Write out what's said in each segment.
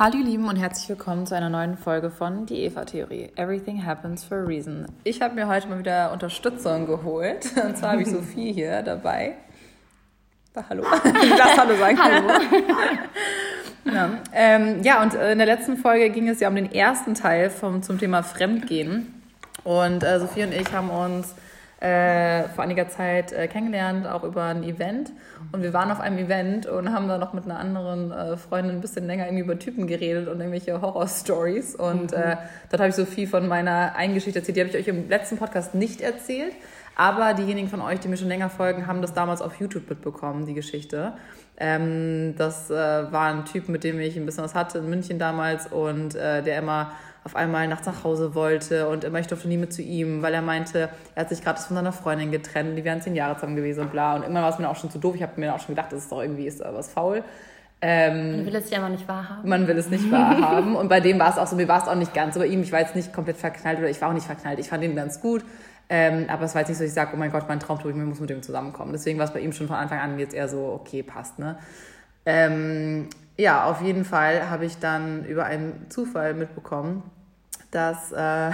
Hallo ihr Lieben und herzlich willkommen zu einer neuen Folge von Die Eva-Theorie. Everything happens for a reason. Ich habe mir heute mal wieder Unterstützung geholt. Und zwar habe ich Sophie hier dabei. Da, hallo. Lass Hallo sagen. Hallo. ja. Ähm, ja, und äh, in der letzten Folge ging es ja um den ersten Teil vom, zum Thema Fremdgehen. Und äh, Sophie und ich haben uns äh, vor einiger Zeit äh, kennengelernt, auch über ein Event. Und wir waren auf einem Event und haben da noch mit einer anderen äh, Freundin ein bisschen länger irgendwie über Typen geredet und irgendwelche Horror-Stories. Und mhm. äh, dort habe ich so viel von meiner Eingeschichte erzählt. Die habe ich euch im letzten Podcast nicht erzählt. Aber diejenigen von euch, die mir schon länger folgen, haben das damals auf YouTube mitbekommen, die Geschichte. Ähm, das äh, war ein Typ, mit dem ich ein bisschen was hatte in München damals und äh, der immer auf einmal nachts nach Hause wollte und immer ich durfte nie mit zu ihm, weil er meinte, er hat sich gerade von seiner Freundin getrennt, die wären zehn Jahre zusammen gewesen und bla. Und irgendwann war es mir auch schon zu doof. Ich habe mir auch schon gedacht, das ist doch irgendwie ist da was faul. Ähm, man will es ja immer nicht wahrhaben. Man will es nicht wahrhaben. Und bei dem war es auch so, mir war es auch nicht ganz. So bei ihm, ich war jetzt nicht komplett verknallt oder ich war auch nicht verknallt. Ich fand ihn ganz gut. Ähm, aber es war jetzt nicht so, dass ich sage, oh mein Gott, mein Traum ich, ich muss mit ihm zusammenkommen. Deswegen war es bei ihm schon von Anfang an jetzt eher so, okay, passt, ne? Ähm, ja, auf jeden Fall habe ich dann über einen Zufall mitbekommen, dass äh,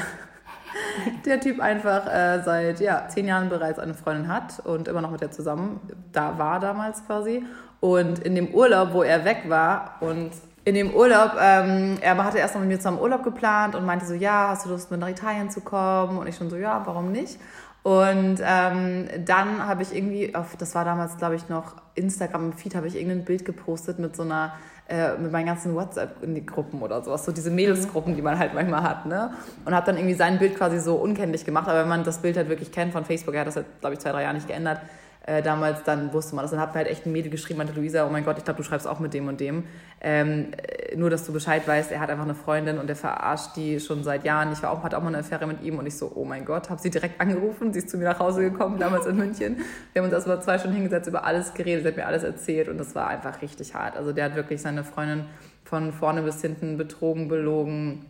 der Typ einfach äh, seit ja, zehn Jahren bereits eine Freundin hat und immer noch mit der zusammen da war damals quasi. Und in dem Urlaub, wo er weg war und in dem Urlaub, ähm, er hatte erst noch mit mir zusammen Urlaub geplant und meinte so, ja, hast du Lust mit nach Italien zu kommen? Und ich schon so, ja, warum nicht? Und ähm, dann habe ich irgendwie, auf, das war damals, glaube ich, noch Instagram im Feed, habe ich irgendein Bild gepostet mit so einer äh, mit meinen ganzen WhatsApp-Gruppen oder sowas, so diese Mädelsgruppen, die man halt manchmal hat, ne? Und habe dann irgendwie sein Bild quasi so unkenntlich gemacht, aber wenn man das Bild halt wirklich kennt von Facebook, er hat das halt, glaube ich, zwei, drei Jahre nicht geändert, äh, damals, dann wusste man das. Dann hat mir halt echt ein Mädel geschrieben, meinte Luisa, oh mein Gott, ich glaube, du schreibst auch mit dem und dem. Ähm, äh, nur, dass du Bescheid weißt, er hat einfach eine Freundin und der verarscht die schon seit Jahren. Ich war auch, hatte auch mal eine Affäre mit ihm und ich so, oh mein Gott, habe sie direkt angerufen, sie ist zu mir nach Hause gekommen, damals in München. Wir haben uns erst mal zwei Stunden hingesetzt, über alles geredet, sie hat mir alles erzählt und das war einfach richtig hart. Also der hat wirklich seine Freundin von vorne bis hinten betrogen, belogen,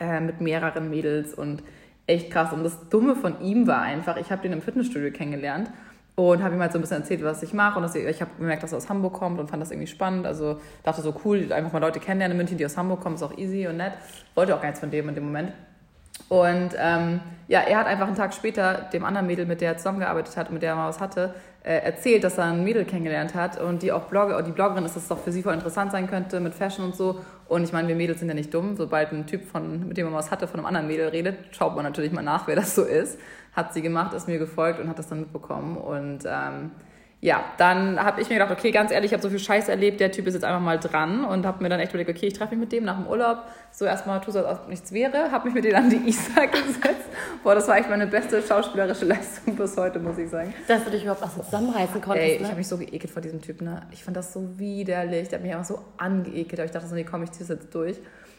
äh, mit mehreren Mädels und echt krass. Und das Dumme von ihm war einfach, ich habe den im Fitnessstudio kennengelernt und habe ihm halt so ein bisschen erzählt, was ich mache. Und dass ich, ich habe gemerkt, dass er aus Hamburg kommt und fand das irgendwie spannend. Also dachte so, cool, einfach mal Leute kennenlernen in München, die aus Hamburg kommen, ist auch easy und nett. Wollte auch gar nichts von dem in dem Moment. Und ähm, ja, er hat einfach einen Tag später dem anderen Mädel, mit der er zusammengearbeitet hat und mit der er mal was hatte, äh, erzählt, dass er ein Mädel kennengelernt hat und die auch Blogger, die Bloggerin ist, dass es doch für sie voll interessant sein könnte mit Fashion und so. Und ich meine, wir Mädels sind ja nicht dumm. Sobald ein Typ, von, mit dem man was hatte, von einem anderen Mädel redet, schaut man natürlich mal nach, wer das so ist hat sie gemacht, ist mir gefolgt und hat das dann mitbekommen. Und ähm, ja, dann habe ich mir gedacht, okay, ganz ehrlich, ich habe so viel Scheiß erlebt, der Typ ist jetzt einfach mal dran und habe mir dann echt überlegt, okay, ich treffe mich mit dem nach dem Urlaub, so erstmal tu so, als ob nichts wäre, habe mich mit denen an die Isa gesetzt. Boah, das war echt meine beste schauspielerische Leistung bis heute, muss ich sagen. Dass du dich überhaupt was zusammenreißen konntest, Ey, ich ne? habe mich so geekelt vor diesem Typ, ne? Ich fand das so widerlich, der hat mich einfach so angeekelt, aber ich dachte so, nee, komm, ich zieh's jetzt durch.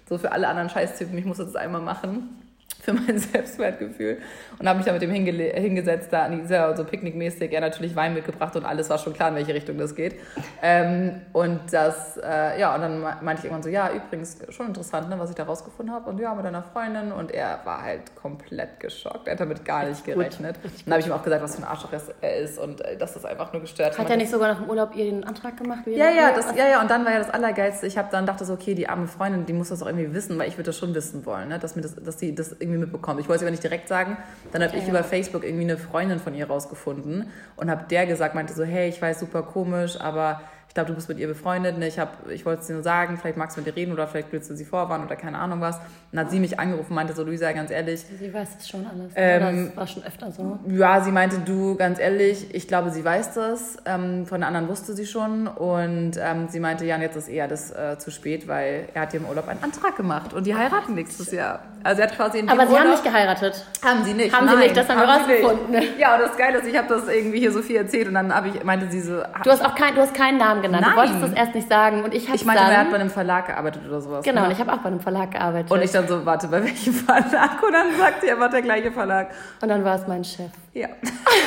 So für alle anderen Scheißtypen, ich muss das einmal machen für mein Selbstwertgefühl und habe mich da mit dem hingesetzt, da an dieser so picknickmäßig, er natürlich Wein mitgebracht und alles war schon klar, in welche Richtung das geht. Ähm, und das, äh, ja, und dann meinte ich irgendwann so, ja, übrigens schon interessant, ne, was ich da rausgefunden habe und ja, mit einer Freundin. Und er war halt komplett geschockt, er hat damit gar nicht gerechnet. Gut, dann habe ich ihm auch gesagt, was für ein Arschloch er ist. Und äh, dass das einfach nur gestört. Hat. Hat er nicht sogar nach dem Urlaub ihr den Antrag gemacht? Ja, ja, das, ja, ja, und dann war ja das Allergeilste, ich habe dann dachte so, okay, die arme Freundin, die muss das auch irgendwie wissen, weil ich würde das schon wissen wollen, ne, dass mir das, dass die das irgendwie irgendwie mitbekommen. Ich wollte es aber nicht direkt sagen. Dann habe okay. ich über Facebook irgendwie eine Freundin von ihr rausgefunden und habe der gesagt, meinte so, hey, ich weiß, super komisch, aber glaube, du bist mit ihr befreundet. Ne? Ich, ich wollte es dir nur sagen, vielleicht magst du mit ihr reden oder vielleicht willst du sie vorwarnen oder keine Ahnung was. dann hat sie mich angerufen, meinte so, Luisa, ganz ehrlich. Sie weiß es schon alles. Ähm, das war schon öfter so. Ja, sie meinte, du, ganz ehrlich, ich glaube, sie weiß das. Ähm, von der anderen wusste sie schon. Und ähm, sie meinte, ja, jetzt ist eher das äh, zu spät, weil er hat ihr im Urlaub einen Antrag gemacht und die heiraten nächstes Jahr. Also er hat quasi in Aber sie Urlaub, haben nicht geheiratet. Haben sie nicht. Haben Nein, sie nicht, das haben, wir rausgefunden. Ja, und das Geile ist, ich habe das irgendwie hier so viel erzählt und dann habe ich, meinte sie so. Du hast auch kein, du hast keinen Namen genannt. Nein. Du wolltest das erst nicht sagen. Und ich habe Ich meinte, dann, er hat bei einem Verlag gearbeitet oder sowas. Genau, ne? und ich habe auch bei einem Verlag gearbeitet. Und ich dann so, warte, bei welchem Verlag? Und dann sagt sie, er war der gleiche Verlag. Und dann war es mein Chef. Ja.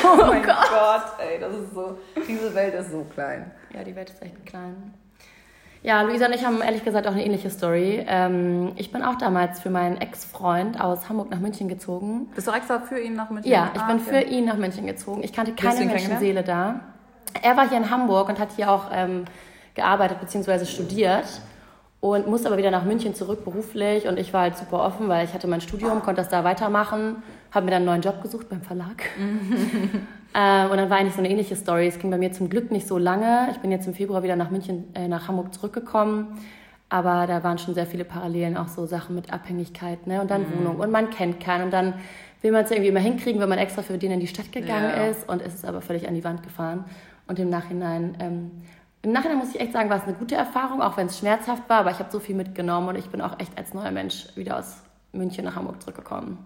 Oh, oh mein Gott. Gott, ey, das ist so, diese Welt ist so klein. Ja, die Welt ist echt klein. Ja, Luisa und ich haben ehrlich gesagt auch eine ähnliche Story. Ähm, ich bin auch damals für meinen Ex-Freund aus Hamburg nach München gezogen. Bist du extra für ihn nach München? Ja, ich ah, bin okay. für ihn nach München gezogen. Ich kannte keine Menschenseele da er war hier in Hamburg und hat hier auch ähm, gearbeitet bzw. studiert. und musste aber wieder nach München zurück beruflich und ich war halt super offen, weil ich hatte mein Studium, konnte das da weitermachen, habe mir dann einen neuen Job gesucht beim Verlag. äh, und dann war eigentlich so eine ähnliche Story. Es ging bei mir zum Glück nicht so lange. Ich bin jetzt im Februar wieder nach München, äh, nach Hamburg zurückgekommen. Aber da waren schon sehr viele Parallelen, auch so Sachen mit Abhängigkeit, ne? Und dann mhm. Wohnung und man kennt keinen und dann will man es irgendwie immer hinkriegen, wenn man extra für den in die Stadt gegangen ja. ist und es ist aber völlig an die Wand gefahren. Und im Nachhinein ähm, im Nachhinein muss ich echt sagen, war es eine gute Erfahrung, auch wenn es schmerzhaft war, aber ich habe so viel mitgenommen und ich bin auch echt als neuer Mensch wieder aus München nach Hamburg zurückgekommen.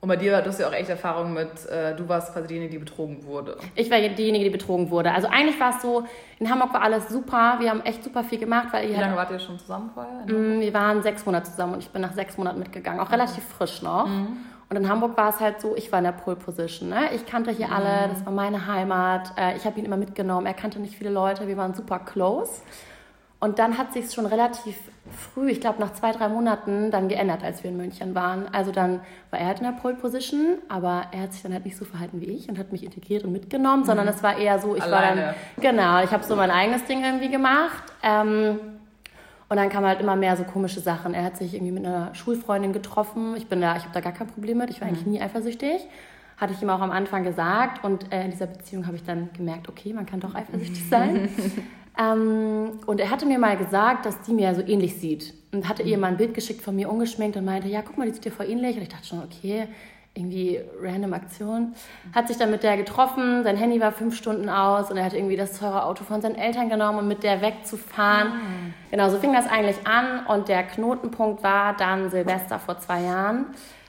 Und bei dir, du hast ja auch echt Erfahrung mit, äh, du warst quasi diejenige, die betrogen wurde. Ich war diejenige, die betrogen wurde. Also eigentlich war es so, in Hamburg war alles super, wir haben echt super viel gemacht. Weil Wie lange wart ihr schon zusammen vorher? Mm, wir waren sechs Monate zusammen und ich bin nach sechs Monaten mitgegangen, auch relativ frisch noch. Mhm. Und in Hamburg war es halt so, ich war in der Pole Position. Ne? Ich kannte hier alle, das war meine Heimat. Äh, ich habe ihn immer mitgenommen. Er kannte nicht viele Leute, wir waren super close. Und dann hat sich schon relativ früh, ich glaube nach zwei, drei Monaten, dann geändert, als wir in München waren. Also dann war er halt in der Pole Position, aber er hat sich dann halt nicht so verhalten wie ich und hat mich integriert und mitgenommen, mhm. sondern es war eher so, ich Alleine. war dann, genau, ich habe so mein eigenes Ding irgendwie gemacht. Ähm, und dann kamen halt immer mehr so komische Sachen. Er hat sich irgendwie mit einer Schulfreundin getroffen. Ich bin da, ich habe da gar kein Problem mit. Ich war mhm. eigentlich nie eifersüchtig. Hatte ich ihm auch am Anfang gesagt. Und äh, in dieser Beziehung habe ich dann gemerkt, okay, man kann doch eifersüchtig sein. ähm, und er hatte mir mal gesagt, dass die mir so ähnlich sieht. Und hatte mhm. ihr mal ein Bild geschickt von mir ungeschminkt und meinte, ja, guck mal, die sieht dir voll ähnlich. Und ich dachte schon, okay, irgendwie random Aktion. Hat sich dann mit der getroffen, sein Handy war fünf Stunden aus und er hat irgendwie das teure Auto von seinen Eltern genommen, um mit der wegzufahren. Mhm. Genau, so fing das eigentlich an und der Knotenpunkt war dann Silvester vor zwei Jahren.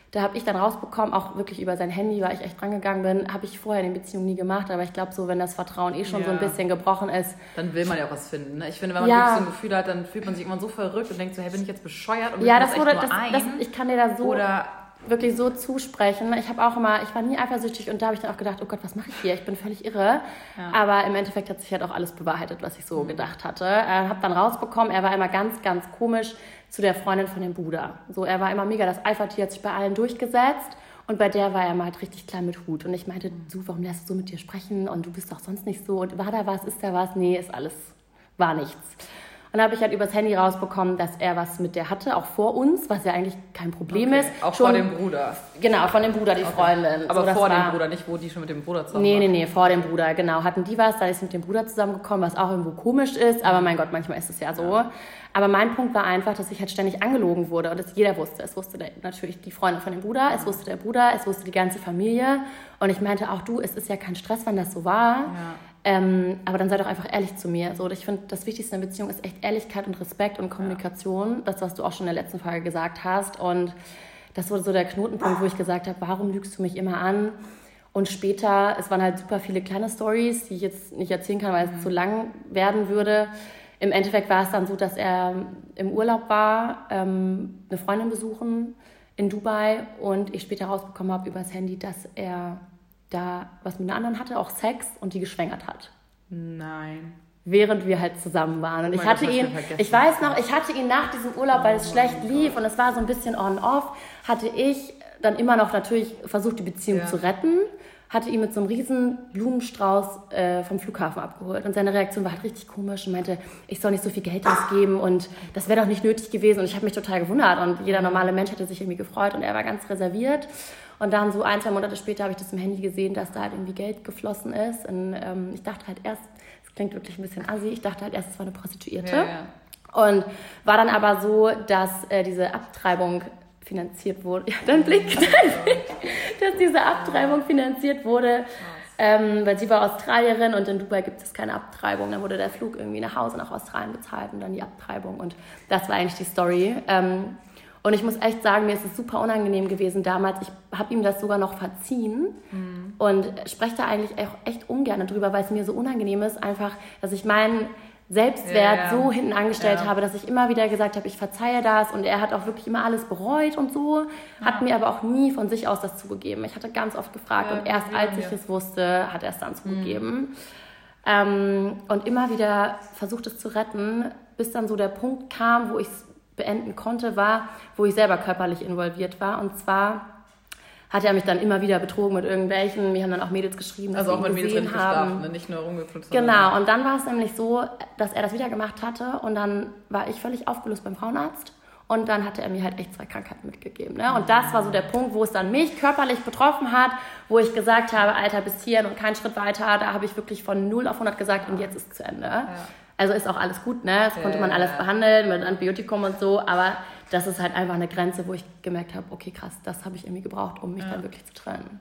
Da habe ich dann rausbekommen, auch wirklich über sein Handy, weil ich echt drangegangen bin, habe ich vorher in den Beziehungen nie gemacht, aber ich glaube so, wenn das Vertrauen eh schon ja. so ein bisschen gebrochen ist. Dann will man ja auch was finden. Ne? Ich finde, wenn man ja. so ein Gefühl hat, dann fühlt man sich irgendwann so verrückt und denkt so, hey, bin ich jetzt bescheuert? Und ja, das wurde, das, das, ich kann dir da so... Oder wirklich so zusprechen. Ich habe auch immer, ich war nie eifersüchtig und da habe ich dann auch gedacht, oh Gott, was mache ich hier? Ich bin völlig irre. Ja. Aber im Endeffekt hat sich halt auch alles bewahrheitet, was ich so mhm. gedacht hatte. Äh, habe dann rausbekommen, er war immer ganz, ganz komisch zu der Freundin von dem Bruder. So, er war immer mega das Eifertier, hat sich bei allen durchgesetzt. Und bei der war er mal halt richtig klein mit Hut. Und ich meinte, du, warum lässt du so mit dir sprechen? Und du bist doch sonst nicht so. Und war da was, ist da was? Nee, ist alles, war nichts. Dann habe ich halt übers Handy rausbekommen, dass er was mit der hatte, auch vor uns, was ja eigentlich kein Problem okay. ist. Auch schon, vor dem Bruder. Genau, von dem Bruder, die okay. Freundin. Aber so, vor dem Bruder, nicht wo die schon mit dem Bruder zusammen Nee, war. nee, nee, vor dem Bruder, genau. Hatten die was, da ist mit dem Bruder zusammengekommen, was auch irgendwo komisch ist, aber mein Gott, manchmal ist es ja so. Ja. Aber mein Punkt war einfach, dass ich halt ständig angelogen wurde und das jeder wusste. Es wusste der, natürlich die Freundin von dem Bruder, es wusste der Bruder, es wusste die ganze Familie. Und ich meinte auch, du, es ist ja kein Stress, wenn das so war. Ja. Ähm, aber dann sei doch einfach ehrlich zu mir. So, ich finde, das Wichtigste in der Beziehung ist echt Ehrlichkeit und Respekt und Kommunikation. Ja. Das, was du auch schon in der letzten Frage gesagt hast. Und das wurde so der Knotenpunkt, wo ich gesagt habe, warum lügst du mich immer an? Und später, es waren halt super viele kleine Stories, die ich jetzt nicht erzählen kann, weil es mhm. zu lang werden würde. Im Endeffekt war es dann so, dass er im Urlaub war, ähm, eine Freundin besuchen in Dubai und ich später rausbekommen habe über das Handy, dass er da was mit einer anderen hatte, auch Sex und die geschwängert hat. Nein. Während wir halt zusammen waren. Und ich hatte ihn, ich weiß noch, ich hatte ihn nach diesem Urlaub, weil es schlecht lief und es war so ein bisschen on-off, hatte ich dann immer noch natürlich versucht, die Beziehung ja. zu retten hatte ihn mit so einem riesen Blumenstrauß äh, vom Flughafen abgeholt. Und seine Reaktion war halt richtig komisch und meinte, ich soll nicht so viel Geld ausgeben und das wäre doch nicht nötig gewesen. Und ich habe mich total gewundert und jeder normale Mensch hätte sich irgendwie gefreut und er war ganz reserviert. Und dann so ein, zwei Monate später habe ich das im Handy gesehen, dass da halt irgendwie Geld geflossen ist. Und ähm, ich dachte halt erst, das klingt wirklich ein bisschen assi, ich dachte halt erst, es war eine Prostituierte. Ja, ja. Und war dann aber so, dass äh, diese Abtreibung finanziert wurde. Ja, dein Blick, dein Blick, dass diese Abtreibung finanziert wurde. Ähm, weil sie war Australierin und in Dubai gibt es keine Abtreibung. Dann wurde der Flug irgendwie nach Hause nach Australien bezahlt und dann die Abtreibung. Und das war eigentlich die Story. Ähm, und ich muss echt sagen, mir ist es super unangenehm gewesen damals. Ich habe ihm das sogar noch verziehen mhm. und spreche da eigentlich auch echt ungern drüber, weil es mir so unangenehm ist, einfach, dass ich meinen Selbstwert ja, ja. so hinten angestellt ja. habe, dass ich immer wieder gesagt habe, ich verzeihe das und er hat auch wirklich immer alles bereut und so, hat mir aber auch nie von sich aus das zugegeben. Ich hatte ganz oft gefragt und erst als ich es wusste, hat er es dann zugegeben. Mhm. Ähm, und immer wieder versucht es zu retten, bis dann so der Punkt kam, wo ich es beenden konnte, war, wo ich selber körperlich involviert war. Und zwar hat er mich dann immer wieder betrogen mit irgendwelchen. Wir haben dann auch Mädels geschrieben, also dass auch mit Mädels haben. Ne? nicht nur rumgeflutzt. Genau, und dann war es nämlich so, dass er das wieder gemacht hatte und dann war ich völlig aufgelöst beim Frauenarzt. Und dann hatte er mir halt echt zwei Krankheiten mitgegeben. Ne? Und das war so der Punkt, wo es dann mich körperlich betroffen hat, wo ich gesagt habe, Alter, bis hierhin und keinen Schritt weiter. Da habe ich wirklich von 0 auf 100 gesagt und jetzt ist es zu Ende. Ja. Also ist auch alles gut, ne? Das konnte man alles behandeln mit Antibiotikum und so, aber das ist halt einfach eine Grenze, wo ich gemerkt habe, okay, krass, das habe ich irgendwie gebraucht, um mich ja. dann wirklich zu trennen.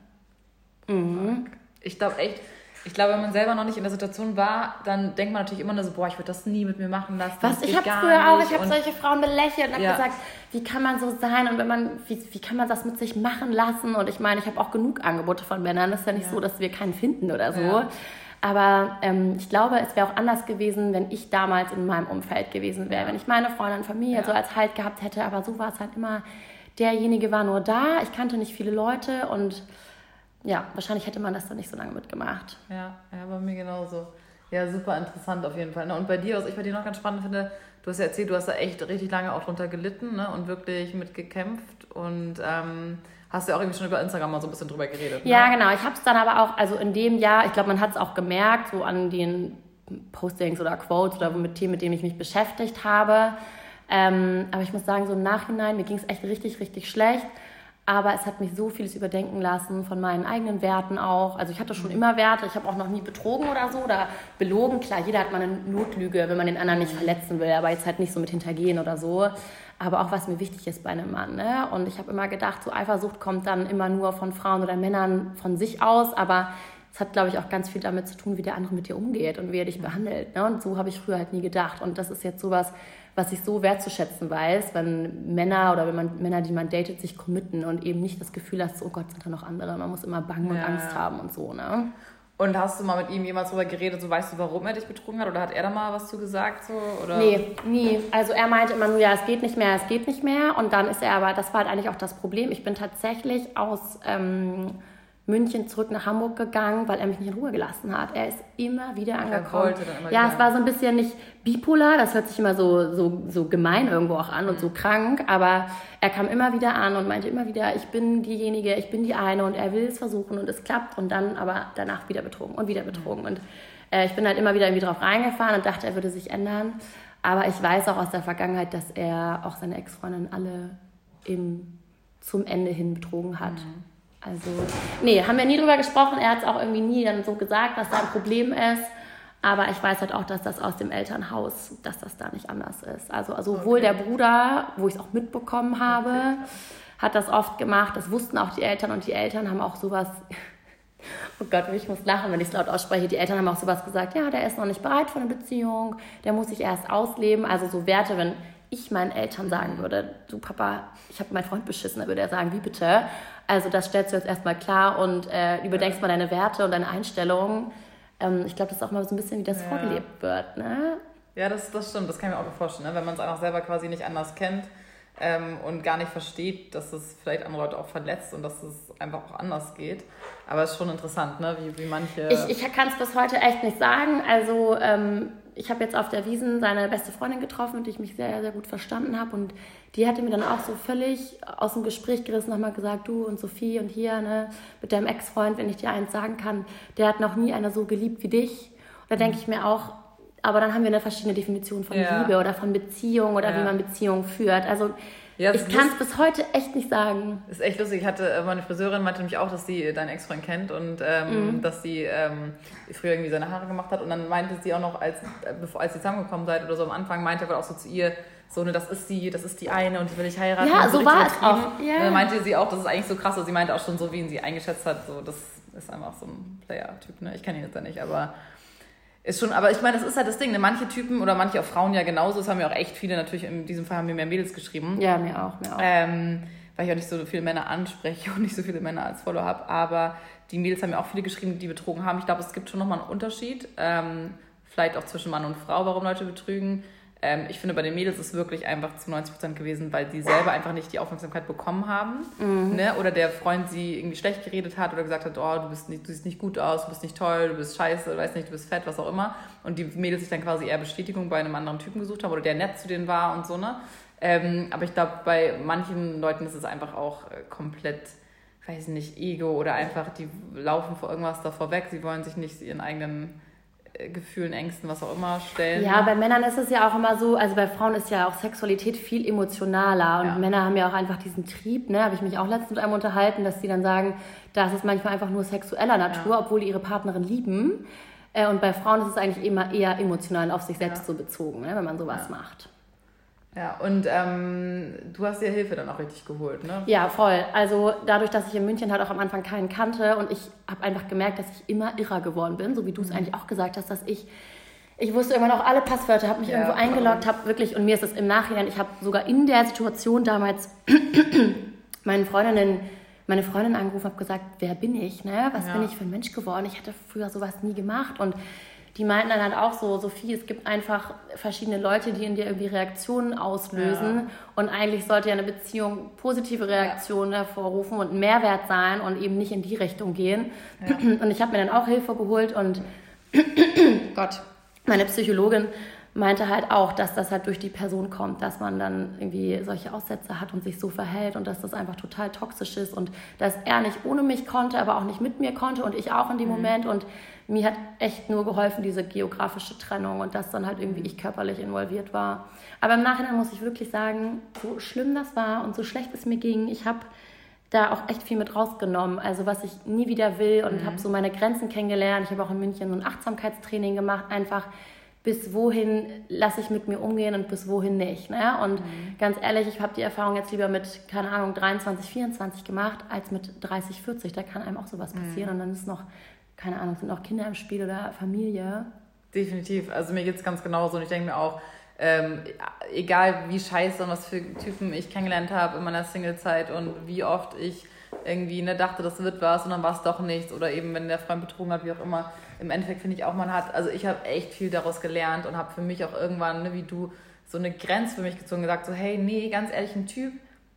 Mhm. Ich glaube echt, ich glaube, wenn man selber noch nicht in der Situation war, dann denkt man natürlich immer nur so, boah, ich würde das nie mit mir machen lassen. Was? Ich habe früher auch, ich habe solche Frauen belächelt und ja. habe gesagt, wie kann man so sein und wenn man, wie, wie kann man das mit sich machen lassen? Und ich meine, ich habe auch genug Angebote von Männern. Es ist ja nicht ja. so, dass wir keinen finden oder so. Ja. Aber ähm, ich glaube, es wäre auch anders gewesen, wenn ich damals in meinem Umfeld gewesen wäre. Wenn ich meine Freundin und Familie ja. so als Halt gehabt hätte. Aber so war es halt immer, derjenige war nur da. Ich kannte nicht viele Leute und ja, wahrscheinlich hätte man das dann nicht so lange mitgemacht. Ja, ja, bei mir genauso. Ja, super interessant auf jeden Fall. Ne? Und bei dir, was ich bei dir noch ganz spannend finde, du hast ja erzählt, du hast da echt richtig lange auch drunter gelitten ne? und wirklich mitgekämpft und ähm, hast ja auch irgendwie schon über Instagram mal so ein bisschen drüber geredet. Ne? Ja, genau. Ich habe es dann aber auch, also in dem Jahr, ich glaube, man hat es auch gemerkt, so an den Postings oder Quotes oder mit Themen, mit denen ich mich beschäftigt habe. Ähm, aber ich muss sagen, so im Nachhinein, mir ging es echt richtig, richtig schlecht. Aber es hat mich so vieles überdenken lassen von meinen eigenen Werten auch. Also ich hatte schon immer Werte. Ich habe auch noch nie betrogen oder so oder belogen. Klar, jeder hat mal eine Notlüge, wenn man den anderen nicht verletzen will, aber jetzt halt nicht so mit hintergehen oder so aber auch was mir wichtig ist bei einem Mann. Ne? Und ich habe immer gedacht, so Eifersucht kommt dann immer nur von Frauen oder Männern von sich aus, aber es hat, glaube ich, auch ganz viel damit zu tun, wie der andere mit dir umgeht und wie er dich behandelt. Ne? Und so habe ich früher halt nie gedacht. Und das ist jetzt sowas, was ich so wertzuschätzen weiß, wenn Männer oder wenn man Männer, die man datet, sich committen und eben nicht das Gefühl hast, oh Gott, sind da noch andere. Man muss immer bangen und ja. Angst haben und so. Ne? Und hast du mal mit ihm jemals darüber geredet, so weißt du, warum er dich betrogen hat? Oder hat er da mal was zu gesagt? So, oder? Nee, nie. Also er meinte immer nur, ja, es geht nicht mehr, es geht nicht mehr. Und dann ist er aber, das war halt eigentlich auch das Problem. Ich bin tatsächlich aus ähm, München zurück nach Hamburg gegangen, weil er mich nicht in Ruhe gelassen hat. Er ist immer wieder angekommen. Immer ja, wieder. es war so ein bisschen nicht bipolar, das hört sich immer so, so, so gemein irgendwo auch an und so krank, aber er kam immer wieder an und meinte immer wieder, ich bin diejenige, ich bin die eine und er will es versuchen und es klappt und dann aber danach wieder betrogen und wieder betrogen. Und äh, ich bin halt immer wieder irgendwie drauf reingefahren und dachte, er würde sich ändern. Aber ich weiß auch aus der Vergangenheit, dass er auch seine Ex-Freundin alle im, zum Ende hin betrogen hat. Mhm. Also, nee, haben wir nie drüber gesprochen. Er hat es auch irgendwie nie dann so gesagt, dass da ein Problem ist. Aber ich weiß halt auch, dass das aus dem Elternhaus, dass das da nicht anders ist. Also, also sowohl okay. der Bruder, wo ich es auch mitbekommen habe, okay. hat das oft gemacht. Das wussten auch die Eltern und die Eltern haben auch sowas. Oh Gott, ich muss lachen, wenn ich es laut ausspreche. Die Eltern haben auch sowas gesagt, ja, der ist noch nicht bereit für eine Beziehung, der muss sich erst ausleben. Also so Werte, wenn ich meinen Eltern sagen würde, du Papa, ich habe meinen Freund beschissen, dann würde er sagen, wie bitte? Also das stellst du jetzt erstmal klar und äh, überdenkst mal deine Werte und deine Einstellungen. Ähm, ich glaube, das ist auch mal so ein bisschen, wie das ja. vorgelebt wird. Ne? Ja, das, das stimmt, das kann ich mir auch vorstellen. Ne? Wenn man es einfach selber quasi nicht anders kennt ähm, und gar nicht versteht, dass es vielleicht andere Leute auch verletzt und dass es einfach auch anders geht. Aber es ist schon interessant, ne? wie, wie manche... Ich, ich kann es bis heute echt nicht sagen. Also... Ähm, ich habe jetzt auf der Wiesen seine beste Freundin getroffen, mit der ich mich sehr, sehr gut verstanden habe. Und die hatte mir dann auch so völlig aus dem Gespräch gerissen, nochmal gesagt, du und Sophie und hier, ne, mit deinem Ex-Freund, wenn ich dir eins sagen kann, der hat noch nie einer so geliebt wie dich. Und da denke ich mir auch, aber dann haben wir eine verschiedene Definition von ja. Liebe oder von Beziehung oder ja. wie man Beziehungen führt. Also ja, ich kann es bis heute echt nicht sagen. Ist echt lustig. Ich hatte, äh, meine Friseurin meinte nämlich auch, dass sie deinen Ex-Freund kennt und ähm, mhm. dass sie ähm, früher irgendwie seine Haare gemacht hat. Und dann meinte sie auch noch, als, äh, bevor, als sie zusammengekommen seid oder so am Anfang, meinte er auch so zu ihr, so, ne, das ist sie, das ist die eine und die will ich heiraten. Ja, so, so war es auch. Ja. dann meinte sie auch, das ist eigentlich so krass. Und sie meinte auch schon so, wie ihn sie eingeschätzt hat, so, das ist einfach so ein Player-Typ, ne? Ich kenne ihn jetzt ja nicht, aber ist schon, aber ich meine, das ist halt das Ding. Ne? Manche Typen oder manche auch Frauen ja genauso. Das haben ja auch echt viele natürlich. In diesem Fall haben mir mehr Mädels geschrieben. Ja, mir auch, mir auch. Ähm, weil ich auch nicht so viele Männer anspreche und nicht so viele Männer als Follow habe. Aber die Mädels haben mir auch viele geschrieben, die betrogen haben. Ich glaube, es gibt schon nochmal einen Unterschied. Ähm, vielleicht auch zwischen Mann und Frau, warum Leute betrügen. Ähm, ich finde, bei den Mädels ist es wirklich einfach zu 90 Prozent gewesen, weil sie selber einfach nicht die Aufmerksamkeit bekommen haben. Mhm. Ne? Oder der Freund sie irgendwie schlecht geredet hat oder gesagt hat, oh, du, bist nicht, du siehst nicht gut aus, du bist nicht toll, du bist scheiße, weiß nicht, du bist fett, was auch immer. Und die Mädels sich dann quasi eher Bestätigung bei einem anderen Typen gesucht haben oder der nett zu denen war und so. Ne? Ähm, aber ich glaube, bei manchen Leuten ist es einfach auch äh, komplett weiß nicht, Ego oder einfach, die laufen vor irgendwas davor weg. Sie wollen sich nicht ihren eigenen Gefühlen, Ängsten, was auch immer stellen. Ja, bei Männern ist es ja auch immer so, also bei Frauen ist ja auch Sexualität viel emotionaler und ja. Männer haben ja auch einfach diesen Trieb, ne, habe ich mich auch letztens mit einem unterhalten, dass sie dann sagen, das ist manchmal einfach nur sexueller Natur, ja. obwohl die ihre Partnerin lieben. Äh, und bei Frauen ist es eigentlich immer eher emotional auf sich selbst ja. so bezogen, ne, wenn man sowas macht. Ja, und ähm, du hast dir Hilfe dann auch richtig geholt, ne? Ja, voll. Also dadurch, dass ich in München halt auch am Anfang keinen kannte und ich habe einfach gemerkt, dass ich immer irrer geworden bin, so wie du es mhm. eigentlich auch gesagt hast, dass ich ich wusste irgendwann auch alle Passwörter, habe mich ja, irgendwo eingeloggt, habe wirklich, und mir ist es im Nachhinein, ich habe sogar in der Situation damals meinen Freundinnen, meine Freundin angerufen, habe gesagt, wer bin ich, ne? was ja. bin ich für ein Mensch geworden? Ich hatte früher sowas nie gemacht und die meinten dann halt auch so, Sophie, es gibt einfach verschiedene Leute, die in dir irgendwie Reaktionen auslösen. Ja. Und eigentlich sollte ja eine Beziehung positive Reaktionen ja. hervorrufen und Mehrwert sein und eben nicht in die Richtung gehen. Ja. Und ich habe mir dann auch Hilfe geholt und Gott, meine Psychologin meinte halt auch, dass das halt durch die Person kommt, dass man dann irgendwie solche Aussätze hat und sich so verhält und dass das einfach total toxisch ist und dass er nicht ohne mich konnte, aber auch nicht mit mir konnte und ich auch in dem mhm. Moment und mir hat echt nur geholfen, diese geografische Trennung und dass dann halt irgendwie ich körperlich involviert war. Aber im Nachhinein muss ich wirklich sagen, so schlimm das war und so schlecht es mir ging, ich habe da auch echt viel mit rausgenommen. Also was ich nie wieder will und mhm. habe so meine Grenzen kennengelernt. Ich habe auch in München so ein Achtsamkeitstraining gemacht, einfach bis wohin lasse ich mit mir umgehen und bis wohin nicht. Ne? Und mhm. ganz ehrlich, ich habe die Erfahrung jetzt lieber mit, keine Ahnung, 23, 24 gemacht, als mit 30, 40. Da kann einem auch sowas passieren. Mhm. Und dann ist noch keine Ahnung, sind auch Kinder im Spiel oder Familie. Definitiv. Also mir geht es ganz genauso. Und ich denke mir auch, ähm, egal wie scheiße und was für Typen ich kennengelernt habe in meiner Singlezeit und wie oft ich irgendwie ne, dachte, das wird was und dann war es doch nichts oder eben wenn der Freund betrogen hat, wie auch immer. Im Endeffekt finde ich auch, man hat, also ich habe echt viel daraus gelernt und habe für mich auch irgendwann, ne, wie du, so eine Grenze für mich gezogen und gesagt, so hey, nee, ganz ehrlich, ein Typ,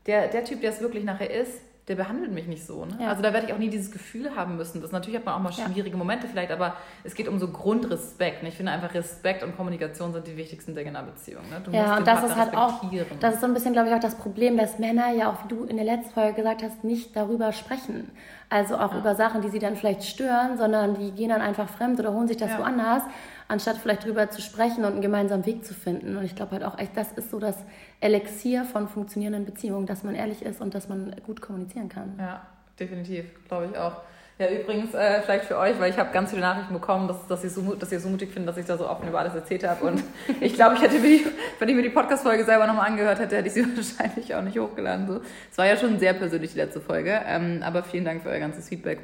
der, der Typ, der es wirklich nachher ist, der behandelt mich nicht so. Ne? Ja. Also da werde ich auch nie dieses Gefühl haben müssen. Das natürlich hat man auch mal schwierige ja. Momente vielleicht, aber es geht um so Grundrespekt. Ne? Ich finde einfach Respekt und Kommunikation sind die wichtigsten Dinge in einer Beziehung. Ne? Du ja, und das Partner ist halt auch, das ist so ein bisschen, glaube ich, auch das Problem, dass Männer ja auch, wie du in der letzten Folge gesagt hast, nicht darüber sprechen. Also auch ja. über Sachen, die sie dann vielleicht stören, sondern die gehen dann einfach fremd oder holen sich das woanders anstatt vielleicht drüber zu sprechen und einen gemeinsamen Weg zu finden. Und ich glaube halt auch echt, das ist so das Elixier von funktionierenden Beziehungen, dass man ehrlich ist und dass man gut kommunizieren kann. Ja, definitiv, glaube ich auch. Ja, übrigens, äh, vielleicht für euch, weil ich habe ganz viele Nachrichten bekommen, dass, dass, ihr so, dass ihr so mutig findet, dass ich da so offen über alles erzählt habe. Und ich glaube, ich hätte, mir, wenn ich mir die Podcast-Folge selber nochmal angehört hätte, hätte ich sie wahrscheinlich auch nicht hochgeladen. So. Es war ja schon sehr persönlich, die letzte Folge. Ähm, aber vielen Dank für euer ganzes Feedback.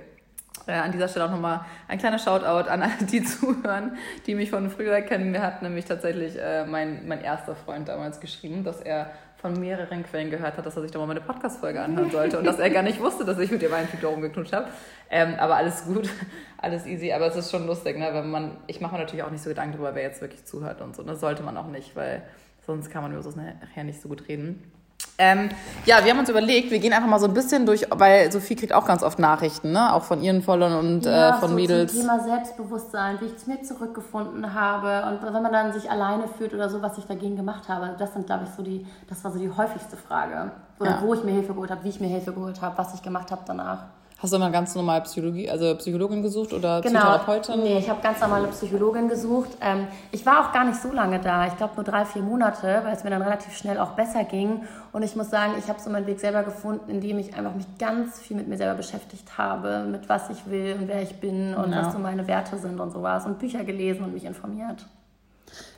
Äh, an dieser Stelle auch nochmal ein kleiner Shoutout an alle, die zuhören, die mich von früher kennen. Mir hat nämlich tatsächlich äh, mein, mein erster Freund damals geschrieben, dass er von mehreren Quellen gehört hat, dass er sich doch mal meine Podcast-Folge anhören sollte und dass er gar nicht wusste, dass ich mit dem einen Typ darum geknutscht habe. Ähm, aber alles gut, alles easy. Aber es ist schon lustig, ne? wenn man, ich mache mir natürlich auch nicht so Gedanken darüber, wer jetzt wirklich zuhört und so. Das sollte man auch nicht, weil sonst kann man über so nachher nicht so gut reden. Ähm, ja, wir haben uns überlegt, wir gehen einfach mal so ein bisschen durch, weil Sophie kriegt auch ganz oft Nachrichten, ne? auch von ihren Followern und ja, äh, von so Mädels. Zum Thema Selbstbewusstsein, wie ich zu mir zurückgefunden habe und wenn man dann sich alleine fühlt oder so, was ich dagegen gemacht habe. Das sind, glaube ich, so die, das war so die häufigste Frage. Oder ja. wo ich mir Hilfe geholt habe, wie ich mir Hilfe geholt habe, was ich gemacht habe danach. Hast du immer ganz normal Psychologie, also Psychologin gesucht oder genau. Psychotherapeutin? Nee, ich habe ganz normale Psychologin gesucht. Ähm, ich war auch gar nicht so lange da. Ich glaube nur drei, vier Monate, weil es mir dann relativ schnell auch besser ging. Und ich muss sagen, ich habe so meinen Weg selber gefunden, indem ich einfach mich ganz viel mit mir selber beschäftigt habe, mit was ich will und wer ich bin und ja. was so meine Werte sind und sowas. Und Bücher gelesen und mich informiert.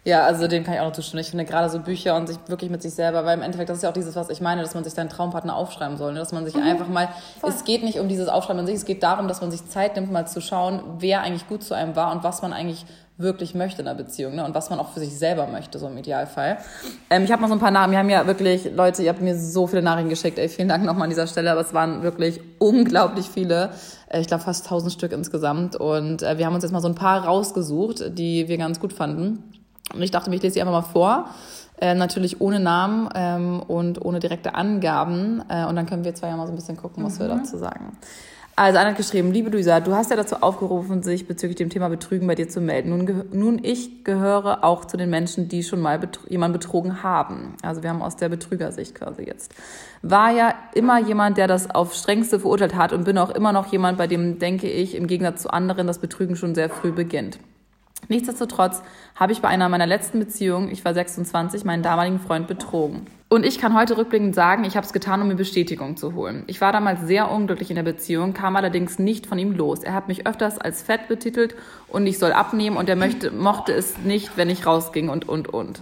Ja, also dem kann ich auch noch zustimmen. Ich finde gerade so Bücher und sich wirklich mit sich selber, weil im Endeffekt das ist ja auch dieses, was ich meine, dass man sich seinen Traumpartner aufschreiben soll. Ne? Dass man sich mhm. einfach mal, Voll. es geht nicht um dieses Aufschreiben an sich, es geht darum, dass man sich Zeit nimmt, mal zu schauen, wer eigentlich gut zu einem war und was man eigentlich wirklich möchte in einer Beziehung ne? und was man auch für sich selber möchte, so im Idealfall. Ähm, ich habe mal so ein paar Namen. Wir haben ja wirklich, Leute, ihr habt mir so viele Nachrichten geschickt. Ey, vielen Dank nochmal an dieser Stelle, aber es waren wirklich unglaublich viele. Äh, ich glaube fast 1000 Stück insgesamt. Und äh, wir haben uns jetzt mal so ein paar rausgesucht, die wir ganz gut fanden. Und ich dachte mir, ich lese sie einfach mal vor. Äh, natürlich ohne Namen ähm, und ohne direkte Angaben. Äh, und dann können wir zwei ja mal so ein bisschen gucken, was mhm. wir dazu sagen. Also einer hat geschrieben, liebe Luisa, du hast ja dazu aufgerufen, sich bezüglich dem Thema Betrügen bei dir zu melden. Nun, nun ich gehöre auch zu den Menschen, die schon mal betr jemanden betrogen haben. Also wir haben aus der Betrügersicht quasi jetzt. War ja immer jemand, der das auf strengste verurteilt hat und bin auch immer noch jemand, bei dem, denke ich, im Gegensatz zu anderen das Betrügen schon sehr früh beginnt. Nichtsdestotrotz habe ich bei einer meiner letzten Beziehungen, ich war 26, meinen damaligen Freund betrogen. Und ich kann heute rückblickend sagen, ich habe es getan, um mir Bestätigung zu holen. Ich war damals sehr unglücklich in der Beziehung, kam allerdings nicht von ihm los. Er hat mich öfters als fett betitelt und ich soll abnehmen und er möchte, mochte es nicht, wenn ich rausging und, und, und.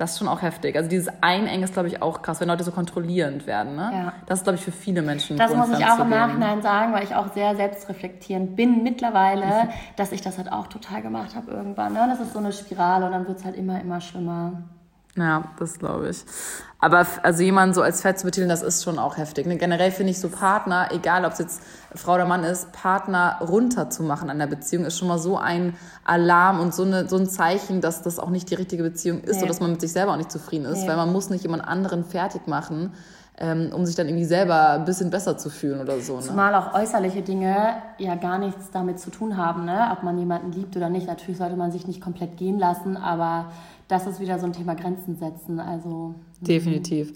Das ist schon auch heftig. Also dieses Einengen ist, glaube ich, auch krass, wenn Leute so kontrollierend werden. Ne? Ja. Das ist, glaube ich, für viele Menschen. Das muss ich auch im Nachhinein sagen, weil ich auch sehr selbstreflektierend bin mittlerweile, dass ich das halt auch total gemacht habe irgendwann. Ne? Das ist so eine Spirale und dann wird es halt immer, immer schlimmer. Ja, das glaube ich. Aber also jemanden so als fett zu betiteln, das ist schon auch heftig. Ne? Generell finde ich so Partner, egal ob es jetzt Frau oder Mann ist, Partner runterzumachen an der Beziehung ist schon mal so ein Alarm und so, eine, so ein Zeichen, dass das auch nicht die richtige Beziehung ist nee. oder dass man mit sich selber auch nicht zufrieden ist, nee. weil man muss nicht jemand anderen fertig machen, ähm, um sich dann irgendwie selber ein bisschen besser zu fühlen oder so. Ne? Zumal auch äußerliche Dinge ja gar nichts damit zu tun haben, ne? ob man jemanden liebt oder nicht. Natürlich sollte man sich nicht komplett gehen lassen, aber das ist wieder so ein Thema Grenzen setzen. Also mhm. definitiv.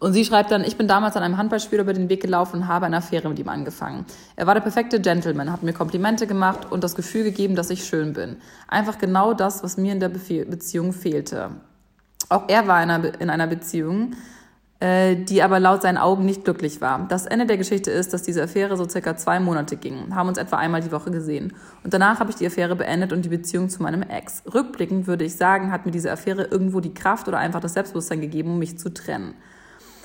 Und sie schreibt dann: Ich bin damals an einem Handballspiel über den Weg gelaufen und habe eine Affäre mit ihm angefangen. Er war der perfekte Gentleman, hat mir Komplimente gemacht und das Gefühl gegeben, dass ich schön bin. Einfach genau das, was mir in der Beziehung fehlte. Auch er war in einer, in einer Beziehung, die aber laut seinen Augen nicht glücklich war. Das Ende der Geschichte ist, dass diese Affäre so circa zwei Monate ging, haben uns etwa einmal die Woche gesehen. Und danach habe ich die Affäre beendet und die Beziehung zu meinem Ex. Rückblickend würde ich sagen, hat mir diese Affäre irgendwo die Kraft oder einfach das Selbstbewusstsein gegeben, um mich zu trennen.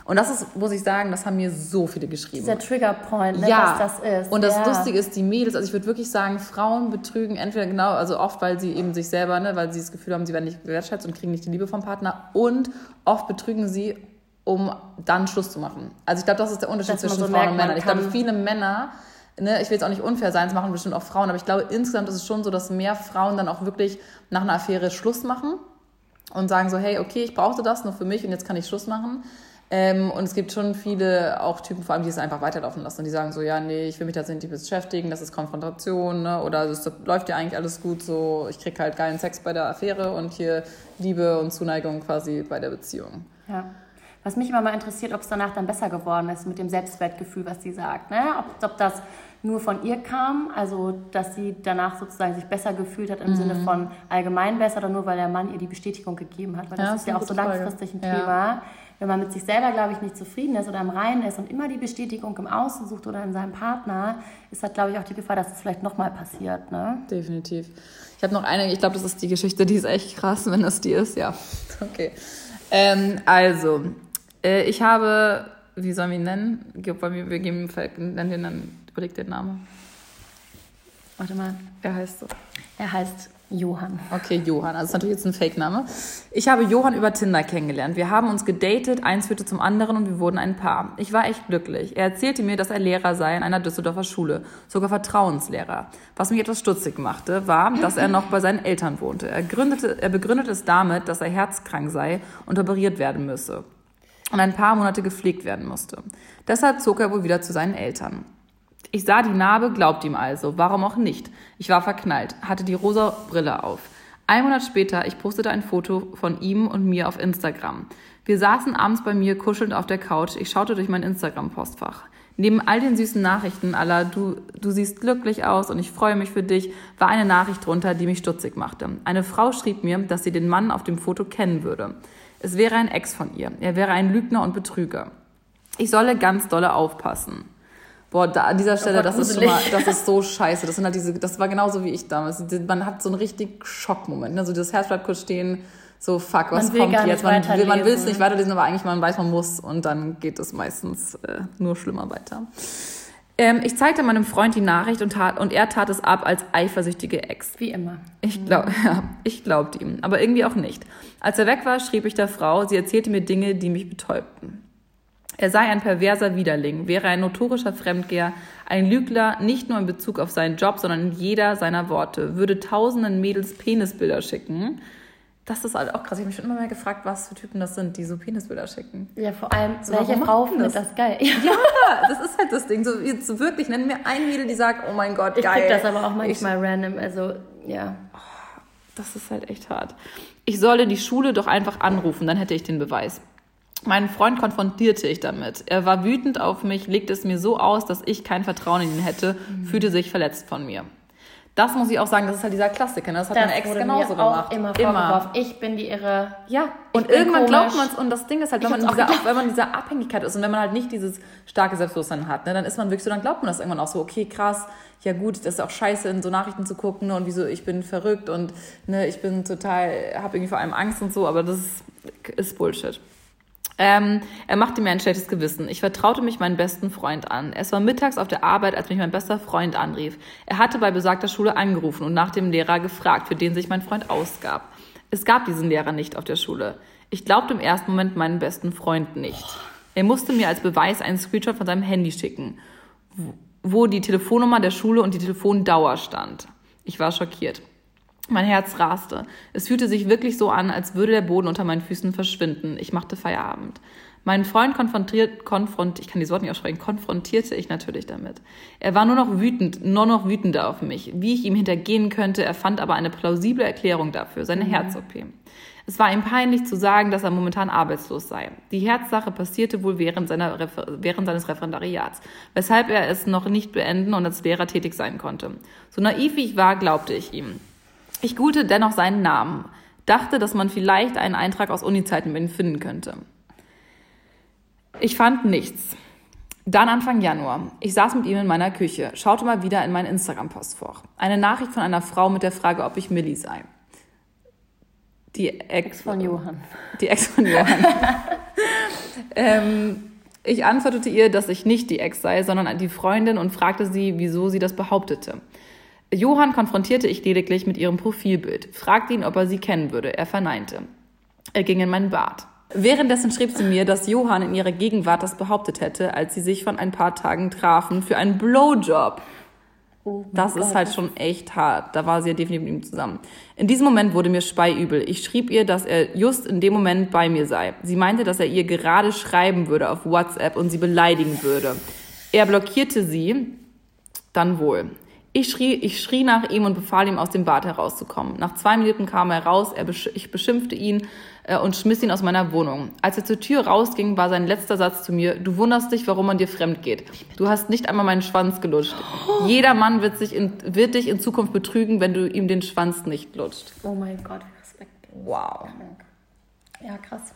Und das ist, muss ich sagen, das haben mir so viele geschrieben. Dieser Triggerpoint, ne, ja. was das ist. Und das ja. Lustige ist, die Mädels, also ich würde wirklich sagen, Frauen betrügen entweder genau, also oft, weil sie eben sich selber, ne, weil sie das Gefühl haben, sie werden nicht gewertschätzt und kriegen nicht die Liebe vom Partner. Und oft betrügen sie um dann Schluss zu machen. Also ich glaube, das ist der Unterschied Dass zwischen so Frauen und Männern. Ich glaube, viele Männer, ne, ich will jetzt auch nicht unfair sein, das machen bestimmt auch Frauen, aber ich glaube, insgesamt ist es schon so, dass mehr Frauen dann auch wirklich nach einer Affäre Schluss machen und sagen so, hey, okay, ich brauchte das nur für mich und jetzt kann ich Schluss machen. Ähm, und es gibt schon viele auch Typen, vor allem, die es einfach weiterlaufen lassen. Und die sagen so, ja, nee, ich will mich tatsächlich beschäftigen, das ist Konfrontation, ne? oder es läuft ja eigentlich alles gut, so ich krieg halt geilen Sex bei der Affäre und hier Liebe und Zuneigung quasi bei der Beziehung. Ja. Was mich immer mal interessiert, ob es danach dann besser geworden ist mit dem Selbstwertgefühl, was sie sagt. Ne? Ob, ob das nur von ihr kam, also dass sie danach sozusagen sich besser gefühlt hat im mhm. Sinne von allgemein besser oder nur weil der Mann ihr die Bestätigung gegeben hat. Weil das, ja, ist ja auch so langfristig ein Thema. Wenn man mit sich selber, glaube ich, nicht zufrieden ist oder im Reinen ist und immer die Bestätigung im Außen sucht oder in seinem Partner, ist halt, glaube ich, auch die Gefahr, dass es das vielleicht nochmal passiert. Ne? Definitiv. Ich habe noch eine, ich glaube, das ist die Geschichte, die ist echt krass, wenn das die ist, ja. Okay. Ähm, also, äh, ich habe, wie sollen wir ihn nennen? Wir geben nennen den dann, überleg den Namen. Warte mal. Er heißt so. Er heißt Johann. Okay, Johann. Also das ist natürlich jetzt ein Fake-Name. Ich habe Johann über Tinder kennengelernt. Wir haben uns gedatet, eins führte zum anderen und wir wurden ein Paar. Ich war echt glücklich. Er erzählte mir, dass er Lehrer sei in einer Düsseldorfer Schule, sogar Vertrauenslehrer. Was mich etwas stutzig machte, war, dass er noch bei seinen Eltern wohnte. Er, gründete, er begründete es damit, dass er herzkrank sei und operiert werden müsse und ein paar Monate gepflegt werden musste. Deshalb zog er wohl wieder zu seinen Eltern. Ich sah die Narbe, glaubte ihm also, warum auch nicht. Ich war verknallt, hatte die rosa Brille auf. Ein Monat später, ich postete ein Foto von ihm und mir auf Instagram. Wir saßen abends bei mir kuschelnd auf der Couch. Ich schaute durch mein Instagram-Postfach. Neben all den süßen Nachrichten aller du, du siehst glücklich aus und ich freue mich für dich, war eine Nachricht drunter, die mich stutzig machte. Eine Frau schrieb mir, dass sie den Mann auf dem Foto kennen würde. Es wäre ein Ex von ihr. Er wäre ein Lügner und Betrüger. Ich solle ganz dolle aufpassen. Boah, da, an dieser Stelle, das ist, schon mal, das ist so scheiße. Das, sind halt diese, das war genauso wie ich damals. Man hat so einen richtig Schockmoment. Also das Herz bleibt kurz stehen, so fuck, was kommt jetzt? Man will, man will es nicht weiterlesen, aber eigentlich man weiß, man muss und dann geht es meistens äh, nur schlimmer weiter. Ähm, ich zeigte meinem Freund die Nachricht und, tat, und er tat es ab als eifersüchtige Ex. Wie immer. Ich, glaub, ja, ich glaubte ihm, aber irgendwie auch nicht. Als er weg war, schrieb ich der Frau, sie erzählte mir Dinge, die mich betäubten. Er sei ein perverser Widerling, wäre ein notorischer Fremdgeher, ein Lügler, nicht nur in Bezug auf seinen Job, sondern in jeder seiner Worte, würde tausenden Mädels Penisbilder schicken. Das ist halt auch krass. Ich habe mich schon immer mehr gefragt, was für Typen das sind, die so Penisbilder schicken. Ja, vor allem, so, welche Frau findet das? das geil? Ja. das ist halt das Ding. So, jetzt wirklich, nenn mir ein Mädel, die sagt, oh mein Gott, geil. Ich das aber auch manchmal ich, random, also, ja. Das ist halt echt hart. Ich solle die Schule doch einfach anrufen, dann hätte ich den Beweis. Meinen Freund konfrontierte ich damit. Er war wütend auf mich, legte es mir so aus, dass ich kein Vertrauen in ihn hätte, mhm. fühlte sich verletzt von mir. Das muss ich auch sagen, das ist halt dieser Klassiker. Ne? Das hat das meine Ex genauso gemacht. Immer, immer. Ich bin die Irre. Ja. Und irgendwann glaubt man es. Und das Ding ist halt, wenn man, dieser, wenn man dieser Abhängigkeit ist und wenn man halt nicht dieses starke Selbstbewusstsein hat, ne, dann ist man wirklich so, dann glaubt man das irgendwann auch so, okay, krass, ja gut, das ist auch scheiße, in so Nachrichten zu gucken ne, und wieso, ich bin verrückt und ne, ich bin total, habe irgendwie vor allem Angst und so, aber das ist Bullshit. Ähm, er machte mir ein schlechtes Gewissen. Ich vertraute mich meinen besten Freund an. Es war mittags auf der Arbeit, als mich mein bester Freund anrief. Er hatte bei besagter Schule angerufen und nach dem Lehrer gefragt, für den sich mein Freund ausgab. Es gab diesen Lehrer nicht auf der Schule. Ich glaubte im ersten Moment meinen besten Freund nicht. Er musste mir als Beweis einen Screenshot von seinem Handy schicken, wo die Telefonnummer der Schule und die Telefondauer stand. Ich war schockiert. Mein Herz raste. Es fühlte sich wirklich so an, als würde der Boden unter meinen Füßen verschwinden. Ich machte Feierabend. Meinen Freund konfrontiert, konfront, ich kann dieses Wort nicht aussprechen, konfrontierte ich natürlich damit. Er war nur noch wütend, nur noch wütender auf mich. Wie ich ihm hintergehen könnte, er fand aber eine plausible Erklärung dafür, seine mhm. Herz-OP. Es war ihm peinlich zu sagen, dass er momentan arbeitslos sei. Die Herzsache passierte wohl während, seiner, während seines Referendariats, weshalb er es noch nicht beenden und als Lehrer tätig sein konnte. So naiv wie ich war, glaubte ich ihm. Ich googelte dennoch seinen Namen, dachte, dass man vielleicht einen Eintrag aus Uni-Zeiten mit ihm finden könnte. Ich fand nichts. Dann Anfang Januar. Ich saß mit ihm in meiner Küche, schaute mal wieder in meinen Instagram-Post vor. Eine Nachricht von einer Frau mit der Frage, ob ich Millie sei. Die Ex von Johann. Die Ex von Johann. ähm, ich antwortete ihr, dass ich nicht die Ex sei, sondern die Freundin und fragte sie, wieso sie das behauptete. Johann konfrontierte ich lediglich mit ihrem Profilbild, fragte ihn, ob er sie kennen würde. Er verneinte. Er ging in mein Bad. Währenddessen schrieb sie mir, dass Johann in ihrer Gegenwart das behauptet hätte, als sie sich von ein paar Tagen trafen für einen Blowjob. Oh das ist halt schon echt hart. Da war sie ja definitiv mit ihm zusammen. In diesem Moment wurde mir speiübel. Ich schrieb ihr, dass er just in dem Moment bei mir sei. Sie meinte, dass er ihr gerade schreiben würde auf WhatsApp und sie beleidigen würde. Er blockierte sie dann wohl. Ich schrie, ich schrie nach ihm und befahl ihm, aus dem Bad herauszukommen. Nach zwei Minuten kam er raus, er besch ich beschimpfte ihn äh, und schmiss ihn aus meiner Wohnung. Als er zur Tür rausging, war sein letzter Satz zu mir, du wunderst dich, warum man dir fremd geht. Du hast nicht einmal meinen Schwanz gelutscht. Oh. Jeder Mann wird, sich in, wird dich in Zukunft betrügen, wenn du ihm den Schwanz nicht lutscht. Oh mein Gott, Respekt. Wow. Ja, krass.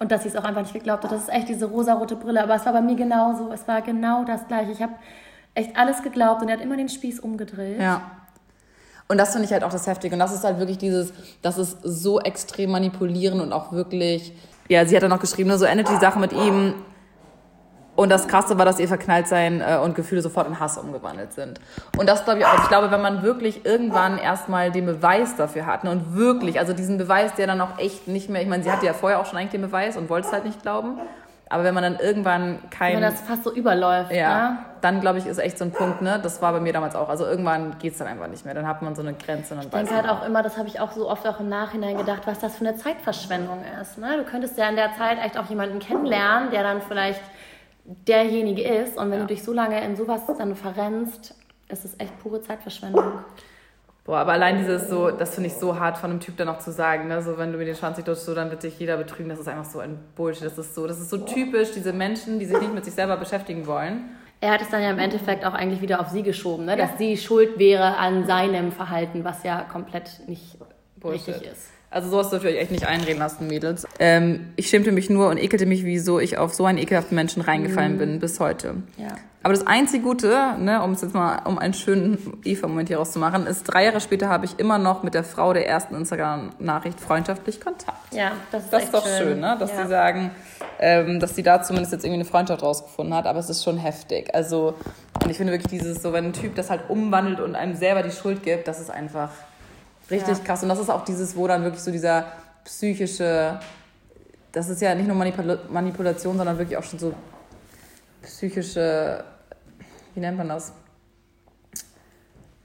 Und dass sie es auch einfach nicht geglaubt hat. Das ist echt diese rosarote Brille. Aber es war bei mir genauso. Es war genau das Gleiche. Ich habe echt alles geglaubt und er hat immer den Spieß umgedreht. Ja. Und das finde ich halt auch das Heftige. Und das ist halt wirklich dieses, das ist so extrem manipulieren und auch wirklich, ja, sie hat dann noch geschrieben, so endet die Sache mit ihm. Und das Krasse war, dass ihr Verknalltsein äh, und Gefühle sofort in Hass umgewandelt sind. Und das glaube ich auch. Ich glaube, wenn man wirklich irgendwann erstmal den Beweis dafür hat ne, und wirklich, also diesen Beweis, der dann auch echt nicht mehr, ich meine, sie hatte ja vorher auch schon eigentlich den Beweis und wollte es halt nicht glauben. Aber wenn man dann irgendwann kein. Wenn das fast so überläuft, ja. Ne? Dann glaube ich, ist echt so ein Punkt, ne? Das war bei mir damals auch. Also irgendwann geht es dann einfach nicht mehr. Dann hat man so eine Grenze. ich denke halt auch immer, das habe ich auch so oft auch im Nachhinein gedacht, was das für eine Zeitverschwendung ist. Ne? Du könntest ja in der Zeit echt auch jemanden kennenlernen, der dann vielleicht derjenige ist. Und wenn ja. du dich so lange in sowas dann verrennst, ist es echt pure Zeitverschwendung. Boah, aber allein dieses so, das finde ich so hart von einem Typ dann noch zu sagen, ne? So, wenn du mir den Schwanz nicht so, dann wird dich jeder betrügen. Das ist einfach so ein Bullshit. Das ist so, das ist so typisch, diese Menschen, die sich nicht mit sich selber beschäftigen wollen. Er hat es dann ja im Endeffekt auch eigentlich wieder auf sie geschoben, ne? dass ja. sie schuld wäre an seinem Verhalten, was ja komplett nicht Bullshit. richtig ist. Also sowas dürft ihr euch echt nicht einreden lassen, Mädels. Ähm, ich schämte mich nur und ekelte mich, wieso ich auf so einen ekelhaften Menschen reingefallen mm. bin bis heute. Ja. Aber das einzige Gute, ne, um es jetzt mal, um einen schönen Eva-Moment hier rauszumachen, ist, drei Jahre später habe ich immer noch mit der Frau der ersten Instagram-Nachricht freundschaftlich Kontakt. Ja, das ist Das ist doch schön, schön ne? Dass ja. sie sagen, ähm, dass sie da zumindest jetzt irgendwie eine Freundschaft rausgefunden hat, aber es ist schon heftig. Also, und ich finde wirklich dieses, so wenn ein Typ das halt umwandelt und einem selber die Schuld gibt, das ist einfach richtig ja. krass. Und das ist auch dieses, wo dann wirklich so dieser psychische, das ist ja nicht nur Manipul Manipulation, sondern wirklich auch schon so psychische, wie nennt man das?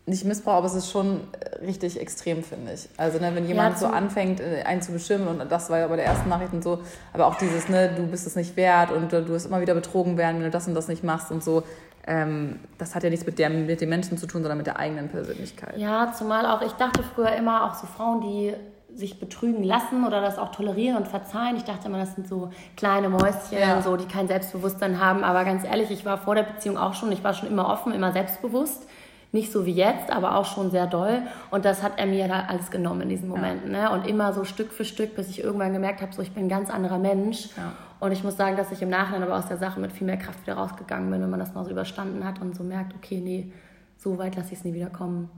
nicht Missbrauch, aber es ist schon richtig extrem, finde ich. Also, ne, wenn jemand ja, so anfängt, äh, einen zu bestimmen, und das war ja bei der ersten Nachricht und so, aber auch dieses, ne, du bist es nicht wert und du wirst immer wieder betrogen werden, wenn du das und das nicht machst und so. Ähm, das hat ja nichts mit, der, mit den Menschen zu tun, sondern mit der eigenen Persönlichkeit. Ja, zumal auch, ich dachte früher immer, auch so Frauen, die sich betrügen lassen oder das auch tolerieren und verzeihen. Ich dachte immer, das sind so kleine Mäuschen, ja. so, die kein Selbstbewusstsein haben. Aber ganz ehrlich, ich war vor der Beziehung auch schon, ich war schon immer offen, immer selbstbewusst. Nicht so wie jetzt, aber auch schon sehr doll. Und das hat er mir da alles genommen in diesen Momenten. Ja. Ne? Und immer so Stück für Stück, bis ich irgendwann gemerkt habe, so ich bin ein ganz anderer Mensch. Ja. Und ich muss sagen, dass ich im Nachhinein aber aus der Sache mit viel mehr Kraft wieder rausgegangen bin, wenn man das mal so überstanden hat und so merkt, okay, nee, so weit lasse ich es nie wieder kommen.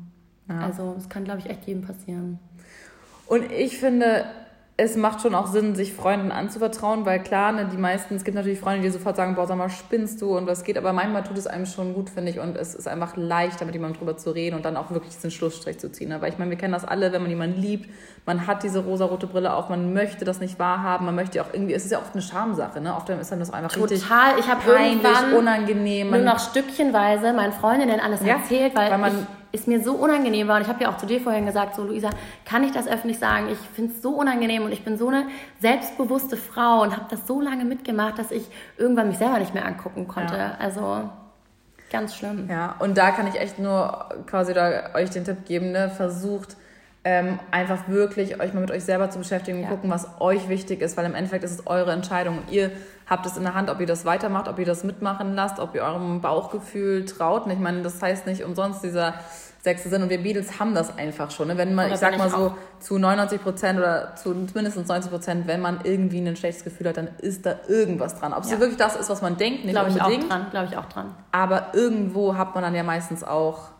Also es kann, glaube ich, echt jedem passieren. Und ich finde, es macht schon auch Sinn, sich Freunden anzuvertrauen, weil klar, ne, die meisten, es gibt natürlich Freunde, die sofort sagen, boah, sag mal, spinnst du und was geht, aber manchmal tut es einem schon gut, finde ich, und es ist einfach leichter, mit jemandem drüber zu reden und dann auch wirklich diesen Schlussstrich zu ziehen. Ne? Weil ich meine, wir kennen das alle, wenn man jemanden liebt, man hat diese rosarote Brille auf, man möchte das nicht wahrhaben, man möchte auch irgendwie, es ist ja oft eine Schamsache, ne? Oft ist dann das einfach Total, ich habe peinlich, unangenehm. Nur noch stückchenweise meinen Freundinnen alles ja, erzählt, weil, weil man, ist mir so unangenehm war. Und ich habe ja auch zu dir vorhin gesagt, so Luisa, kann ich das öffentlich sagen? Ich finde es so unangenehm und ich bin so eine selbstbewusste Frau und habe das so lange mitgemacht, dass ich irgendwann mich selber nicht mehr angucken konnte. Ja. Also ganz schlimm. Ja, und da kann ich echt nur quasi da euch den Tipp geben, ne? versucht ähm, einfach wirklich euch mal mit euch selber zu beschäftigen und ja. gucken, was euch wichtig ist, weil im Endeffekt ist es eure Entscheidung und ihr habt es in der Hand, ob ihr das weitermacht, ob ihr das mitmachen lasst, ob ihr eurem Bauchgefühl traut. Und ich meine, das heißt nicht umsonst dieser sechste Sinn und wir Beatles haben das einfach schon. Ne? Wenn man, ich sag mal so, zu 99 Prozent oder zu mindestens 90 Prozent, wenn man irgendwie ein schlechtes Gefühl hat, dann ist da irgendwas dran. Ob es ja. wirklich das ist, was man denkt, nicht Glaube. Ich auch dran, glaube ich auch dran. Aber irgendwo hat man dann ja meistens auch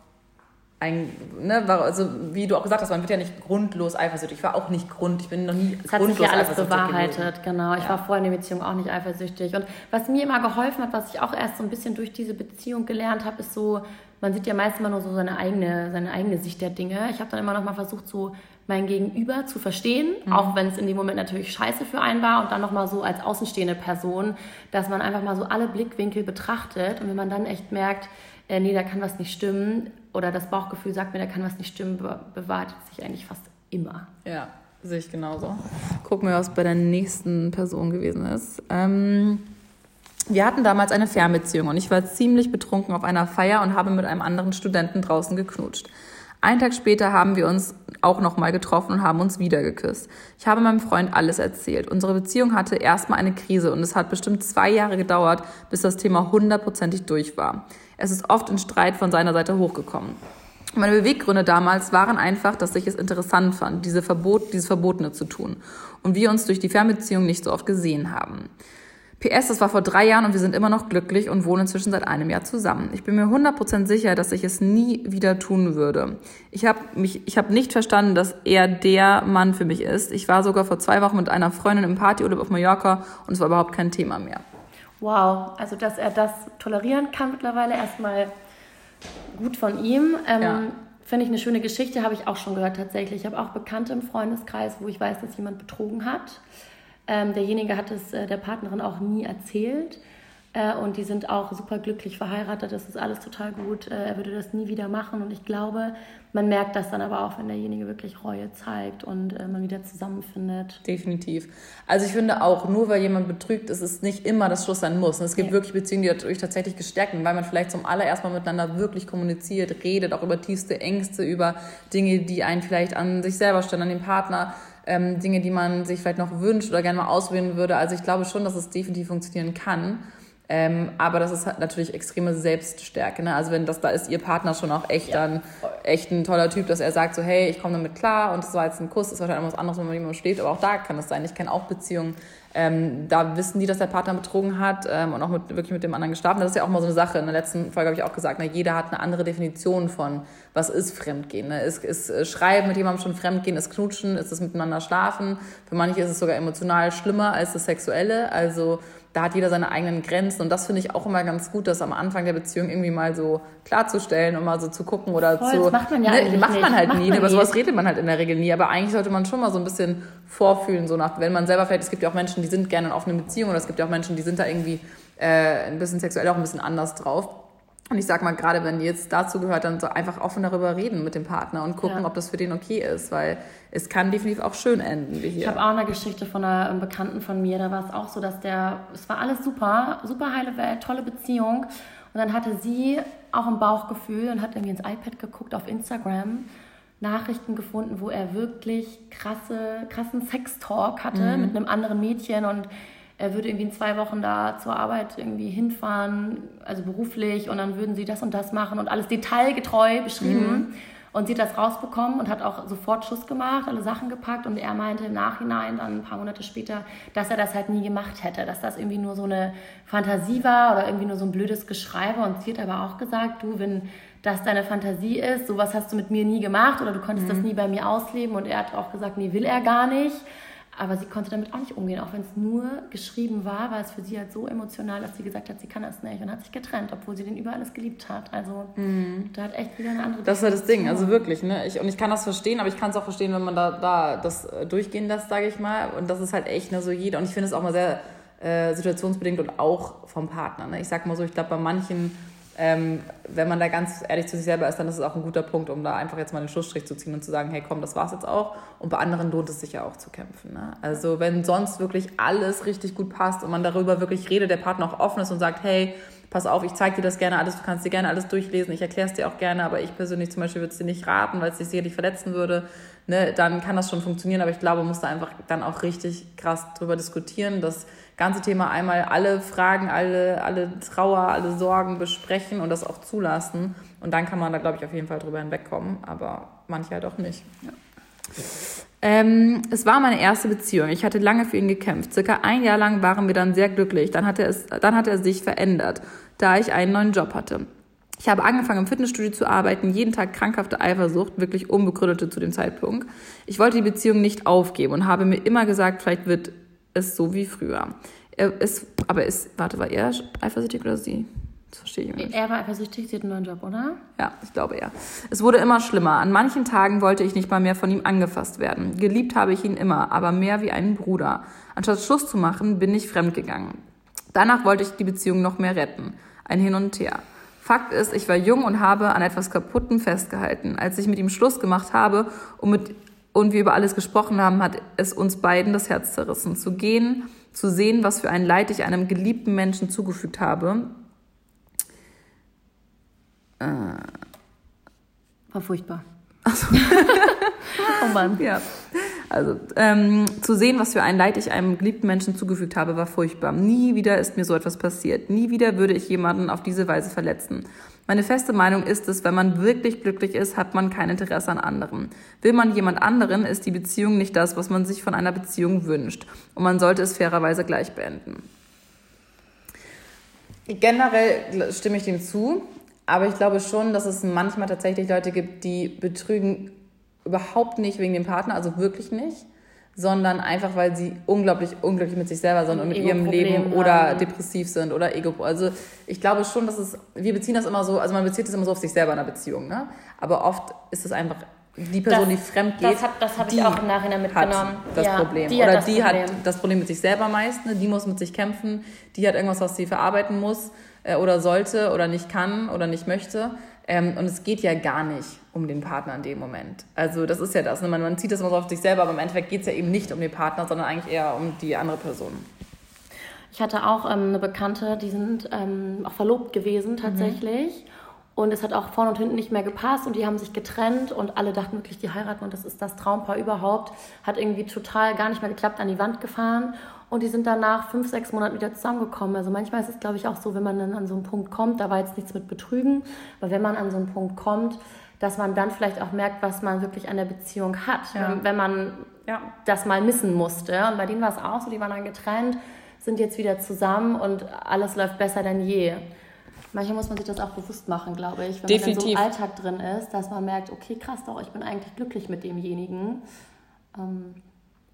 ein, ne, also wie du auch gesagt hast, man wird ja nicht grundlos eifersüchtig. Ich war auch nicht grund, ich bin noch nie das grundlos hat sich ja alles bewahrheitet, genau. Ich ja. war vorher in der Beziehung auch nicht eifersüchtig. Und was mir immer geholfen hat, was ich auch erst so ein bisschen durch diese Beziehung gelernt habe, ist so, man sieht ja meist immer nur so seine eigene, seine eigene Sicht der Dinge. Ich habe dann immer noch mal versucht, so mein Gegenüber zu verstehen, mhm. auch wenn es in dem Moment natürlich scheiße für einen war und dann noch mal so als außenstehende Person, dass man einfach mal so alle Blickwinkel betrachtet und wenn man dann echt merkt, äh, nee, da kann was nicht stimmen oder das Bauchgefühl sagt mir, da kann was nicht stimmen, be bewahrt sich eigentlich fast immer. Ja, sehe ich genauso. Gucken wir, was bei der nächsten Person gewesen ist. Ähm, wir hatten damals eine Fernbeziehung und ich war ziemlich betrunken auf einer Feier und habe mit einem anderen Studenten draußen geknutscht. Einen Tag später haben wir uns auch nochmal getroffen und haben uns wieder geküsst. Ich habe meinem Freund alles erzählt. Unsere Beziehung hatte erstmal eine Krise und es hat bestimmt zwei Jahre gedauert, bis das Thema hundertprozentig durch war. Es ist oft in Streit von seiner Seite hochgekommen. Meine Beweggründe damals waren einfach, dass ich es interessant fand, diese Verbot, dieses Verbotene zu tun und wir uns durch die Fernbeziehung nicht so oft gesehen haben. PS, das war vor drei Jahren und wir sind immer noch glücklich und wohnen inzwischen seit einem Jahr zusammen. Ich bin mir 100% sicher, dass ich es nie wieder tun würde. Ich habe mich, ich habe nicht verstanden, dass er der Mann für mich ist. Ich war sogar vor zwei Wochen mit einer Freundin im Partyurlaub auf Mallorca und es war überhaupt kein Thema mehr. Wow, also dass er das tolerieren kann mittlerweile erstmal gut von ihm. Ähm, ja. Finde ich eine schöne Geschichte, habe ich auch schon gehört tatsächlich. Ich habe auch Bekannte im Freundeskreis, wo ich weiß, dass jemand betrogen hat. Ähm, derjenige hat es äh, der Partnerin auch nie erzählt. Äh, und die sind auch super glücklich verheiratet. Das ist alles total gut. Äh, er würde das nie wieder machen. Und ich glaube, man merkt das dann aber auch, wenn derjenige wirklich Reue zeigt und äh, man wieder zusammenfindet. Definitiv. Also ich finde auch, nur weil jemand betrügt, ist es nicht immer das Schluss sein muss. Und es gibt ja. wirklich Beziehungen, die dadurch tatsächlich gestärkt werden, weil man vielleicht zum allerersten Mal miteinander wirklich kommuniziert, redet, auch über tiefste Ängste, über Dinge, die einen vielleicht an sich selber stellen, an den Partner ähm, Dinge, die man sich vielleicht noch wünscht oder gerne mal ausprobieren würde. Also ich glaube schon, dass es definitiv funktionieren kann. Ähm, aber das ist halt natürlich extreme Selbststärke. Ne? Also wenn das da ist, ihr Partner schon auch echt ja. dann echt ein toller Typ, dass er sagt so, hey, ich komme damit klar und das war jetzt ein Kuss, das ist wahrscheinlich was anderes, wenn man jemandem schläft, aber auch da kann es sein. Ich kenne auch Beziehungen, ähm, da wissen die, dass der Partner betrogen hat ähm, und auch mit, wirklich mit dem anderen geschlafen. Das ist ja auch mal so eine Sache. In der letzten Folge habe ich auch gesagt, ne, jeder hat eine andere Definition von, was ist Fremdgehen. Ne? Ist, ist äh, Schreiben mit jemandem schon Fremdgehen, ist Knutschen, ist es miteinander schlafen. Für manche ist es sogar emotional schlimmer als das Sexuelle. Also da hat jeder seine eigenen Grenzen. Und das finde ich auch immer ganz gut, das am Anfang der Beziehung irgendwie mal so klarzustellen und mal so zu gucken oder Voll, zu. Das macht man ja ne, macht man halt macht nie. Man über sowas redet man halt in der Regel nie. Aber eigentlich sollte man schon mal so ein bisschen vorfühlen, so nach, wenn man selber vielleicht, es gibt ja auch Menschen, die sind gerne in offenen Beziehungen oder es gibt ja auch Menschen, die sind da irgendwie äh, ein bisschen sexuell auch ein bisschen anders drauf. Und ich sag mal, gerade wenn jetzt dazu gehört, dann so einfach offen darüber reden mit dem Partner und gucken, ja. ob das für den okay ist, weil es kann definitiv auch schön enden, wie hier. Ich habe auch eine Geschichte von einer Bekannten von mir, da war es auch so, dass der, es war alles super, super heile Welt, tolle Beziehung. Und dann hatte sie auch ein Bauchgefühl und hat irgendwie ins iPad geguckt auf Instagram, Nachrichten gefunden, wo er wirklich krasse, krassen Sextalk hatte mhm. mit einem anderen Mädchen und er würde irgendwie in zwei Wochen da zur Arbeit irgendwie hinfahren, also beruflich, und dann würden sie das und das machen und alles detailgetreu beschrieben. Mhm. Und sie hat das rausbekommen und hat auch sofort Schuss gemacht, alle Sachen gepackt. Und er meinte im Nachhinein, dann ein paar Monate später, dass er das halt nie gemacht hätte, dass das irgendwie nur so eine Fantasie war oder irgendwie nur so ein blödes Geschreibe. Und sie hat aber auch gesagt, du, wenn das deine Fantasie ist, sowas hast du mit mir nie gemacht oder du konntest mhm. das nie bei mir ausleben. Und er hat auch gesagt, nee, will er gar nicht. Aber sie konnte damit auch nicht umgehen, auch wenn es nur geschrieben war, war es für sie halt so emotional, dass sie gesagt hat, sie kann das nicht und hat sich getrennt, obwohl sie den über alles geliebt hat. Also mhm. da hat echt wieder eine andere. Das ist ja das Ding, also wirklich, ne? Ich, und ich kann das verstehen, aber ich kann es auch verstehen, wenn man da, da das äh, durchgehen lässt, sage ich mal. Und das ist halt echt ne, so jeder. Und ich finde es auch mal sehr äh, situationsbedingt und auch vom Partner. Ne? Ich sag mal so, ich glaube, bei manchen ähm, wenn man da ganz ehrlich zu sich selber ist, dann ist es auch ein guter Punkt, um da einfach jetzt mal den Schlussstrich zu ziehen und zu sagen, hey komm, das war's jetzt auch. Und bei anderen lohnt es sich ja auch zu kämpfen. Ne? Also wenn sonst wirklich alles richtig gut passt und man darüber wirklich redet, der Partner auch offen ist und sagt, hey, pass auf, ich zeige dir das gerne alles, du kannst dir gerne alles durchlesen, ich erkläre es dir auch gerne, aber ich persönlich zum Beispiel würde es dir nicht raten, weil es dich sicherlich verletzen würde, ne? dann kann das schon funktionieren, aber ich glaube, man muss da einfach dann auch richtig krass drüber diskutieren, dass ganze Thema einmal alle Fragen, alle, alle Trauer, alle Sorgen besprechen und das auch zulassen. Und dann kann man da, glaube ich, auf jeden Fall drüber hinwegkommen, aber manche halt auch nicht. Ja. Ähm, es war meine erste Beziehung. Ich hatte lange für ihn gekämpft. Circa ein Jahr lang waren wir dann sehr glücklich. Dann hat er, es, dann hat er sich verändert, da ich einen neuen Job hatte. Ich habe angefangen im Fitnessstudio zu arbeiten, jeden Tag krankhafte Eifersucht, wirklich unbegründete zu dem Zeitpunkt. Ich wollte die Beziehung nicht aufgeben und habe mir immer gesagt, vielleicht wird ist so wie früher. Er ist, aber ist, warte, war er eifersüchtig oder sie? Das verstehe ich nicht. Er war eifersüchtig, sie hat einen neuen Job, oder? Ja, ich glaube ja. Es wurde immer schlimmer. An manchen Tagen wollte ich nicht mal mehr von ihm angefasst werden. Geliebt habe ich ihn immer, aber mehr wie einen Bruder. Anstatt Schluss zu machen, bin ich fremdgegangen. Danach wollte ich die Beziehung noch mehr retten. Ein Hin und Her. Fakt ist, ich war jung und habe an etwas Kaputtem festgehalten. Als ich mit ihm Schluss gemacht habe und mit und wir über alles gesprochen haben, hat es uns beiden das Herz zerrissen. Zu gehen, zu sehen, was für ein Leid ich einem geliebten Menschen zugefügt habe. Äh. War furchtbar. Achso. oh Mann. Ja. Also ähm, zu sehen, was für ein Leid ich einem geliebten Menschen zugefügt habe, war furchtbar. Nie wieder ist mir so etwas passiert. Nie wieder würde ich jemanden auf diese Weise verletzen. Meine feste Meinung ist es, wenn man wirklich glücklich ist, hat man kein Interesse an anderen. Will man jemand anderen, ist die Beziehung nicht das, was man sich von einer Beziehung wünscht. Und man sollte es fairerweise gleich beenden. Generell stimme ich dem zu, aber ich glaube schon, dass es manchmal tatsächlich Leute gibt, die betrügen überhaupt nicht wegen dem Partner, also wirklich nicht sondern einfach, weil sie unglaublich unglücklich mit sich selber sind und mit ihrem Leben oder haben. depressiv sind oder Ego. Also ich glaube schon, dass es, wir beziehen das immer so, also man bezieht es immer so auf sich selber in einer Beziehung, ne? Aber oft ist es einfach die Person, das, die fremd geht. Das, hat, das habe ich auch im Nachhinein mitgenommen. das ja, Problem. Oder die Problem. hat das Problem mit sich selber meist, ne? die muss mit sich kämpfen, die hat irgendwas, was sie verarbeiten muss äh, oder sollte oder nicht kann oder nicht möchte. Ähm, und es geht ja gar nicht um den Partner in dem Moment. Also das ist ja das. Ne? Man, man zieht das immer so auf sich selber, aber im Endeffekt geht es ja eben nicht um den Partner, sondern eigentlich eher um die andere Person. Ich hatte auch ähm, eine Bekannte, die sind ähm, auch verlobt gewesen tatsächlich. Mhm. Und es hat auch vorne und hinten nicht mehr gepasst und die haben sich getrennt und alle dachten wirklich, die heiraten und das ist das Traumpaar überhaupt. Hat irgendwie total gar nicht mehr geklappt, an die Wand gefahren. Und die sind dann nach fünf, sechs Monaten wieder zusammengekommen. Also manchmal ist es, glaube ich, auch so, wenn man dann an so einen Punkt kommt, da war jetzt nichts mit Betrügen, aber wenn man an so einen Punkt kommt, dass man dann vielleicht auch merkt, was man wirklich an der Beziehung hat, ja. wenn man ja. das mal missen musste. Und bei denen war es auch so, die waren dann getrennt, sind jetzt wieder zusammen und alles läuft besser denn je. Manchmal muss man sich das auch bewusst machen, glaube ich, wenn Definitiv. man in so einem Alltag drin ist, dass man merkt, okay, krass doch, ich bin eigentlich glücklich mit demjenigen. Ähm,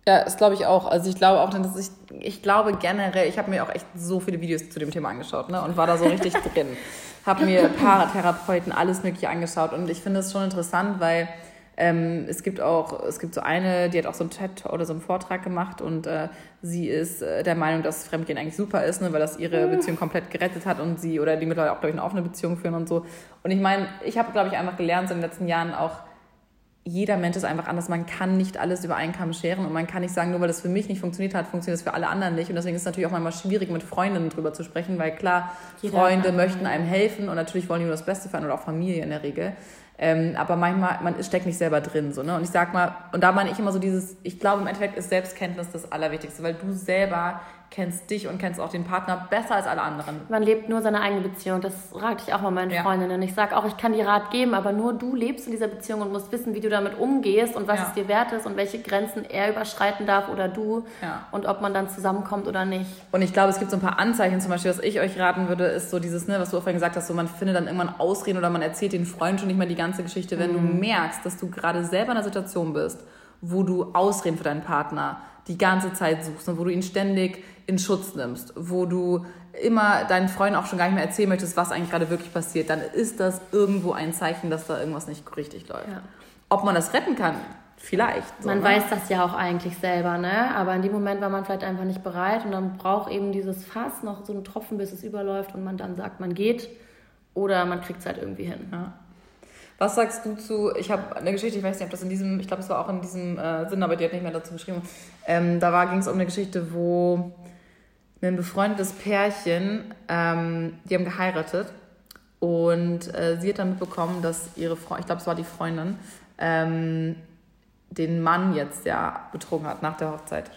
ja, das glaube ich auch. Also ich glaube auch, dass ich, ich glaube generell, ich habe mir auch echt so viele Videos zu dem Thema angeschaut ne, und war da so richtig drin. Habe mir Paratherapeuten, alles Mögliche angeschaut und ich finde es schon interessant, weil Ähm, es gibt auch, es gibt so eine, die hat auch so einen TED oder so einen Vortrag gemacht und äh, sie ist äh, der Meinung, dass Fremdgehen eigentlich super ist, ne, weil das ihre Beziehung komplett gerettet hat und sie oder die mittlerweile auch, glaube ich, eine offene Beziehung führen und so. Und ich meine, ich habe, glaube ich, einfach gelernt so in den letzten Jahren auch, jeder Mensch ist einfach anders. Man kann nicht alles über einen Kamm scheren und man kann nicht sagen, nur weil das für mich nicht funktioniert hat, funktioniert es für alle anderen nicht. Und deswegen ist es natürlich auch manchmal schwierig, mit Freundinnen drüber zu sprechen, weil klar, jeder Freunde möchten einem helfen und natürlich wollen die nur das Beste für einen oder auch Familie in der Regel. Ähm, aber manchmal, man steckt nicht selber drin. So, ne? Und ich sag mal, und da meine ich immer so dieses, ich glaube im Endeffekt ist Selbstkenntnis das Allerwichtigste, weil du selber kennst dich und kennst auch den Partner besser als alle anderen. Man lebt nur seine eigene Beziehung. Das rate ich auch mal meinen ja. Freundinnen. Ich sage auch, ich kann dir Rat geben, aber nur du lebst in dieser Beziehung und musst wissen, wie du damit umgehst und was ja. es dir wert ist und welche Grenzen er überschreiten darf oder du ja. und ob man dann zusammenkommt oder nicht. Und ich glaube, es gibt so ein paar Anzeichen, zum Beispiel, was ich euch raten würde, ist so dieses, ne, was du vorhin gesagt hast, so man findet dann irgendwann Ausreden oder man erzählt den Freund schon nicht mehr die ganze Geschichte, wenn mhm. du merkst, dass du gerade selber in einer Situation bist, wo du Ausreden für deinen Partner die ganze Zeit suchst und wo du ihn ständig in Schutz nimmst, wo du immer deinen Freunden auch schon gar nicht mehr erzählen möchtest, was eigentlich gerade wirklich passiert, dann ist das irgendwo ein Zeichen, dass da irgendwas nicht richtig läuft. Ja. Ob man das retten kann, vielleicht. So, man ne? weiß das ja auch eigentlich selber, ne? Aber in dem Moment war man vielleicht einfach nicht bereit und dann braucht eben dieses Fass noch so einen Tropfen, bis es überläuft und man dann sagt, man geht oder man kriegt es halt irgendwie hin. Ja. Was sagst du zu, ich habe eine Geschichte, ich weiß nicht, ob das in diesem, ich glaube, es war auch in diesem äh, Sinn, aber die hat nicht mehr dazu geschrieben. Ähm, da ging es um eine Geschichte, wo ein befreundetes Pärchen, ähm, die haben geheiratet und äh, sie hat dann mitbekommen, dass ihre Freundin, ich glaube, es war die Freundin, ähm, den Mann jetzt ja betrogen hat nach der Hochzeit.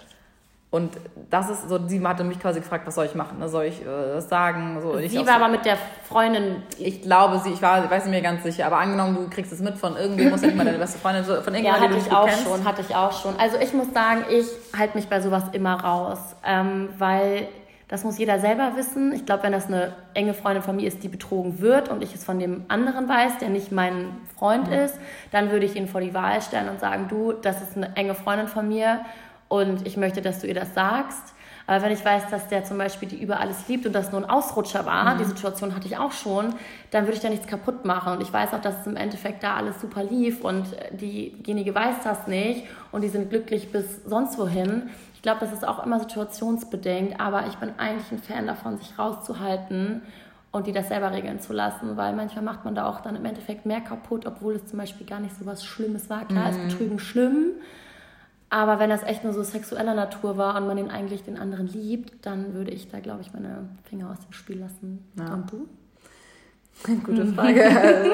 Und das ist so, sie hatte mich quasi gefragt, was soll ich machen? Ne? Soll ich äh, sagen? So, sie war so, aber mit der Freundin. Ich glaube, sie, ich war, ich weiß nicht mehr ganz sicher, aber angenommen, du kriegst es mit von irgendwie, muss ja nicht mal deine beste Freundin, von irgendjemandem, ja, hatte ich auch kennst. schon, hatte ich auch schon. Also ich muss sagen, ich halte mich bei sowas immer raus, ähm, weil das muss jeder selber wissen. Ich glaube, wenn das eine enge Freundin von mir ist, die betrogen wird und ich es von dem anderen weiß, der nicht mein Freund mhm. ist, dann würde ich ihn vor die Wahl stellen und sagen, du, das ist eine enge Freundin von mir und ich möchte, dass du ihr das sagst. Aber wenn ich weiß, dass der zum Beispiel die über alles liebt und das nur ein Ausrutscher war, mhm. die Situation hatte ich auch schon, dann würde ich da nichts kaputt machen. Und ich weiß auch, dass es im Endeffekt da alles super lief und diejenige weiß das nicht und die sind glücklich bis sonst wohin. Ich glaube, das ist auch immer situationsbedingt, aber ich bin eigentlich ein Fan davon, sich rauszuhalten und die das selber regeln zu lassen, weil manchmal macht man da auch dann im Endeffekt mehr kaputt, obwohl es zum Beispiel gar nicht so was Schlimmes war. Klar mhm. ist Betrügen schlimm, aber wenn das echt nur so sexueller Natur war und man den eigentlich den anderen liebt, dann würde ich da, glaube ich, meine Finger aus dem Spiel lassen. Ja. Und du? Gute Frage. Also,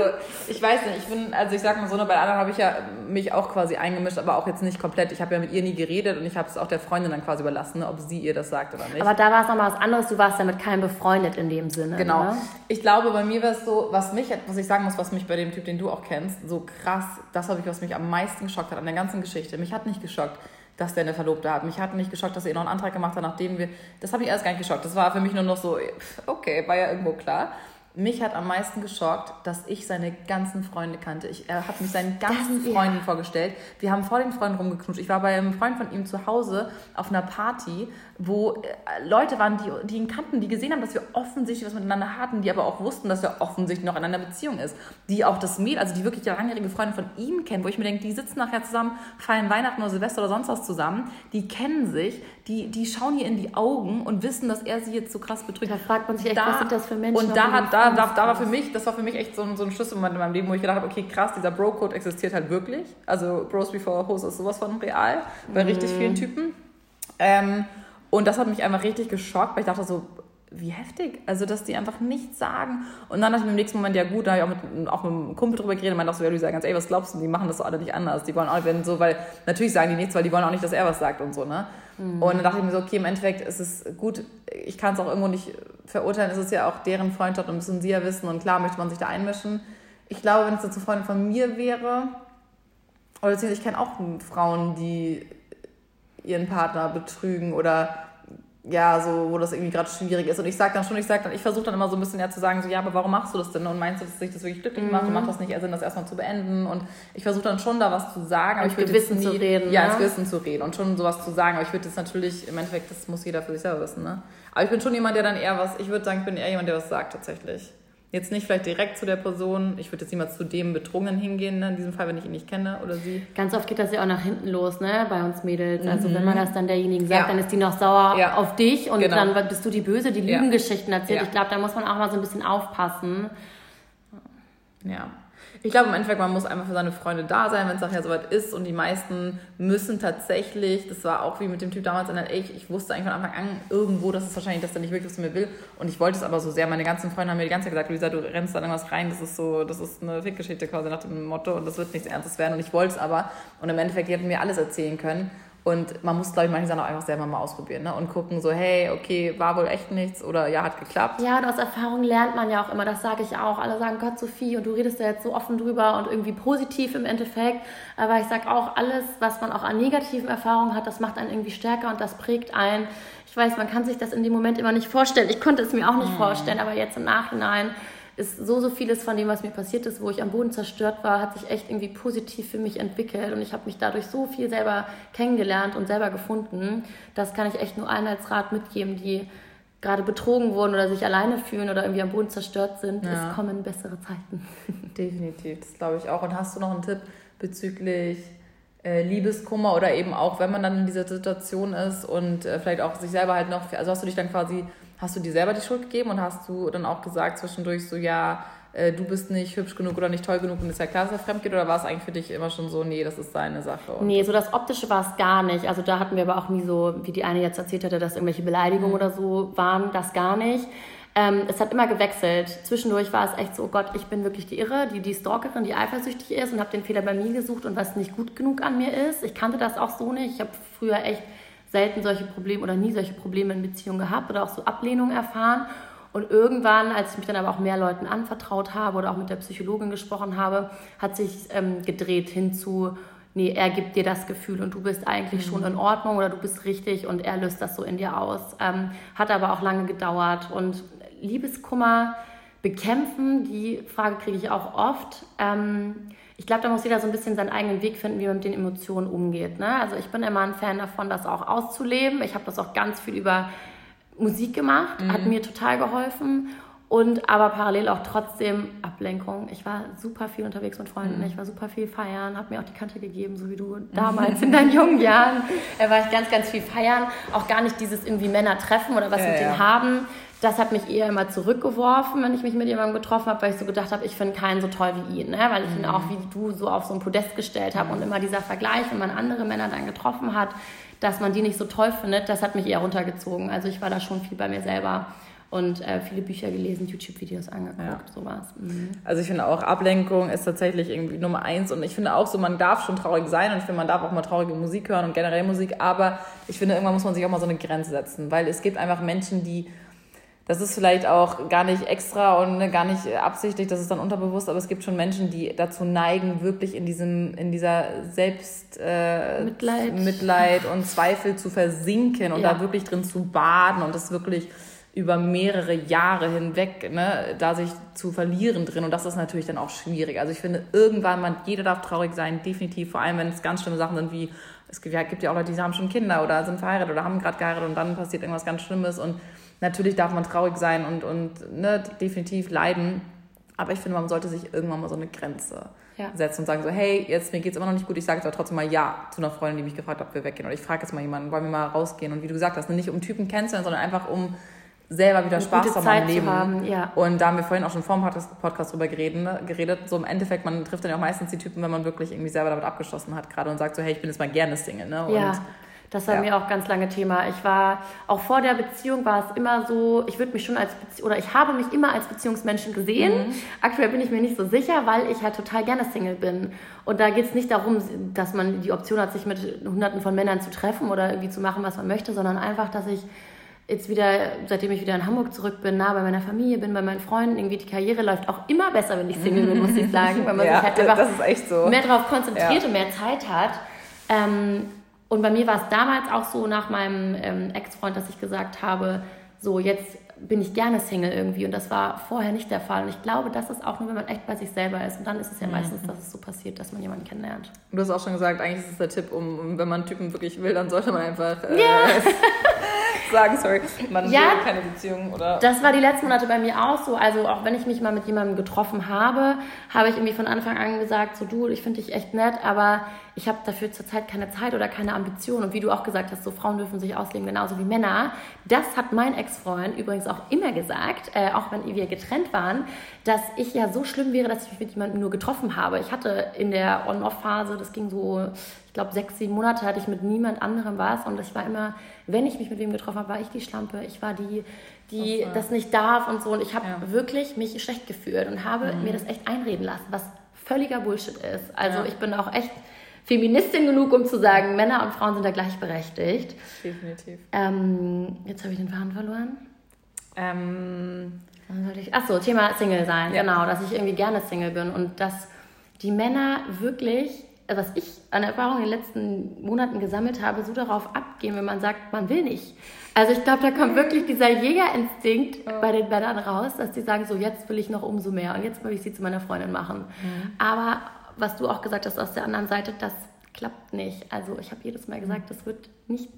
ich weiß nicht, ich bin, also ich sag mal so, ne, bei anderen habe ich ja mich auch quasi eingemischt, aber auch jetzt nicht komplett. Ich habe ja mit ihr nie geredet und ich habe es auch der Freundin dann quasi überlassen, ne, ob sie ihr das sagt oder nicht. Aber da war es nochmal was anderes, du warst ja mit keinem befreundet in dem Sinne. Genau. Ne? Ich glaube, bei mir war es so, was mich, was ich sagen muss, was mich bei dem Typ, den du auch kennst, so krass, das habe ich, was mich am meisten geschockt hat an der ganzen Geschichte. Mich hat nicht geschockt, dass der eine Verlobte hat. Mich hat nicht geschockt, dass er noch einen Antrag gemacht hat, nachdem wir. Das habe ich erst gar nicht geschockt. Das war für mich nur noch so, okay, war ja irgendwo klar. Mich hat am meisten geschockt, dass ich seine ganzen Freunde kannte. Ich, er hat mich seinen ganzen das, Freunden ja. vorgestellt. Wir haben vor den Freunden rumgeknutscht. Ich war bei einem Freund von ihm zu Hause auf einer Party, wo äh, Leute waren, die, die ihn kannten, die gesehen haben, dass wir offensichtlich was miteinander hatten, die aber auch wussten, dass er offensichtlich noch in einer Beziehung ist. Die auch das Mädel, also die wirklich langjährige Freundin von ihm kennen, wo ich mir denke, die sitzen nachher zusammen, feiern Weihnachten oder Silvester oder sonst was zusammen. Die kennen sich, die, die schauen ihr in die Augen und wissen, dass er sie jetzt so krass betrügt. Da fragt man sich echt, da, was sind das für Menschen? Und da, hat, da, da, da war für mich, das war für mich echt so, so ein Schlüsselmoment in meinem Leben, wo ich gedacht habe, okay, krass, dieser Bro-Code existiert halt wirklich. Also Bros Before Hose ist sowas von real bei mhm. richtig vielen Typen. Ähm, und das hat mich einfach richtig geschockt, weil ich dachte so, wie heftig. Also, dass die einfach nichts sagen. Und dann dachte ich mir im nächsten Moment, ja gut, da habe ich auch mit, auch mit einem Kumpel drüber geredet und meinte auch so, ja, du sagst ganz, ey, was glaubst du, die machen das so alle nicht anders. Die wollen auch, wenn so, weil natürlich sagen die nichts, weil die wollen auch nicht, dass er was sagt und so, ne? Mhm. Und dann dachte ich mir so, okay, im Endeffekt ist es gut, ich kann es auch irgendwo nicht verurteilen, es ist ja auch deren Freundschaft und müssen sie ja wissen und klar möchte man sich da einmischen. Ich glaube, wenn es jetzt eine Freundin von mir wäre, oder ich kenne auch Frauen, die ihren Partner betrügen oder ja, so, wo das irgendwie gerade schwierig ist. Und ich sage dann schon, ich sage dann, ich versuche dann immer so ein bisschen ja zu sagen, so, ja, aber warum machst du das denn? Und meinst du, dass sich das wirklich glücklich macht? Und mhm. macht das nicht eher Sinn, das erstmal zu beenden? Und ich versuche dann schon da was zu sagen. Aber ich würde Gewissen nie, zu reden. Ja, ins ne? Gewissen zu reden und schon sowas zu sagen. Aber ich würde jetzt natürlich, im Endeffekt, das muss jeder für sich selber wissen, ne? Aber ich bin schon jemand, der dann eher was, ich würde sagen, ich bin eher jemand, der was sagt tatsächlich. Jetzt nicht vielleicht direkt zu der Person. Ich würde jetzt niemals zu dem Betrogenen hingehen, ne? in diesem Fall, wenn ich ihn nicht kenne oder sie. Ganz oft geht das ja auch nach hinten los, ne, bei uns Mädels. Also mhm. wenn man das dann derjenigen sagt, ja. dann ist die noch sauer ja. auf dich und genau. dann bist du die Böse, die Lügengeschichten erzählt. Ich glaube, da muss man auch mal so ein bisschen aufpassen. Ja. Ich glaube im Endeffekt, man muss einfach für seine Freunde da sein, wenn es nachher soweit ist. Und die meisten müssen tatsächlich, das war auch wie mit dem Typ damals in ich, ich wusste eigentlich von Anfang an irgendwo, dass es wahrscheinlich, dass er nicht wirklich was mir will. Und ich wollte es aber so sehr. Meine ganzen Freunde haben mir die ganze Zeit gesagt, Luisa, du rennst da irgendwas rein, das ist so, das ist eine Fickgeschichte quasi nach dem Motto und das wird nichts Ernstes werden. Und ich wollte es aber. Und im Endeffekt, die hätten mir alles erzählen können. Und man muss, glaube ich, manche Sachen auch einfach selber mal ausprobieren ne? und gucken, so, hey, okay, war wohl echt nichts oder ja, hat geklappt. Ja, und aus Erfahrung lernt man ja auch immer, das sage ich auch. Alle sagen, Gott, Sophie, und du redest ja jetzt so offen drüber und irgendwie positiv im Endeffekt. Aber ich sage auch, alles, was man auch an negativen Erfahrungen hat, das macht einen irgendwie stärker und das prägt einen. Ich weiß, man kann sich das in dem Moment immer nicht vorstellen. Ich konnte es mir auch nicht mhm. vorstellen, aber jetzt im Nachhinein ist so, so vieles von dem, was mir passiert ist, wo ich am Boden zerstört war, hat sich echt irgendwie positiv für mich entwickelt und ich habe mich dadurch so viel selber kennengelernt und selber gefunden. Das kann ich echt nur allen als Rat mitgeben, die gerade betrogen wurden oder sich alleine fühlen oder irgendwie am Boden zerstört sind. Ja. Es kommen bessere Zeiten. Definitiv, das glaube ich auch. Und hast du noch einen Tipp bezüglich äh, Liebeskummer oder eben auch, wenn man dann in dieser Situation ist und äh, vielleicht auch sich selber halt noch, also hast du dich dann quasi Hast du dir selber die Schuld gegeben und hast du dann auch gesagt zwischendurch so, ja, äh, du bist nicht hübsch genug oder nicht toll genug und ist ja klar, dass er fremd geht? Oder war es eigentlich für dich immer schon so, nee, das ist seine Sache? nee, so das Optische war es gar nicht. Also da hatten wir aber auch nie so, wie die eine jetzt erzählt hatte, dass irgendwelche Beleidigungen mhm. oder so waren, das gar nicht. Ähm, es hat immer gewechselt. Zwischendurch war es echt so, oh Gott, ich bin wirklich die Irre, die, die Stalkerin, die eifersüchtig ist und habe den Fehler bei mir gesucht und was nicht gut genug an mir ist. Ich kannte das auch so nicht. Ich habe früher echt selten solche Probleme oder nie solche Probleme in Beziehungen gehabt oder auch so Ablehnung erfahren. Und irgendwann, als ich mich dann aber auch mehr Leuten anvertraut habe oder auch mit der Psychologin gesprochen habe, hat sich ähm, gedreht hin zu, nee, er gibt dir das Gefühl und du bist eigentlich mhm. schon in Ordnung oder du bist richtig und er löst das so in dir aus. Ähm, hat aber auch lange gedauert. Und Liebeskummer bekämpfen, die Frage kriege ich auch oft. Ähm, ich glaube, da muss jeder so ein bisschen seinen eigenen Weg finden, wie man mit den Emotionen umgeht. Ne? Also ich bin immer ein Fan davon, das auch auszuleben. Ich habe das auch ganz viel über Musik gemacht, mhm. hat mir total geholfen. Und aber parallel auch trotzdem Ablenkung. Ich war super viel unterwegs mit Freunden, mhm. ich war super viel feiern, habe mir auch die Kante gegeben, so wie du damals in deinen jungen Jahren. Da war ich ganz, ganz viel feiern. Auch gar nicht dieses irgendwie Männer treffen oder was ja, mit ja. denen haben, das hat mich eher immer zurückgeworfen, wenn ich mich mit jemandem getroffen habe, weil ich so gedacht habe, ich finde keinen so toll wie ihn, ne? weil ich ihn mhm. auch wie du so auf so ein Podest gestellt habe und immer dieser Vergleich, wenn man andere Männer dann getroffen hat, dass man die nicht so toll findet, das hat mich eher runtergezogen. Also ich war da schon viel bei mir selber und äh, viele Bücher gelesen, YouTube-Videos angeguckt, ja. sowas. Mhm. Also ich finde auch, Ablenkung ist tatsächlich irgendwie Nummer eins und ich finde auch so, man darf schon traurig sein und ich finde, man darf auch mal traurige Musik hören und generell Musik, aber ich finde, irgendwann muss man sich auch mal so eine Grenze setzen, weil es gibt einfach Menschen, die das ist vielleicht auch gar nicht extra und gar nicht absichtlich, das ist dann unterbewusst, aber es gibt schon Menschen, die dazu neigen, wirklich in diesem, in dieser Selbst äh, Mitleid. Mitleid und Zweifel zu versinken und ja. da wirklich drin zu baden und das wirklich über mehrere Jahre hinweg, ne, da sich zu verlieren drin. Und das ist natürlich dann auch schwierig. Also ich finde, irgendwann, man, jeder darf traurig sein, definitiv, vor allem wenn es ganz schlimme Sachen sind wie, es gibt ja, gibt ja auch Leute, die haben schon Kinder oder sind verheiratet oder haben gerade geheiratet und dann passiert irgendwas ganz Schlimmes und natürlich darf man traurig sein und, und ne, definitiv leiden. Aber ich finde, man sollte sich irgendwann mal so eine Grenze ja. setzen und sagen so, hey, jetzt mir geht es immer noch nicht gut, ich sage jetzt aber trotzdem mal ja zu einer Freundin, die mich gefragt hat, ob wir weggehen. Oder ich frage jetzt mal jemanden, wollen wir mal rausgehen? Und wie du gesagt hast, nicht um Typen kennenzulernen, sondern einfach um selber wieder Spaß haben am Leben. Haben, ja. Und da haben wir vorhin auch schon vor dem Podcast drüber geredet, ne, geredet. So im Endeffekt, man trifft dann ja auch meistens die Typen, wenn man wirklich irgendwie selber damit abgeschlossen hat gerade und sagt so, hey, ich bin jetzt mal gerne Single. Ne? Und ja. Das war ja. mir auch ganz lange Thema. Ich war, auch vor der Beziehung war es immer so, ich würde mich schon als, Bezie oder ich habe mich immer als Beziehungsmenschen gesehen. Mhm. Aktuell bin ich mir nicht so sicher, weil ich halt total gerne Single bin. Und da geht es nicht darum, dass man die Option hat, sich mit hunderten von Männern zu treffen oder irgendwie zu machen, was man möchte, sondern einfach, dass ich jetzt wieder, seitdem ich wieder in Hamburg zurück bin, nah bei meiner Familie bin, bei meinen Freunden, irgendwie die Karriere läuft auch immer besser, wenn ich Single bin, muss ich sagen, weil man ja, sich halt einfach so. mehr darauf konzentriert ja. und mehr Zeit hat. Ähm, und bei mir war es damals auch so nach meinem ähm, Ex-Freund, dass ich gesagt habe, so jetzt bin ich gerne Single irgendwie und das war vorher nicht der Fall. Und ich glaube, das ist auch nur, wenn man echt bei sich selber ist. Und dann ist es ja mhm. meistens, dass es so passiert, dass man jemanden kennenlernt. Du hast auch schon gesagt, eigentlich ist es der Tipp, um, um wenn man Typen wirklich will, dann sollte man einfach äh, ja. sagen, sorry, man ja, will keine Beziehung oder. Das war die letzten Monate bei mir auch so. Also auch wenn ich mich mal mit jemandem getroffen habe, habe ich irgendwie von Anfang an gesagt, so du, ich finde dich echt nett, aber ich habe dafür zurzeit keine Zeit oder keine Ambition. Und wie du auch gesagt hast, so Frauen dürfen sich ausleben genauso wie Männer. Das hat mein Ex-Freund übrigens auch immer gesagt, äh, auch wenn wir getrennt waren, dass ich ja so schlimm wäre, dass ich mich mit jemandem nur getroffen habe. Ich hatte in der On-Off-Phase, das ging so, ich glaube, sechs, sieben Monate hatte ich mit niemand anderem was. Und ich war immer, wenn ich mich mit wem getroffen habe, war ich die Schlampe. Ich war die, die das nicht darf und so. Und ich habe ja. wirklich mich schlecht gefühlt und habe mhm. mir das echt einreden lassen, was völliger Bullshit ist. Also ja. ich bin auch echt Feministin genug, um zu sagen, Männer und Frauen sind da gleichberechtigt. Definitiv. Ähm, jetzt habe ich den Faden verloren. Ähm, Achso, Thema Single sein, ja. genau, dass ich irgendwie gerne Single bin und dass die Männer wirklich, äh, was ich an Erfahrung in den letzten Monaten gesammelt habe, so darauf abgehen, wenn man sagt, man will nicht. Also ich glaube, da kommt wirklich dieser Jägerinstinkt oh. bei den Männern raus, dass die sagen, so jetzt will ich noch umso mehr und jetzt will ich sie zu meiner Freundin machen. Mhm. Aber was du auch gesagt hast aus der anderen Seite, das klappt nicht. Also ich habe jedes Mal gesagt, das wird nicht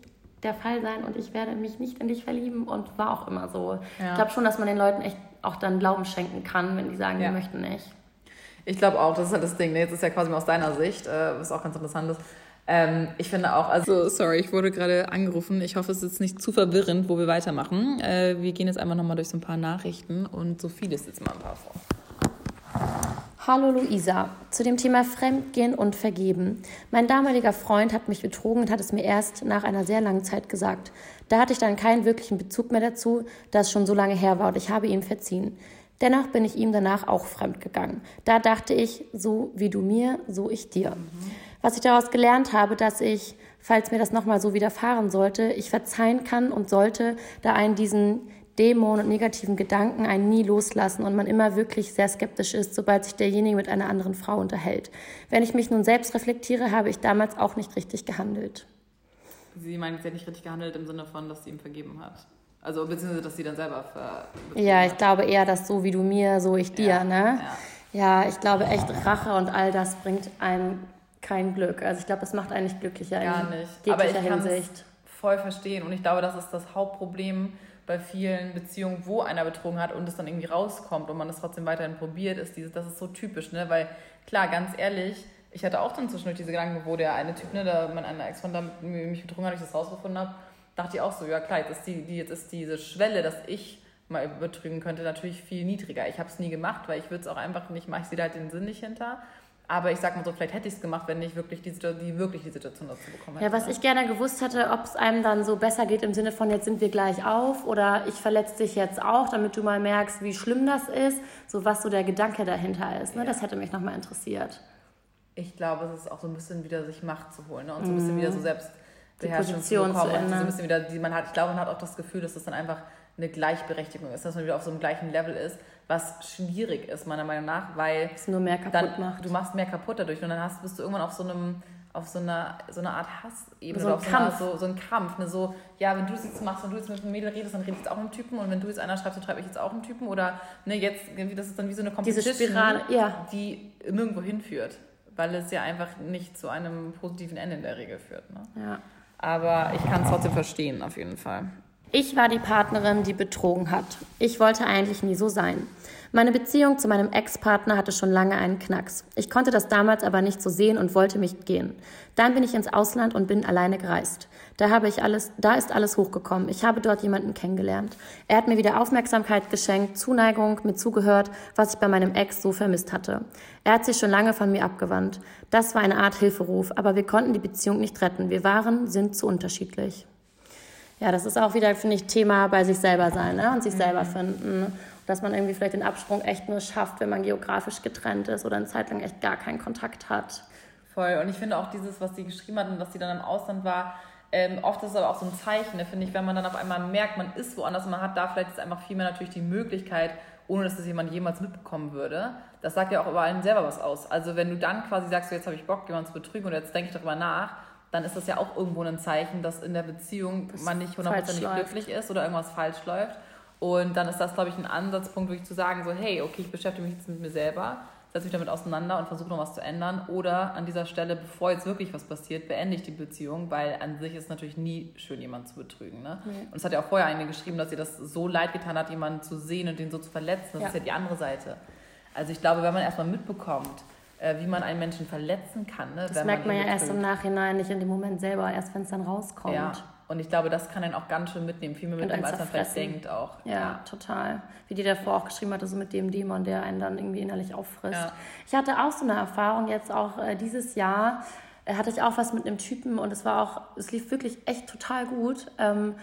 der Fall sein und ich werde mich nicht in dich verlieben und war auch immer so. Ja. Ich glaube schon, dass man den Leuten echt auch dann Glauben schenken kann, wenn die sagen, ja. die möchten nicht. Ich glaube auch, das ist halt das Ding. Jetzt ist ja quasi mal aus deiner Sicht, äh, was auch ganz interessant ist. Ähm, ich finde auch, also sorry, ich wurde gerade angerufen. Ich hoffe, es ist nicht zu verwirrend, wo wir weitermachen. Äh, wir gehen jetzt einfach nochmal durch so ein paar Nachrichten und Sophie liest jetzt mal ein paar vor. Hallo Luisa, zu dem Thema Fremdgehen und Vergeben. Mein damaliger Freund hat mich betrogen und hat es mir erst nach einer sehr langen Zeit gesagt. Da hatte ich dann keinen wirklichen Bezug mehr dazu, da es schon so lange her war und ich habe ihm verziehen. Dennoch bin ich ihm danach auch fremd gegangen. Da dachte ich, so wie du mir, so ich dir. Mhm. Was ich daraus gelernt habe, dass ich, falls mir das nochmal so widerfahren sollte, ich verzeihen kann und sollte, da einen diesen Dämonen und negativen Gedanken einen nie loslassen und man immer wirklich sehr skeptisch ist, sobald sich derjenige mit einer anderen Frau unterhält. Wenn ich mich nun selbst reflektiere, habe ich damals auch nicht richtig gehandelt. Sie meint, sie hat nicht richtig gehandelt im Sinne von, dass sie ihm vergeben hat. Also beziehungsweise, dass sie dann selber ver Ja, ich glaube eher, dass so wie du mir, so ich dir, ja, ne? Ja. ja, ich glaube echt, Rache und all das bringt einem kein Glück. Also ich glaube, es macht einen nicht glücklicher Gar in nicht. Aber ich kann es voll verstehen und ich glaube, das ist das Hauptproblem bei vielen Beziehungen, wo einer betrogen hat und es dann irgendwie rauskommt und man es trotzdem weiterhin probiert, ist dieses, das ist so typisch, ne? Weil klar, ganz ehrlich, ich hatte auch dann zwischendurch diese Gedanken, wo der eine Typ, ne, der mein einer Ex-Freund mich betrogen hat, ich das rausgefunden habe, dachte ich auch so, ja klar, jetzt ist, die, die, jetzt ist diese Schwelle, dass ich mal betrügen könnte, natürlich viel niedriger. Ich habe es nie gemacht, weil ich würde es auch einfach nicht machen, ich sehe da halt den Sinn nicht hinter. Aber ich sag mal so, vielleicht hätte ich es gemacht, wenn ich wirklich die, die, wirklich die Situation dazu bekommen hätte. Ja, was ich gerne gewusst hätte, ob es einem dann so besser geht im Sinne von, jetzt sind wir gleich auf oder ich verletze dich jetzt auch, damit du mal merkst, wie schlimm das ist, so was so der Gedanke dahinter ist. Ne? Ja. Das hätte mich nochmal interessiert. Ich glaube, es ist auch so ein bisschen wieder sich Macht zu holen ne? und so ein bisschen mhm. wieder so selbst die Position zu bekommen. Und so ein bisschen wieder, die man hat, ich glaube, man hat auch das Gefühl, dass es dann einfach eine Gleichberechtigung ist, dass man wieder auf so einem gleichen Level ist, was schwierig ist, meiner Meinung nach, weil es nur mehr kaputt dann, macht. Du machst mehr kaputt dadurch und dann hast, bist du irgendwann auf so einem auf so einer so eine Art Hassebene so oder auf Kampf. So, einer, so, so ein Kampf. Ne? So, ja, wenn du es jetzt machst, wenn du jetzt mit einem Mädel redest, dann rede ich jetzt auch mit einem Typen und wenn du jetzt einer schreibst, dann schreibe ich jetzt auch einen Typen oder ne, jetzt, das ist dann wie so eine Competition, Diese Spirale, ja. die nirgendwo hinführt, weil es ja einfach nicht zu einem positiven Ende in der Regel führt. Ne? Ja. Aber ich kann es trotzdem verstehen, auf jeden Fall. Ich war die Partnerin, die betrogen hat. Ich wollte eigentlich nie so sein. Meine Beziehung zu meinem Ex-Partner hatte schon lange einen Knacks. Ich konnte das damals aber nicht so sehen und wollte mich gehen. Dann bin ich ins Ausland und bin alleine gereist. Da habe ich alles, da ist alles hochgekommen. Ich habe dort jemanden kennengelernt. Er hat mir wieder Aufmerksamkeit geschenkt, Zuneigung, mir zugehört, was ich bei meinem Ex so vermisst hatte. Er hat sich schon lange von mir abgewandt. Das war eine Art Hilferuf, aber wir konnten die Beziehung nicht retten. Wir waren, sind zu unterschiedlich ja, das ist auch wieder, finde ich, Thema bei sich selber sein ne? und sich mhm. selber finden. Dass man irgendwie vielleicht den Absprung echt nur schafft, wenn man geografisch getrennt ist oder eine Zeit lang echt gar keinen Kontakt hat. Voll. Und ich finde auch dieses, was sie geschrieben hat und dass sie dann im Ausland war, ähm, oft ist es aber auch so ein Zeichen, ne, finde ich, wenn man dann auf einmal merkt, man ist woanders und man hat da vielleicht jetzt einfach viel mehr natürlich die Möglichkeit, ohne dass das jemand jemals mitbekommen würde. Das sagt ja auch über einen selber was aus. Also wenn du dann quasi sagst, so, jetzt habe ich Bock, jemanden zu betrügen oder jetzt denke ich darüber nach, dann ist das ja auch irgendwo ein Zeichen, dass in der Beziehung das man nicht hundertprozentig glücklich ist oder irgendwas falsch läuft. Und dann ist das, glaube ich, ein Ansatzpunkt, wirklich zu sagen, so, hey, okay, ich beschäftige mich jetzt mit mir selber. setze mich damit auseinander und versuche noch was zu ändern. Oder an dieser Stelle, bevor jetzt wirklich was passiert, beende ich die Beziehung, weil an sich ist es natürlich nie schön, jemanden zu betrügen. Ne? Nee. Und es hat ja auch vorher eine geschrieben, dass ihr das so leid getan hat, jemanden zu sehen und den so zu verletzen. Das ja. ist ja die andere Seite. Also ich glaube, wenn man erstmal mitbekommt, äh, wie man einen Menschen verletzen kann. Ne, das merkt man, man ja erst im Nachhinein, nicht in dem Moment selber, erst wenn es dann rauskommt. Ja. Und ich glaube, das kann einen auch ganz schön mitnehmen, viel mehr mitnehmen, als man vielleicht denkt auch. Ja, ja, total. Wie die davor auch geschrieben hatte, so mit dem Dämon, der einen dann irgendwie innerlich auffrisst. Ja. Ich hatte auch so eine Erfahrung jetzt auch äh, dieses Jahr, äh, hatte ich auch was mit einem Typen und es war auch, es lief wirklich echt total gut. Ähm,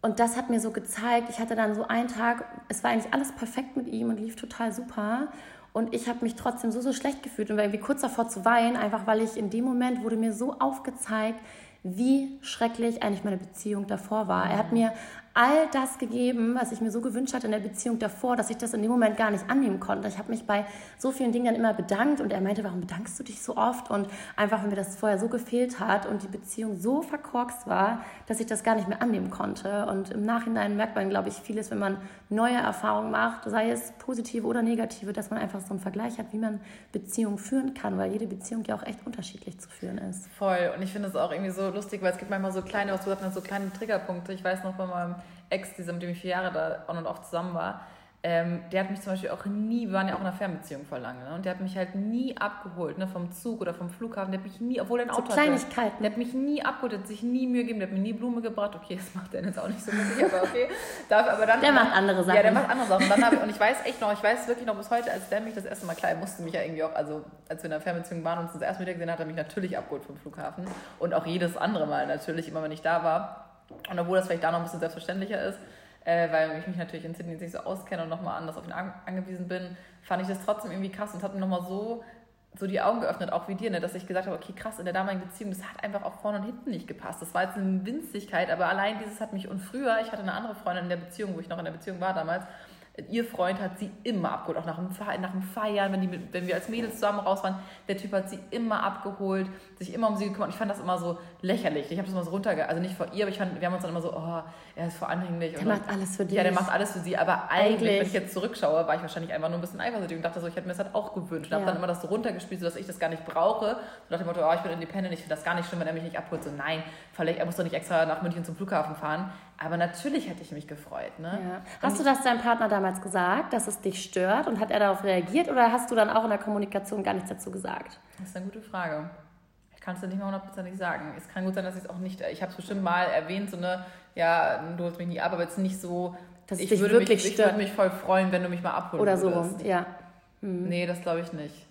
und das hat mir so gezeigt, ich hatte dann so einen Tag, es war eigentlich alles perfekt mit ihm und lief total super. Und ich habe mich trotzdem so, so schlecht gefühlt und war irgendwie kurz davor zu weinen, einfach weil ich in dem Moment wurde mir so aufgezeigt, wie schrecklich eigentlich meine Beziehung davor war. Er hat mir all das gegeben, was ich mir so gewünscht hatte in der Beziehung davor, dass ich das in dem Moment gar nicht annehmen konnte. Ich habe mich bei so vielen Dingen dann immer bedankt und er meinte, warum bedankst du dich so oft? Und einfach, wenn mir das vorher so gefehlt hat und die Beziehung so verkorkst war, dass ich das gar nicht mehr annehmen konnte. Und im Nachhinein merkt man, glaube ich, vieles, wenn man neue Erfahrungen macht, sei es positive oder negative, dass man einfach so einen Vergleich hat, wie man Beziehungen führen kann, weil jede Beziehung ja auch echt unterschiedlich zu führen ist. Voll. Und ich finde es auch irgendwie so lustig, weil es gibt manchmal so kleine, was du gesagt so kleine Triggerpunkte. Ich weiß noch bei meinem Ex, dieser, mit dem ich vier Jahre da on und off zusammen war, ähm, der hat mich zum Beispiel auch nie, wir waren ja auch in einer Fernbeziehung vor lange, ne? und der hat mich halt nie abgeholt, ne, vom Zug oder vom Flughafen, der hat mich nie, obwohl er ein Auto so Kleinigkeiten. Hatte, der hat mich nie abgeholt, der hat sich nie Mühe gegeben, der hat mir nie Blume gebracht, okay, das macht der jetzt auch nicht so wirklich, aber okay. Darf, aber dann, der macht andere Sachen. Ja, der macht andere Sachen. Und, dann ich, und ich weiß echt noch, ich weiß wirklich noch bis heute, als der mich das erste Mal, klar, er musste mich ja irgendwie auch, also als wir in einer Fernbeziehung waren und uns das erste Mal wieder gesehen hat, hat er mich natürlich abgeholt vom Flughafen und auch jedes andere Mal natürlich, immer wenn ich da war. Und obwohl das vielleicht da noch ein bisschen selbstverständlicher ist, äh, weil ich mich natürlich in Sydney nicht so auskenne und nochmal anders auf ihn an, angewiesen bin, fand ich das trotzdem irgendwie krass und es hat mir nochmal so, so die Augen geöffnet, auch wie dir, ne, dass ich gesagt habe, okay, krass, in der damaligen Beziehung, das hat einfach auch vorne und hinten nicht gepasst. Das war jetzt eine Winzigkeit, aber allein dieses hat mich, und früher, ich hatte eine andere Freundin in der Beziehung, wo ich noch in der Beziehung war damals, ihr Freund hat sie immer abgeholt, auch nach dem, nach dem Feiern, wenn, die, wenn wir als Mädels zusammen raus waren, der Typ hat sie immer abgeholt, sich immer um sie gekümmert. Ich fand das immer so lächerlich. Ich habe das immer so runterge... Also nicht vor ihr, aber ich fand, wir haben uns dann immer so, oh, er ist voll anhänglich. Der und macht alles für dich. Ja, der macht alles für sie. Aber eigentlich, eigentlich, wenn ich jetzt zurückschaue, war ich wahrscheinlich einfach nur ein bisschen eifersüchtig und dachte so, ich hätte mir das halt auch gewünscht. Und ja. habe dann immer das so runtergespielt, sodass ich das gar nicht brauche. Und nach dem Motto, oh, ich bin independent, ich finde das gar nicht schlimm, wenn er mich nicht abholt. So, nein, vielleicht, er muss doch nicht extra nach München zum Flughafen fahren. Aber natürlich hätte ich mich gefreut. Ne? Ja. Hast du das deinem Partner damals gesagt, dass es dich stört? Und hat er darauf reagiert? Oder hast du dann auch in der Kommunikation gar nichts dazu gesagt? Das ist eine gute Frage. Ich kann es dir nicht mal hundertprozentig sagen. Es kann gut sein, dass ich es auch nicht. Ich habe es bestimmt mal erwähnt, so eine, ja, du holst mich nie ab, aber jetzt nicht so. Dass ich, würde wirklich mich, ich würde mich voll freuen, wenn du mich mal abholst. Oder so, ja. Hm. Nee, das glaube ich nicht.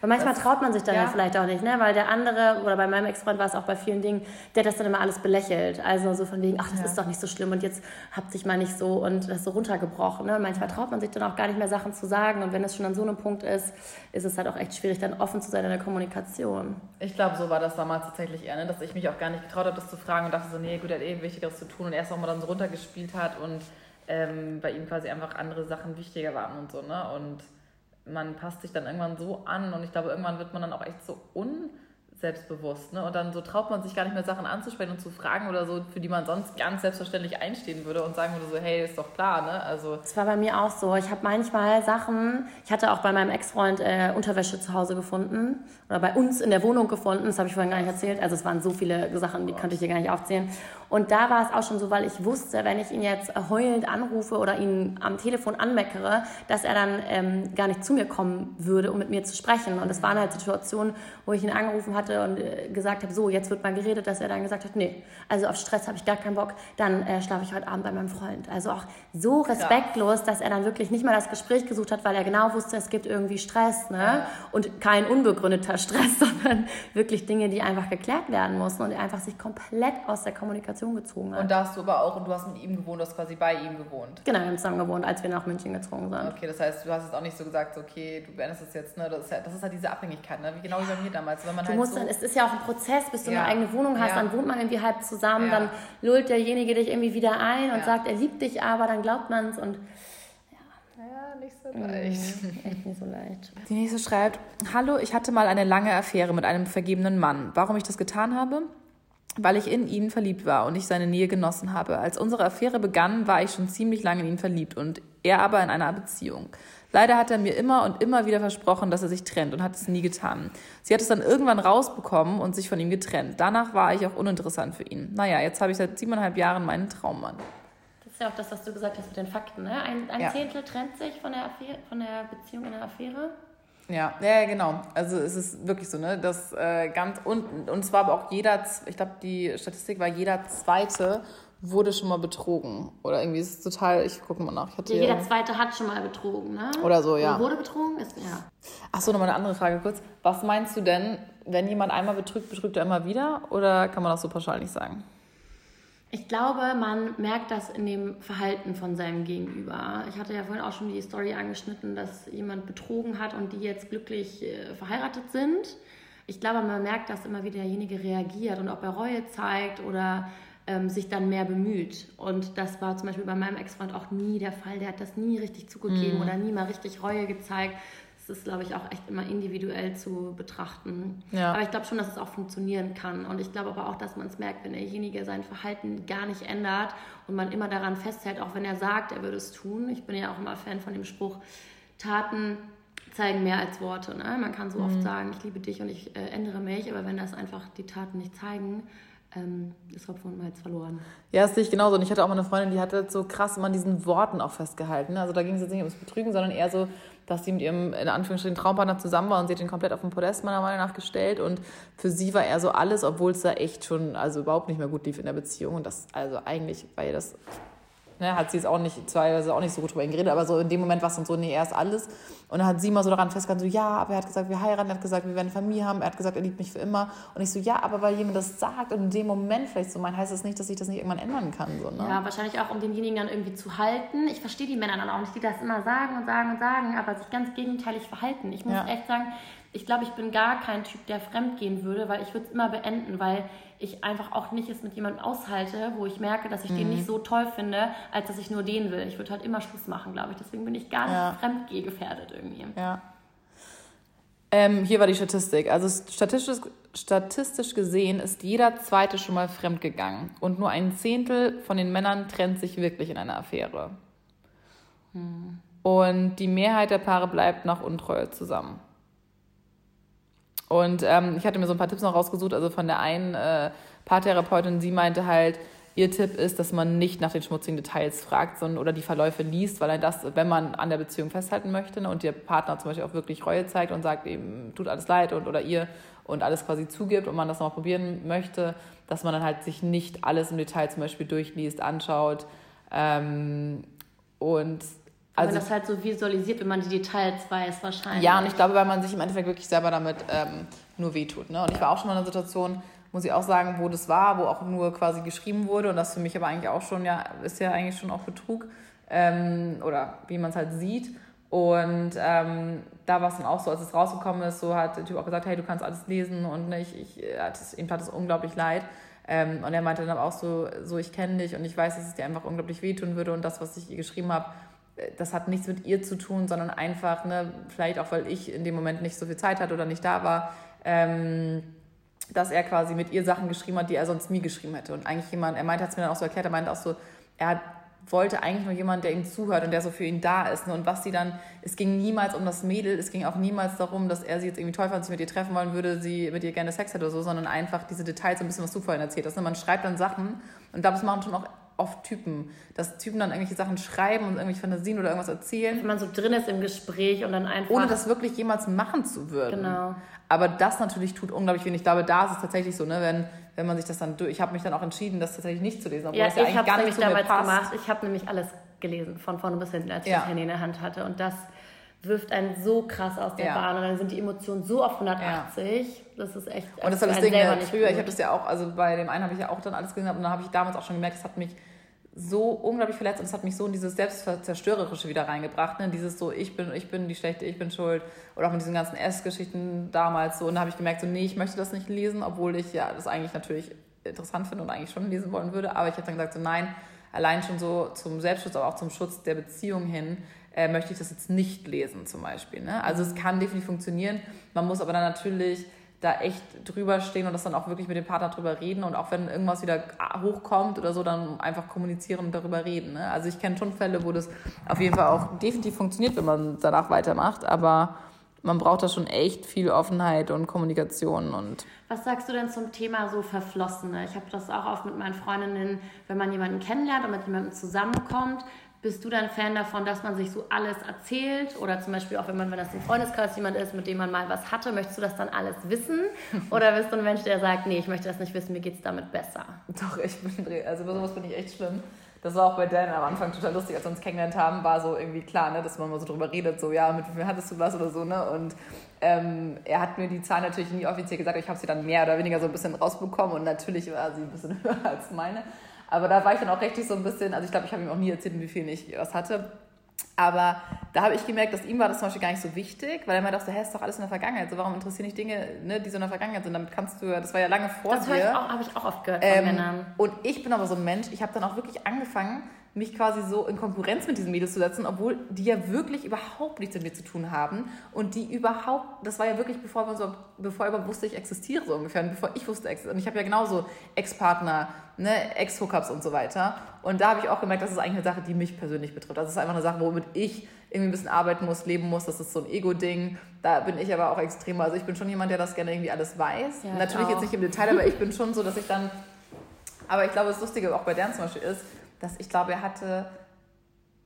Weil manchmal das, traut man sich dann ja. ja. vielleicht auch nicht, ne? Weil der andere, oder bei meinem Ex-Freund war es auch bei vielen Dingen, der das dann immer alles belächelt. Also so von wegen, ach, das ja. ist doch nicht so schlimm und jetzt habt sich mal nicht so und das so runtergebrochen. Ne? Und manchmal traut man sich dann auch gar nicht mehr Sachen zu sagen. Und wenn es schon an so einem Punkt ist, ist es halt auch echt schwierig, dann offen zu sein in der Kommunikation. Ich glaube, so war das damals tatsächlich eher, ne? dass ich mich auch gar nicht getraut habe, das zu fragen und dachte so, nee, gut, er hat eh Wichtigeres zu tun und erst auch mal dann so runtergespielt hat und ähm, bei ihm quasi einfach andere Sachen wichtiger waren und so, ne? Und man passt sich dann irgendwann so an und ich glaube, irgendwann wird man dann auch echt so un selbstbewusst. Ne? Und dann so traut man sich gar nicht mehr Sachen anzusprechen und zu fragen oder so, für die man sonst ganz selbstverständlich einstehen würde und sagen würde so, hey, ist doch klar. Ne? Also das war bei mir auch so. Ich habe manchmal Sachen, ich hatte auch bei meinem Ex-Freund äh, Unterwäsche zu Hause gefunden oder bei uns in der Wohnung gefunden, das habe ich vorhin gar nicht erzählt. Also es waren so viele Sachen, die könnte ich hier gar nicht aufzählen. Und da war es auch schon so, weil ich wusste, wenn ich ihn jetzt heulend anrufe oder ihn am Telefon anmeckere, dass er dann ähm, gar nicht zu mir kommen würde, um mit mir zu sprechen. Und es waren halt Situationen, wo ich ihn angerufen hatte und äh, gesagt habe, so, jetzt wird mal geredet, dass er dann gesagt hat, nee, also auf Stress habe ich gar keinen Bock, dann äh, schlafe ich heute Abend bei meinem Freund. Also auch so respektlos, ja. dass er dann wirklich nicht mal das Gespräch gesucht hat, weil er genau wusste, es gibt irgendwie Stress, ne? Und kein unbegründeter Stress, sondern wirklich Dinge, die einfach geklärt werden mussten und er einfach sich komplett aus der Kommunikation gezogen hat. Und da hast du aber auch, und du hast mit ihm gewohnt, du hast quasi bei ihm gewohnt. Genau, wir haben zusammen gewohnt, als wir nach München gezogen sind. Okay, das heißt, du hast jetzt auch nicht so gesagt, okay, du beendest es jetzt, ne? Das ist, ja, das ist halt diese Abhängigkeit, ne? Wie genau wie bei mir damals. Wenn man du halt musst so dann, es ist ja auch ein Prozess, bis du ja. eine eigene Wohnung hast, ja. dann wohnt man irgendwie halb zusammen, ja. dann lullt derjenige dich irgendwie wieder ein und sagt, er liebt dich aber, dann glaubt man es und nicht so leicht. Mhm, echt nicht so leicht. Die nächste schreibt: Hallo, ich hatte mal eine lange Affäre mit einem vergebenen Mann. Warum ich das getan habe? Weil ich in ihn verliebt war und ich seine Nähe genossen habe. Als unsere Affäre begann, war ich schon ziemlich lange in ihn verliebt und er aber in einer Beziehung. Leider hat er mir immer und immer wieder versprochen, dass er sich trennt und hat es nie getan. Sie hat es dann irgendwann rausbekommen und sich von ihm getrennt. Danach war ich auch uninteressant für ihn. Naja, jetzt habe ich seit siebeneinhalb Jahren meinen Traummann. Das ist ja auch das, was du gesagt hast mit den Fakten. Ne? Ein, ein ja. Zehntel trennt sich von der, Affäre, von der Beziehung in der Affäre. Ja, ja, genau. Also es ist wirklich so, ne? Das äh, ganz und und zwar aber auch jeder, ich glaube die Statistik war jeder zweite wurde schon mal betrogen oder irgendwie ist es total. Ich gucke mal nach. Ja, jeder zweite hat schon mal betrogen, ne? Oder so, ja. Oder wurde betrogen, ist ja. Ach so, nochmal eine andere Frage kurz. Was meinst du denn, wenn jemand einmal betrügt, betrügt er immer wieder oder kann man das so pauschal nicht sagen? Ich glaube, man merkt das in dem Verhalten von seinem Gegenüber. Ich hatte ja vorhin auch schon die Story angeschnitten, dass jemand betrogen hat und die jetzt glücklich äh, verheiratet sind. Ich glaube, man merkt, dass immer wieder derjenige reagiert und ob er Reue zeigt oder ähm, sich dann mehr bemüht. Und das war zum Beispiel bei meinem Ex-Freund auch nie der Fall. Der hat das nie richtig zugegeben mm. oder nie mal richtig Reue gezeigt, das ist, glaube ich, auch echt immer individuell zu betrachten. Ja. Aber ich glaube schon, dass es auch funktionieren kann. Und ich glaube aber auch, dass man es merkt, wenn derjenige sein Verhalten gar nicht ändert und man immer daran festhält, auch wenn er sagt, er würde es tun. Ich bin ja auch immer Fan von dem Spruch, Taten zeigen mehr als Worte. Ne? Man kann so mhm. oft sagen, ich liebe dich und ich äh, ändere mich, aber wenn das einfach die Taten nicht zeigen, ähm, ist Hopfen und Malz verloren. Ja, das sehe ich genauso. Und ich hatte auch mal eine Freundin, die hatte so krass immer an diesen Worten auch festgehalten. Also da ging es jetzt nicht ums Betrügen, sondern eher so, dass sie mit ihrem, in Anführungsstrichen, Traumpartner zusammen war und sie hat ihn komplett auf den Podest meiner Meinung nach gestellt. Und für sie war er so alles, obwohl es da echt schon, also überhaupt nicht mehr gut lief in der Beziehung. Und das, also eigentlich war ihr das Ne, hat sie es auch nicht, teilweise auch nicht so gut drüber geredet, aber so in dem Moment war es dann so, nee, er ist alles. Und dann hat sie mal so daran festgehalten, so, ja, aber er hat gesagt, wir heiraten, er hat gesagt, wir werden Familie haben, er hat gesagt, er liebt mich für immer. Und ich so, ja, aber weil jemand das sagt und in dem Moment vielleicht so meint, heißt das nicht, dass ich das nicht irgendwann ändern kann. So, ne? Ja, wahrscheinlich auch, um denjenigen dann irgendwie zu halten. Ich verstehe die Männer dann auch nicht, die das immer sagen und sagen und sagen, aber sich ganz gegenteilig verhalten. Ich muss ja. echt sagen, ich glaube, ich bin gar kein Typ, der fremd gehen würde, weil ich würde es immer beenden, weil ich einfach auch nicht es mit jemandem aushalte, wo ich merke, dass ich mhm. den nicht so toll finde, als dass ich nur den will. Ich würde halt immer Schluss machen, glaube ich. Deswegen bin ich gar nicht ja. fremdgehgefährdet irgendwie. Ja. Ähm, hier war die Statistik. Also statistisch, statistisch gesehen ist jeder Zweite schon mal fremdgegangen. Und nur ein Zehntel von den Männern trennt sich wirklich in einer Affäre. Hm. Und die Mehrheit der Paare bleibt nach Untreue zusammen. Und ähm, ich hatte mir so ein paar Tipps noch rausgesucht. Also von der einen äh, Paartherapeutin, sie meinte halt, ihr Tipp ist, dass man nicht nach den schmutzigen Details fragt, sondern oder die Verläufe liest, weil das, wenn man an der Beziehung festhalten möchte ne, und der Partner zum Beispiel auch wirklich Reue zeigt und sagt, eben tut alles leid und oder ihr und alles quasi zugibt und man das noch probieren möchte, dass man dann halt sich nicht alles im Detail zum Beispiel durchliest, anschaut ähm, und also, wenn man das halt so visualisiert, wenn man die Details weiß, wahrscheinlich. Ja, und ich glaube, weil man sich im Endeffekt wirklich selber damit ähm, nur wehtut. Ne? Und ich war auch schon mal in einer Situation, muss ich auch sagen, wo das war, wo auch nur quasi geschrieben wurde und das für mich aber eigentlich auch schon, ja, ist ja eigentlich schon auch Betrug ähm, oder wie man es halt sieht. Und ähm, da war es dann auch so, als es rausgekommen ist, so hat der Typ auch gesagt, hey, du kannst alles lesen und nicht, ich, ich ihm tat es unglaublich leid. Ähm, und er meinte dann aber auch so, so ich kenne dich und ich weiß, dass es dir einfach unglaublich wehtun würde und das, was ich ihr geschrieben habe, das hat nichts mit ihr zu tun, sondern einfach, ne, vielleicht auch, weil ich in dem Moment nicht so viel Zeit hatte oder nicht da war, ähm, dass er quasi mit ihr Sachen geschrieben hat, die er sonst nie geschrieben hätte. Und eigentlich jemand, er meinte, hat es mir dann auch so erklärt, er meinte auch so, er wollte eigentlich nur jemand, der ihm zuhört und der so für ihn da ist. Ne? Und was sie dann, es ging niemals um das Mädel, es ging auch niemals darum, dass er sie jetzt irgendwie toll fand, sich mit ihr treffen wollen würde, sie mit ihr gerne Sex hätte oder so, sondern einfach diese Details, so ein bisschen, was du vorhin erzählt hast. Ne? Man schreibt dann Sachen und das machen schon auch oft Typen, dass Typen dann irgendwelche Sachen schreiben und irgendwelche Fantasien oder irgendwas erzählen. Wenn man so drin ist im Gespräch und dann einfach. Ohne das wirklich jemals machen zu würden. Genau. Aber das natürlich tut unglaublich wenig. Ich glaube, da ist es tatsächlich so, ne, wenn, wenn man sich das dann durch. Ich habe mich dann auch entschieden, das tatsächlich nicht zu lesen, obwohl ja, das ja ich eigentlich gar nicht so damals gemacht. Ich habe nämlich alles gelesen, von vorne bis hinten, als ich ja. das Handy in der Hand hatte. Und das wirft einen so krass aus der ja. Bahn und dann sind die Emotionen so auf 180. Ja. Das ist echt. Und das war das Ding, ne, früher, ich habe das ja auch, also bei dem einen habe ich ja auch dann alles gesehen, und dann habe ich damals auch schon gemerkt, das hat mich so unglaublich verletzt und es hat mich so in dieses Selbstzerstörerische wieder reingebracht. Ne? Dieses so, ich bin, ich bin die Schlechte, ich bin schuld. Oder auch mit diesen ganzen S-Geschichten damals so. Und da habe ich gemerkt, so, nee, ich möchte das nicht lesen, obwohl ich ja das eigentlich natürlich interessant finde und eigentlich schon lesen wollen würde. Aber ich habe dann gesagt, so nein, allein schon so zum Selbstschutz, aber auch zum Schutz der Beziehung hin, äh, möchte ich das jetzt nicht lesen zum Beispiel. Ne? Also es kann definitiv funktionieren. Man muss aber dann natürlich da echt drüber stehen und das dann auch wirklich mit dem Partner drüber reden und auch wenn irgendwas wieder hochkommt oder so, dann einfach kommunizieren und darüber reden. Ne? Also ich kenne schon Fälle, wo das auf jeden Fall auch definitiv funktioniert, wenn man danach weitermacht, aber man braucht da schon echt viel Offenheit und Kommunikation und. Was sagst du denn zum Thema so Verflossene? Ich habe das auch oft mit meinen Freundinnen, wenn man jemanden kennenlernt und mit jemandem zusammenkommt, bist du dann Fan davon, dass man sich so alles erzählt? Oder zum Beispiel auch, wenn man, wenn das im Freundeskreis jemand ist, mit dem man mal was hatte, möchtest du das dann alles wissen? Oder bist du ein Mensch, der sagt, nee, ich möchte das nicht wissen, mir geht es damit besser? Doch, ich bin, also bei sowas bin ich echt schlimm. Das war auch bei Dan am Anfang total lustig, als wir uns kennengelernt haben, war so irgendwie klar, ne, dass man mal so drüber redet, so, ja, mit wem hattest du was oder so, ne? Und ähm, er hat mir die Zahl natürlich nie offiziell gesagt, ich habe sie dann mehr oder weniger so ein bisschen rausbekommen und natürlich war sie ein bisschen höher als meine. Aber da war ich dann auch richtig so ein bisschen, also ich glaube, ich habe ihm auch nie erzählt, wie viel ich was hatte. Aber da habe ich gemerkt, dass ihm war das zum Beispiel gar nicht so wichtig, weil er immer dachte, hä, ist doch alles in der Vergangenheit. So, warum interessieren dich Dinge, ne, die so in der Vergangenheit sind? Damit kannst du, das war ja lange vor das dir. Das habe ich auch oft gehört von ähm, Männern. Und ich bin aber so ein Mensch, ich habe dann auch wirklich angefangen, mich quasi so in Konkurrenz mit diesen Mädels zu setzen, obwohl die ja wirklich überhaupt nichts mit mir zu tun haben und die überhaupt, das war ja wirklich bevor man so, bevor überhaupt wusste, ich existiere so ungefähr und bevor ich wusste, und ich habe ja genauso Ex-Partner, ne, Ex-Hookups und so weiter und da habe ich auch gemerkt, das ist eigentlich eine Sache, die mich persönlich betrifft. Das ist einfach eine Sache, womit ich irgendwie ein bisschen arbeiten muss, leben muss, das ist so ein Ego-Ding. Da bin ich aber auch extremer, also ich bin schon jemand, der das gerne irgendwie alles weiß. Ja, Natürlich jetzt nicht im Detail, aber ich bin schon so, dass ich dann, aber ich glaube, das Lustige auch bei deren zum Beispiel ist, dass ich glaube, er hatte,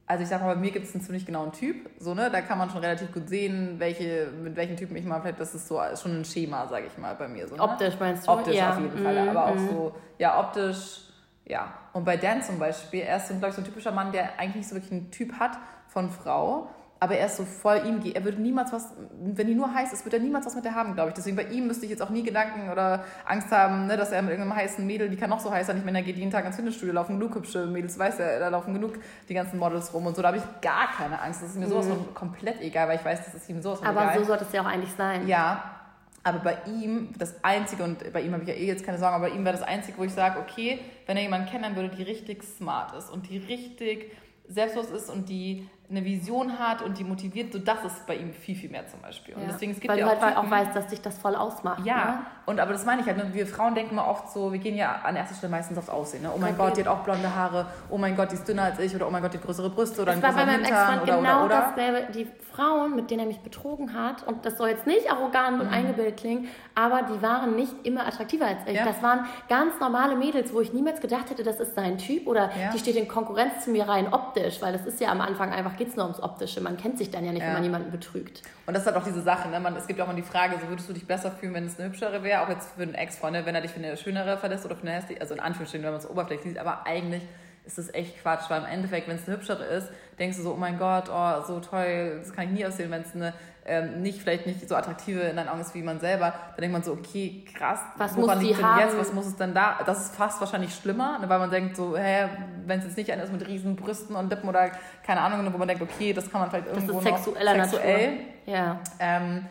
also ich sag mal, bei mir gibt es einen ziemlich genauen Typ, so, ne, da kann man schon relativ gut sehen, welche, mit welchen Typen ich mal vielleicht, das ist so schon ein Schema, sage ich mal, bei mir. So, ne? Optisch meinst du? Optisch ja. auf jeden Fall, mm, aber auch mm. so, ja, optisch, ja. Und bei Dan zum Beispiel, er ist, glaube ich, so ein typischer Mann, der eigentlich nicht so wirklich einen Typ hat von Frau, aber er ist so voll ihm, er würde niemals was, wenn die nur heiß ist, würde er niemals was mit der haben, glaube ich. Deswegen bei ihm müsste ich jetzt auch nie Gedanken oder Angst haben, ne, dass er mit irgendeinem heißen Mädel, die kann noch so heiß sein, ich meine, er geht jeden Tag ins Fitnessstudio, laufen genug hübsche Mädels, weiß er, da laufen genug die ganzen Models rum und so, da habe ich gar keine Angst. Das ist mir sowas mhm. von komplett egal, weil ich weiß, das ist ihm sowas von aber egal. Aber so sollte es ja auch eigentlich sein. Ja, aber bei ihm, das Einzige, und bei ihm habe ich ja eh jetzt keine Sorgen, aber bei ihm war das Einzige, wo ich sage, okay, wenn er jemanden kennenlernen würde, die richtig smart ist und die richtig selbstlos ist und die eine Vision hat und die motiviert, so das ist bei ihm viel, viel mehr zum Beispiel. Und ja. deswegen, es gibt Weil ja auch du halt Typen, auch weißt, dass dich das voll ausmacht. Ja, ne? und aber das meine ich halt, ne? wir Frauen denken immer oft so, wir gehen ja an erster Stelle meistens aufs Aussehen. Ne? Oh mein okay. Gott, die hat auch blonde Haare, oh mein Gott, die ist dünner als ich oder oh mein Gott, die hat größere Brüste oder das einen größeren Hintern oder, genau oder, oder. dasselbe. Die Frauen, mit denen er mich betrogen hat, und das soll jetzt nicht arrogant und mhm. eingebildet klingen, aber die waren nicht immer attraktiver als ich. Ja. Das waren ganz normale Mädels, wo ich niemals gedacht hätte, das ist sein Typ oder ja. die steht in Konkurrenz zu mir rein optisch, weil das ist ja am Anfang einfach, geht es nur ums Optische. Man kennt sich dann ja nicht, ja. wenn man jemanden betrügt. Und das ist halt auch diese Sache, ne? Man, es gibt auch immer die Frage, so würdest du dich besser fühlen, wenn es eine hübschere wäre, auch jetzt für einen Ex-Freund, wenn er dich für eine schönere verlässt oder für eine hässliche, also in Anführungsstrichen, wenn man es oberflächlich sieht, aber eigentlich ist es echt Quatsch, weil im Endeffekt, wenn es eine hübschere ist, denkst du so, oh mein Gott, oh, so toll, das kann ich nie aussehen, wenn es eine ähm, nicht, vielleicht nicht so attraktive in deinen Augen ist wie man selber, dann denkt man so, okay, krass, was woran liegt denn haben? jetzt, was muss es denn da? Das ist fast wahrscheinlich schlimmer, ne, weil man denkt so, hä, wenn es jetzt nicht einer ist mit riesen Brüsten und Lippen oder keine Ahnung, wo man denkt, okay, das kann man vielleicht irgendwo das ist sexueller noch sexuell. Natur. Ja. Ähm,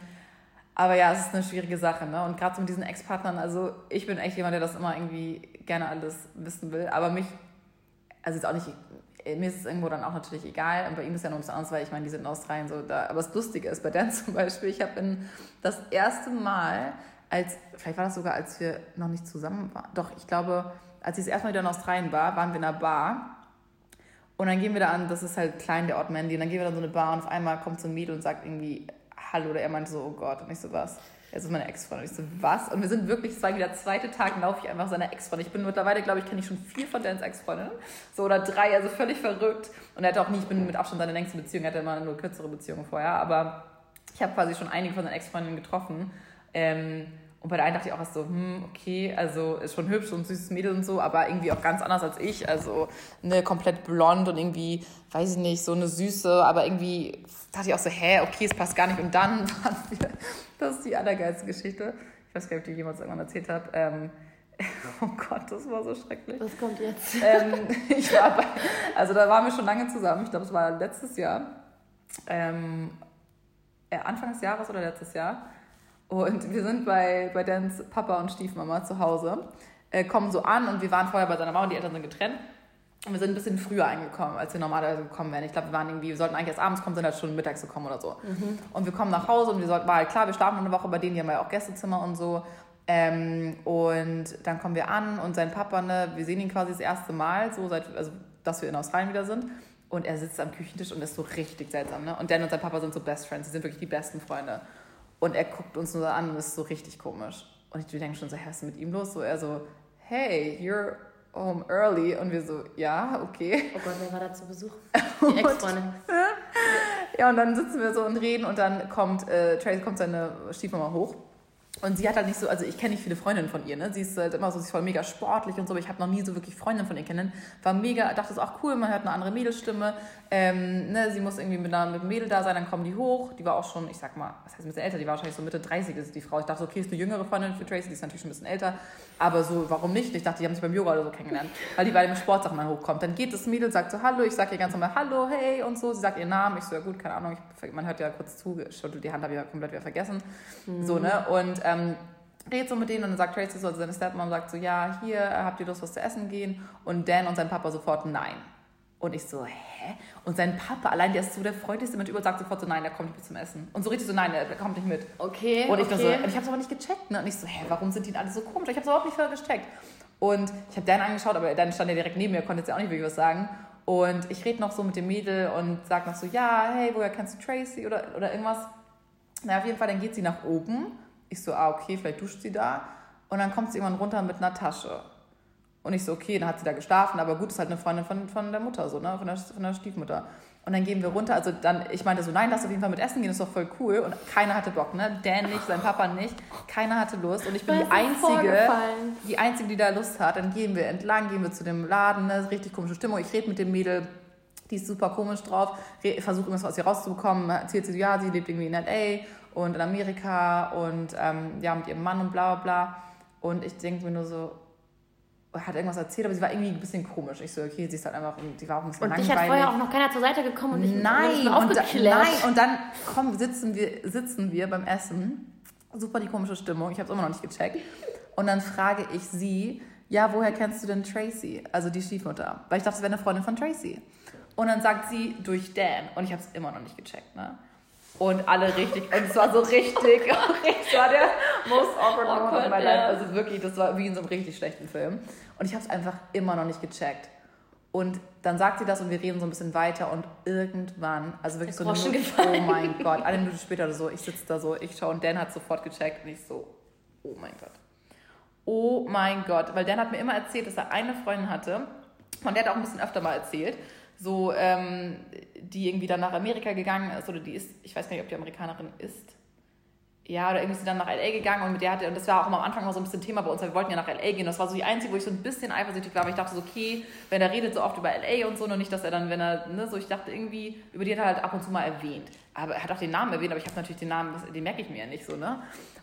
aber ja, es ist eine schwierige Sache, ne? Und gerade so mit diesen Ex-Partnern, also ich bin echt jemand, der das immer irgendwie gerne alles wissen will, aber mich, also jetzt auch nicht mir ist es irgendwo dann auch natürlich egal. Und bei ihm ist ja noch ein bisschen anders, weil ich meine, die sind in Australien so da. Aber das Lustige ist bei Dan zum Beispiel, ich habe das erste Mal, als, vielleicht war das sogar, als wir noch nicht zusammen waren. Doch, ich glaube, als ich das erste Mal wieder in Australien war, waren wir in einer Bar. Und dann gehen wir da an, das ist halt klein, der Ort Mandy. Und dann gehen wir da in so eine Bar und auf einmal kommt so ein Mädel und sagt irgendwie Hallo. Oder er meinte so, oh Gott. Und ich so, was? Er ist meine Ex-Freundin. Ich so, was? Und wir sind wirklich, es war wieder der zweite Tag, laufe ich einfach seiner Ex-Freundin. Ich bin mittlerweile, glaube ich, kenne ich schon vier von Dans Ex-Freundinnen. So oder drei, also völlig verrückt. Und er hatte auch nie, ich bin mit Abstand seine längste Beziehung, er hatte immer nur kürzere Beziehungen vorher. Aber ich habe quasi schon einige von seinen Ex-Freundinnen getroffen. Ähm, und bei der einen dachte ich auch erst so, hm, okay, also ist schon hübsch und süßes Mädel und so, aber irgendwie auch ganz anders als ich. Also ne, komplett blond und irgendwie, weiß ich nicht, so eine Süße, aber irgendwie dachte ich auch so, hä, okay, es passt gar nicht. Und dann waren wir, das ist die allergeilste Geschichte. Ich weiß gar nicht, ob ich die jemals irgendwann erzählt habe. Ähm, oh Gott, das war so schrecklich. Was kommt jetzt? Ähm, ich war bei, also da waren wir schon lange zusammen. Ich glaube, es war letztes Jahr. Ähm, äh, Anfang des Jahres oder letztes Jahr. Und wir sind bei, bei Dans Papa und Stiefmama zu Hause, äh, kommen so an und wir waren vorher bei seiner Mama und die Eltern sind getrennt. Und wir sind ein bisschen früher angekommen, als wir normalerweise gekommen wären. Ich glaube, wir waren irgendwie, wir sollten eigentlich erst abends kommen, sind halt schon mittags gekommen oder so. Mhm. Und wir kommen nach Hause und wir sollten, war halt klar, wir schlafen eine Woche bei denen, die haben ja auch Gästezimmer und so. Ähm, und dann kommen wir an und sein Papa, ne, wir sehen ihn quasi das erste Mal, so seit, also, dass wir in Australien wieder sind. Und er sitzt am Küchentisch und ist so richtig seltsam, ne? Und Dan und sein Papa sind so Best Friends, sie sind wirklich die besten Freunde. Und er guckt uns nur an und ist so richtig komisch. Und ich denke schon so, was ist mit ihm los? So, er so, hey, you're home early. Und wir so, ja, okay. Oh Gott, wer war da zu Besuch? Die Ex-Freundin. ja, und dann sitzen wir so und reden und dann kommt, äh, Tracy kommt seine Stiefmama hoch und sie hat halt nicht so, also ich kenne nicht viele Freundinnen von ihr, ne? Sie ist halt immer so, sie ist voll mega sportlich und so, aber ich habe noch nie so wirklich Freundinnen von ihr kennen. War mega, dachte es auch cool, man hört eine andere Mädelstimme. Ähm, ne? Sie muss irgendwie mit, einer, mit einem Mädel da sein, dann kommen die hoch. Die war auch schon, ich sag mal, was heißt ein bisschen älter, die war wahrscheinlich so Mitte 30 ist die Frau. Ich dachte, okay, ist eine jüngere Freundin für Tracy, die ist natürlich schon ein bisschen älter. Aber so, warum nicht? Ich dachte, die haben sich beim Yoga oder so kennengelernt, weil die bei dem Sportsachen mal hochkommt. Dann geht das Mädel, sagt so Hallo, ich sag ihr ganz normal Hallo, hey und so. Sie sagt ihren Namen, ich so, ja gut, keine Ahnung, ich, man hört ja kurz zu, die Hand habe ich ja komplett wieder vergessen. Mhm. So, ne? Und ähm, redet so mit denen und dann sagt Tracy so, also seine Stepmom sagt so, ja, hier, habt ihr Lust, was zu essen gehen? Und Dan und sein Papa sofort, nein. Und ich so, hä? Und sein Papa, allein der ist so der freundlichste Mensch über, sagt sofort so, nein, der kommt nicht mit zum Essen. Und so richtig so, nein, der kommt nicht mit. Okay, Und ich okay. so, und ich hab's aber nicht gecheckt, ne? Und ich so, hä, warum sind die denn alle so komisch? Ich hab's überhaupt nicht vorher gecheckt. Und ich habe Dan angeschaut, aber Dan stand ja direkt neben mir, konnte jetzt ja auch nicht wirklich was sagen. Und ich rede noch so mit dem Mädel und sag noch so, ja, hey, woher kennst du Tracy oder, oder irgendwas? Na, auf jeden Fall, dann geht sie nach oben. Ich so, ah, okay, vielleicht duscht sie da. Und dann kommt sie irgendwann runter mit einer Tasche. Und ich so, okay, dann hat sie da geschlafen, aber gut, ist halt eine Freundin von, von der Mutter, so, ne? Von der, von der Stiefmutter. Und dann gehen wir runter. Also dann, ich meinte so, nein, lass auf jeden Fall mit essen gehen, ist doch voll cool. Und keiner hatte Bock, ne? Dan nicht, sein Papa nicht. Keiner hatte Lust. Und ich bin die Einzige, die Einzige, die da Lust hat. Dann gehen wir entlang, gehen wir zu dem Laden, ne? Richtig komische Stimmung. Ich rede mit dem Mädel, die ist super komisch drauf, versuche irgendwas aus ihr rauszubekommen. Erzählt sie, ja, sie lebt irgendwie in L.A. und in Amerika und ähm, ja, mit ihrem Mann und bla bla bla. Und ich denke mir nur so, hat irgendwas erzählt, aber sie war irgendwie ein bisschen komisch. Ich so, okay, sie ist halt einfach, sie war auch ein bisschen Und dich langweilig. hat vorher auch noch keiner zur Seite gekommen und ich Nein, und, da, nein, und dann komm, sitzen, wir, sitzen wir beim Essen. Super die komische Stimmung. Ich habe es immer noch nicht gecheckt. Und dann frage ich sie, ja, woher kennst du denn Tracy? Also die Stiefmutter. Weil ich dachte, es wäre eine Freundin von Tracy. Und dann sagt sie, durch Dan. Und ich habe es immer noch nicht gecheckt, ne? Und alle richtig, und es war so richtig, es war der most awkward moment of Awkward, my ja. life. Also wirklich, das war wie in so einem richtig schlechten Film. Und ich habe es einfach immer noch nicht gecheckt. Und dann sagt sie das und wir reden so ein bisschen weiter und irgendwann, also wirklich so eine Minute, gefallen. oh mein Gott, eine Minute später oder so, ich sitze da so, ich schaue und Dan hat sofort gecheckt und ich so, oh mein Gott. Oh mein Gott, weil Dan hat mir immer erzählt, dass er eine Freundin hatte, von der hat er auch ein bisschen öfter mal erzählt, so, ähm, die irgendwie dann nach Amerika gegangen ist oder die ist, ich weiß gar nicht, ob die Amerikanerin ist. Ja, oder irgendwie ist sie dann nach L.A. gegangen und mit der hatte, und das war auch immer am Anfang mal so ein bisschen Thema bei uns, weil wir wollten ja nach L.A. gehen. Das war so die einzige, wo ich so ein bisschen eifersüchtig war, aber ich dachte so, okay, wenn er redet so oft über L.A. und so, nur nicht, dass er dann, wenn er, ne, so, ich dachte irgendwie, über die hat er halt ab und zu mal erwähnt. Aber er hat auch den Namen erwähnt, aber ich habe natürlich den Namen, den merke ich mir ja nicht so, ne?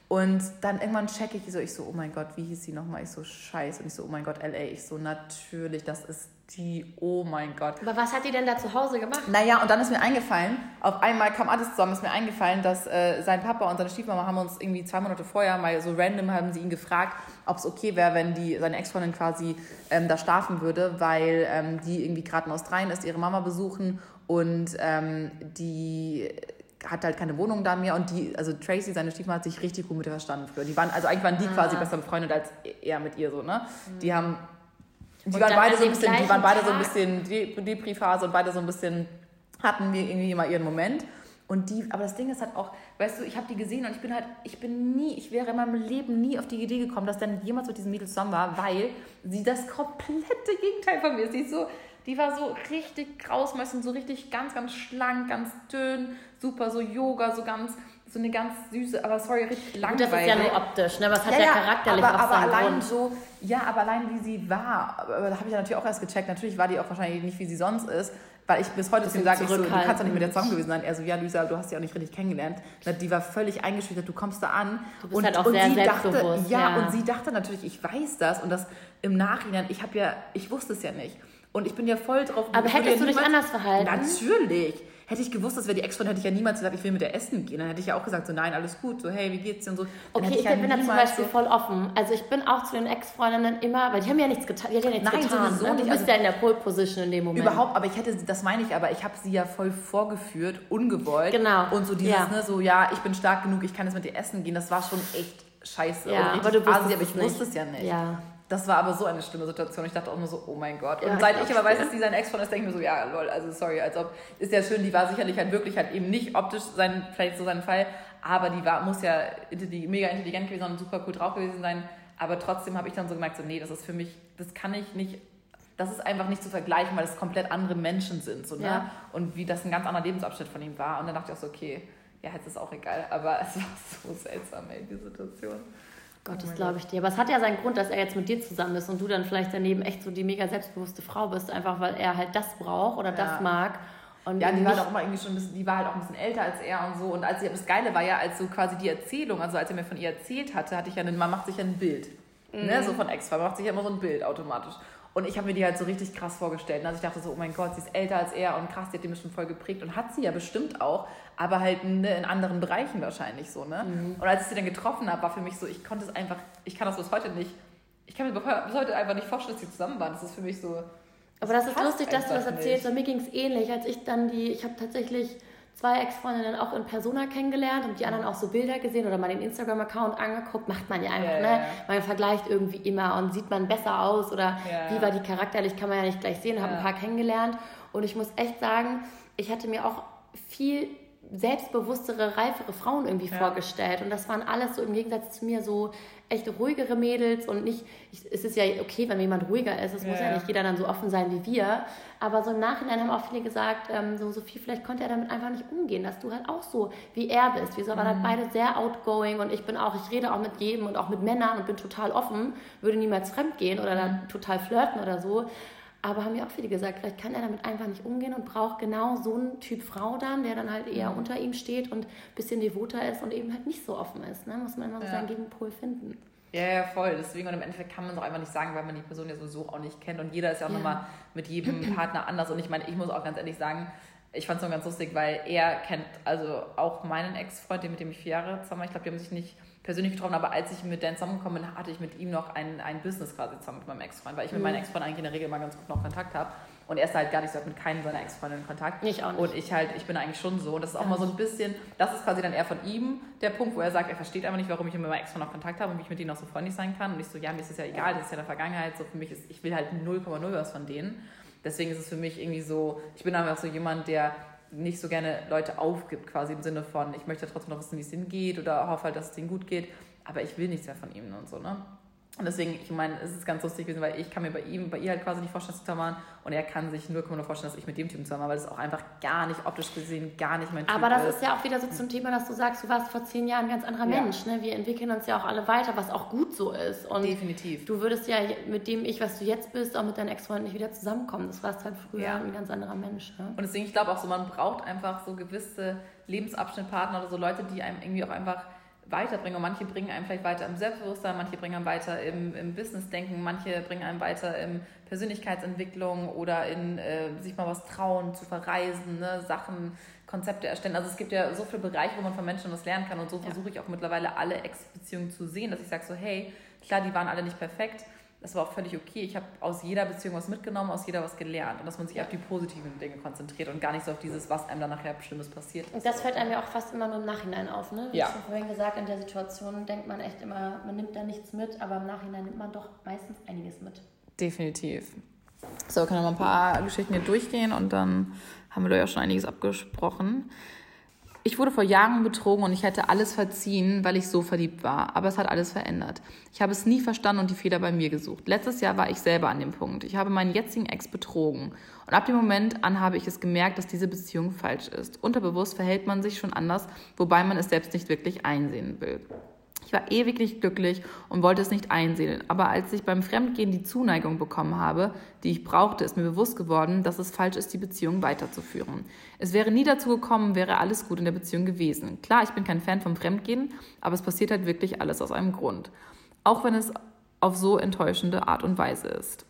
Und dann irgendwann checke ich so, ich so, oh mein Gott, wie hieß sie nochmal? Ich so, scheiße. Und ich so, oh mein Gott, L.A. Ich so, natürlich, das ist die, oh mein Gott. Aber was hat die denn da zu Hause gemacht? Naja, und dann ist mir eingefallen, auf einmal kam alles zusammen, ist mir eingefallen, dass äh, sein Papa und seine Stiefmama haben uns irgendwie zwei Monate vorher mal so random haben sie ihn gefragt, ob es okay wäre, wenn die seine Ex-Freundin quasi ähm, da schlafen würde, weil ähm, die irgendwie gerade in Australien ist, ihre Mama besuchen und ähm, die hat halt keine Wohnung da mehr und die, also Tracy, seine Stiefmama, hat sich richtig gut mit ihr verstanden früher. Die waren, also eigentlich waren die quasi besser befreundet als er mit ihr so, ne? Die haben, die waren beide so bisschen, die waren beide so ein bisschen Die- Depri-Phase und beide so ein bisschen hatten wir irgendwie immer ihren Moment. Und die, aber das Ding ist halt auch, weißt du, ich habe die gesehen und ich bin halt, ich bin nie, ich wäre in meinem Leben nie auf die Idee gekommen, dass dann jemals mit diesem Mädel zusammen war, weil sie das komplette Gegenteil von mir ist. Die ist so, die war so richtig grausmäuschen, so richtig ganz, ganz schlank, ganz dünn, super, so Yoga, so ganz, so eine ganz süße, aber sorry, richtig langweilig. das ist ja nur optisch, ne? Was hat ja, charakterlich aber, auch aber allein Grund. so, ja, aber allein wie sie war, da habe ich ja natürlich auch erst gecheckt. Natürlich war die auch wahrscheinlich nicht, wie sie sonst ist, weil ich bis heute zu ihm sage, ich so, du kannst doch nicht mit der zusammen gewesen sein. Er so, ja, Luisa, du hast sie auch nicht richtig kennengelernt. Die war völlig eingeschüchtert, du kommst da an. Du bist halt auch sehr sie dachte, ja, ja. und sie dachte natürlich, ich weiß das und das im Nachhinein, ich habe ja, ich wusste es ja nicht. Und ich bin ja voll drauf. Aber hättest ja du dich anders verhalten? Natürlich. Hätte ich gewusst, das wäre die Ex-Freundin, hätte ich ja niemals gesagt, ich will mit der essen gehen. Dann hätte ich ja auch gesagt, so nein, alles gut, so hey, wie geht's dir und so. Dann okay, ich, ja bin da zum Beispiel so voll offen. Also ich bin auch zu den Ex-Freundinnen immer, weil die haben ja nichts getan. Die hat ja nichts nein, getan. Sowieso ne? Du bist also, ja in der Pole-Position in dem Moment. Überhaupt, aber ich hätte, das meine ich, aber ich habe sie ja voll vorgeführt, ungewollt. Genau. Und so dieses, ja. ne, so ja, ich bin stark genug, ich kann jetzt mit dir essen gehen. Das war schon echt scheiße. Ja, aber du wusstest aber ich wusste es ja nicht. Ja. Das war aber so eine schlimme Situation. Ich dachte auch nur so, oh mein Gott. Und ja, seit ich, ich aber weiß, dass sie sein Ex von ist, denke ich mir so, ja, lol, also sorry, als ob, ist ja schön, die war sicherlich halt wirklich halt eben nicht optisch sein, vielleicht so sein Fall, aber die war, muss ja die, mega intelligent gewesen und super cool drauf gewesen sein. Aber trotzdem habe ich dann so gemerkt, so, nee, das ist für mich, das kann ich nicht, das ist einfach nicht zu vergleichen, weil es komplett andere Menschen sind, so, ne? Ja. Und wie das ein ganz anderer Lebensabschnitt von ihm war. Und dann dachte ich auch so, okay, ja, jetzt ist auch egal, aber es war so seltsam, ey, die Situation. Gott, das oh glaube ich dir. Aber es hat ja seinen Grund, dass er jetzt mit dir zusammen ist und du dann vielleicht daneben echt so die mega selbstbewusste Frau bist, einfach weil er halt das braucht oder ja. das mag. Und ja, die war auch mal irgendwie schon ein bisschen, die war halt auch ein bisschen älter als er und so. Und als sie, das Geile war ja, als so quasi die Erzählung, also als er mir von ihr erzählt hatte, hatte ich ja, einen, man macht sich ja ein Bild. Ne, mhm. Ne, so von Ex-Frau, man macht sich ja immer so ein Bild automatisch. Und ich habe mir die halt so richtig krass vorgestellt. Also ich dachte so, oh mein Gott, sie ist älter als er und krass, die hat die bestimmt voll geprägt. Und hat sie ja bestimmt auch, aber halt ne, in anderen Bereichen wahrscheinlich so. Ne? Mhm. Und als ich sie dann getroffen habe, war für mich so, ich konnte es einfach, ich kann das bis heute nicht, ich kann mir bis heute einfach nicht vorstellen, dass sie zusammen waren. Das ist für mich so. Aber das, das ist lustig, dass du das erzählst. Nicht. Mir ging es ähnlich, als ich dann die, ich habe tatsächlich zwei Ex-Freundinnen auch in Persona kennengelernt und die anderen auch so Bilder gesehen oder mal den Instagram-Account angeguckt. Macht man ja einfach, yeah, ne? Man vergleicht irgendwie immer und sieht man besser aus oder yeah. wie war die charakterlich, kann man ja nicht gleich sehen. Habe yeah. ein paar kennengelernt und ich muss echt sagen, ich hatte mir auch viel selbstbewusstere, reifere Frauen irgendwie ja. vorgestellt. Und das waren alles so im Gegensatz zu mir so echt ruhigere Mädels und nicht, ich, es ist ja okay, wenn jemand ruhiger ist, es ja, muss ja, nicht jeder dann so offen sein wie wir. Aber so im Nachhinein haben auch viele gesagt, ähm, so Sophie, vielleicht konnte er damit einfach nicht umgehen, dass du halt auch so wie er bist. Wir waren halt mhm. halt beide sehr outgoing und ich bin auch, ich rede auch mit jedem und auch mit Männern und bin total offen, würde niemals fremd gehen oder dann mhm. total flirten oder so. Aber haben ja auch viele gesagt, vielleicht kann er damit einfach nicht umgehen und braucht genau so einen Typ Frau dann, der dann halt eher mhm. unter ihm steht und ein bisschen devoter ist und eben halt nicht so offen ist. Ne? Muss man immer so ja. seinen Gegenpol finden. Ja, ja, voll. Deswegen und im Endeffekt kann man es auch einfach nicht sagen, weil man die Person ja sowieso auch nicht kennt. Und jeder ist ja auch ja. nochmal mit jedem Partner anders. Und ich meine, ich muss auch ganz ehrlich sagen, ich fand es nur ganz lustig, weil er kennt also auch meinen Ex-Freund, mit dem ich vier Jahre zusammen war. Ich glaube, die haben sich nicht persönlich getroffen, aber als ich mit Dan zusammengekommen bin, hatte ich mit ihm noch ein, ein Business quasi zusammen mit meinem Ex-Freund, weil ich mit mhm. meinem Ex-Freund eigentlich in der Regel mal ganz gut noch Kontakt habe. Und er ist halt gar nicht so mit keinem seiner Ex-Freunde in Kontakt. Ich auch nicht. Und ich halt, ich bin eigentlich schon so. Und das ist auch ja. mal so ein bisschen, das ist quasi dann eher von ihm der Punkt, wo er sagt, er versteht einfach nicht, warum ich mit meinem Ex-Freund noch Kontakt habe und wie ich mit denen noch so freundlich sein kann. Und ich so, ja, mir ist das ja egal, das ist ja in der Vergangenheit. So für mich ist, ich will halt 0,0 was von denen. Deswegen ist es für mich irgendwie so, ich bin einfach so jemand, der nicht so gerne Leute aufgibt, quasi im Sinne von, ich möchte trotzdem noch wissen, wie es ihnen geht oder hoffe halt, dass es ihnen gut geht aber ich will nichts mehr von ihm und so, ne? Und deswegen, ich meine, es ist ganz lustig gewesen, weil ich kann mir bei ihm, bei ihr halt quasi nicht vorstellen, zusammen waren. Und er kann sich nur vorstellen, dass ich mit dem Typen zusammen war, weil das auch einfach gar nicht optisch gesehen, gar nicht mein Typ Aber das ist. ist ja auch wieder so zum Thema, dass du sagst, du warst vor zehn Jahren ein ganz anderer ja. Mensch. Ne? Wir entwickeln uns ja auch alle weiter, was auch gut so ist. Und Definitiv. Du würdest ja mit dem Ich, was du jetzt bist, auch mit deinem Ex-Freund nicht wieder zusammenkommen. Das warst halt früher ja. ein ganz anderer Mensch. Ne? Und deswegen, ich glaube auch so, man braucht einfach so gewisse Lebensabschnittpartner oder so Leute, die einem irgendwie auch einfach weiterbringen. Und manche bringen einen vielleicht weiter im Selbstbewusstsein, manche bringen einen weiter im, im Business-Denken, manche bringen einen weiter in Persönlichkeitsentwicklung oder in äh, sich mal was trauen, zu verreisen, ne? Sachen, Konzepte erstellen. Also es gibt ja so viele Bereiche, wo man von Menschen was lernen kann. Und so ja. versuche ich auch mittlerweile alle Ex-Beziehungen zu sehen, dass ich sage so, hey, klar, die waren alle nicht perfekt, das war auch völlig okay. Ich habe aus jeder Beziehung was mitgenommen, aus jeder was gelernt. Und dass man sich auf die positiven Dinge konzentriert und gar nicht so auf dieses, was einem dann nachher Schlimmes passiert ist. Und das fällt einem ja auch fast immer nur im Nachhinein auf, ne? Wie ja. ich vorhin gesagt, in der Situation denkt man echt immer, man nimmt da nichts mit, aber im Nachhinein nimmt man doch meistens einiges mit. Definitiv. So, können wir mal ein paar Geschichten hier durchgehen und dann haben wir ja schon einiges abgesprochen. Ich wurde vor Jahren betrogen und ich hätte alles verziehen, weil ich so verliebt war. Aber es hat alles verändert. Ich habe es nie verstanden und die Fehler bei mir gesucht. Letztes Jahr war ich selber an dem Punkt. Ich habe meinen jetzigen Ex betrogen. Und ab dem Moment an habe ich es gemerkt, dass diese Beziehung falsch ist. Unterbewusst verhält man sich schon anders, wobei man es selbst nicht wirklich einsehen will. Ich war ewig nicht glücklich und wollte es nicht einsehen. Aber als ich beim Fremdgehen die Zuneigung bekommen habe, die ich brauchte, ist mir bewusst geworden, dass es falsch ist, die Beziehung weiterzuführen. Es wäre nie dazu gekommen, wäre alles gut in der Beziehung gewesen. Klar, ich bin kein Fan vom Fremdgehen, aber es passiert halt wirklich alles aus einem Grund. Auch wenn es auf so enttäuschende Art und Weise ist.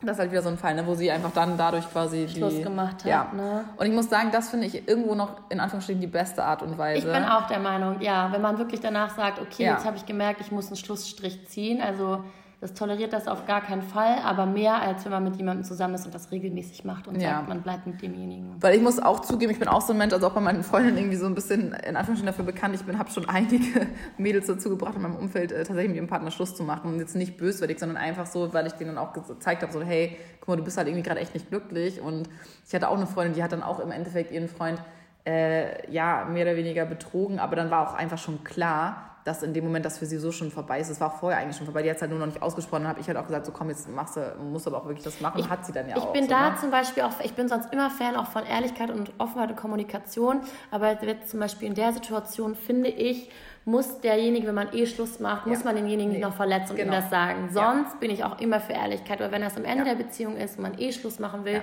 Das ist halt wieder so ein Fall, ne, wo sie einfach dann dadurch quasi Schluss die, gemacht hat. Ja. Ne? Und ich muss sagen, das finde ich irgendwo noch in Anführungsstrichen die beste Art und Weise. Ich bin auch der Meinung, ja, wenn man wirklich danach sagt, okay, ja. jetzt habe ich gemerkt, ich muss einen Schlussstrich ziehen. Also das toleriert das auf gar keinen Fall, aber mehr als wenn man mit jemandem zusammen ist und das regelmäßig macht und ja. sagt, man bleibt mit demjenigen. Weil ich muss auch zugeben, ich bin auch so ein Mensch, also auch bei meinen Freundinnen irgendwie so ein bisschen in Anführungsstrichen dafür bekannt. Ich bin, habe schon einige Mädels dazu gebracht, in meinem Umfeld äh, tatsächlich mit ihrem Partner Schluss zu machen. Und jetzt nicht böswillig, sondern einfach so, weil ich denen dann auch gezeigt habe, so hey, guck mal, du bist halt irgendwie gerade echt nicht glücklich. Und ich hatte auch eine Freundin, die hat dann auch im Endeffekt ihren Freund äh, ja mehr oder weniger betrogen, aber dann war auch einfach schon klar, dass in dem Moment das für sie so schon vorbei ist. Es war auch vorher eigentlich schon vorbei. Die hat es halt nur noch nicht ausgesprochen. Dann habe ich halt auch gesagt, so komm, jetzt machst du, musst aber auch wirklich das machen. Ich, hat sie dann ja ich auch. Ich bin so, da ne? zum Beispiel auch, ich bin sonst immer Fan auch von Ehrlichkeit und Offenheit und Kommunikation. Aber jetzt zum Beispiel in der Situation finde ich, muss derjenige, wenn man eh Schluss macht, muss man denjenigen nee. nicht noch verletzen und genau. ihm das sagen. Sonst ja. bin ich auch immer für Ehrlichkeit. Weil wenn das am Ende ja. der Beziehung ist und man eh Schluss machen will,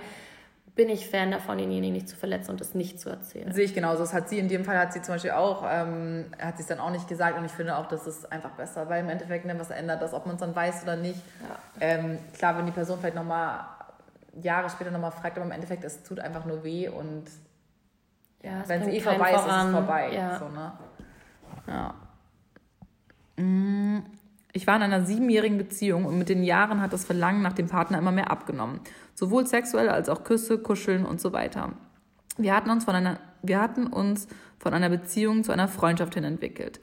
bin ich Fan davon, denjenigen nicht zu verletzen und es nicht zu erzählen. Sehe ich genauso. Das hat sie in dem Fall, hat sie zum Beispiel auch, ähm, hat sie es dann auch nicht gesagt und ich finde auch, das ist einfach besser, weil im Endeffekt, ne, was ändert das, ob man es dann weiß oder nicht. Ja. Ähm, klar, wenn die Person vielleicht nochmal Jahre später nochmal fragt, aber im Endeffekt, es tut einfach nur weh und ja, wenn es eh vorbei ist, ist es vorbei. Ja. So, ne? ja. Mm. Ich war in einer siebenjährigen Beziehung und mit den Jahren hat das Verlangen nach dem Partner immer mehr abgenommen. Sowohl sexuell als auch Küsse, Kuscheln und so weiter. Wir hatten uns von einer, wir hatten uns von einer Beziehung zu einer Freundschaft hin entwickelt.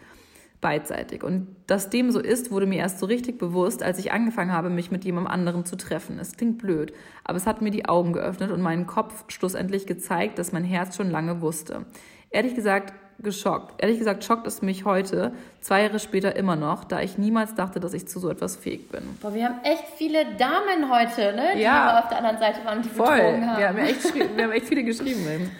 Beidseitig. Und dass dem so ist, wurde mir erst so richtig bewusst, als ich angefangen habe, mich mit jemandem anderen zu treffen. Es klingt blöd, aber es hat mir die Augen geöffnet und meinen Kopf schlussendlich gezeigt, dass mein Herz schon lange wusste. Ehrlich gesagt, geschockt. Ehrlich gesagt schockt es mich heute, zwei Jahre später immer noch, da ich niemals dachte, dass ich zu so etwas fähig bin. Boah, wir haben echt viele Damen heute, ne? Die ja. auf der anderen Seite waren, die Voll. haben. Wir haben echt, wir haben echt viele geschrieben.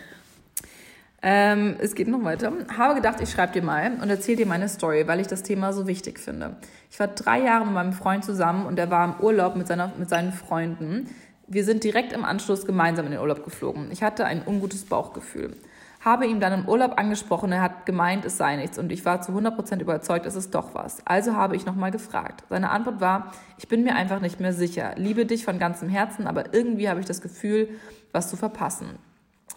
Ähm, es geht noch weiter. Habe gedacht, ich schreibe dir mal und erzähle dir meine Story, weil ich das Thema so wichtig finde. Ich war drei Jahre mit meinem Freund zusammen und er war im Urlaub mit, seiner, mit seinen Freunden. Wir sind direkt im Anschluss gemeinsam in den Urlaub geflogen. Ich hatte ein ungutes Bauchgefühl habe ihm dann im Urlaub angesprochen, er hat gemeint, es sei nichts und ich war zu 100% überzeugt, es ist doch was. Also habe ich nochmal gefragt. Seine Antwort war, ich bin mir einfach nicht mehr sicher, liebe dich von ganzem Herzen, aber irgendwie habe ich das Gefühl, was zu verpassen.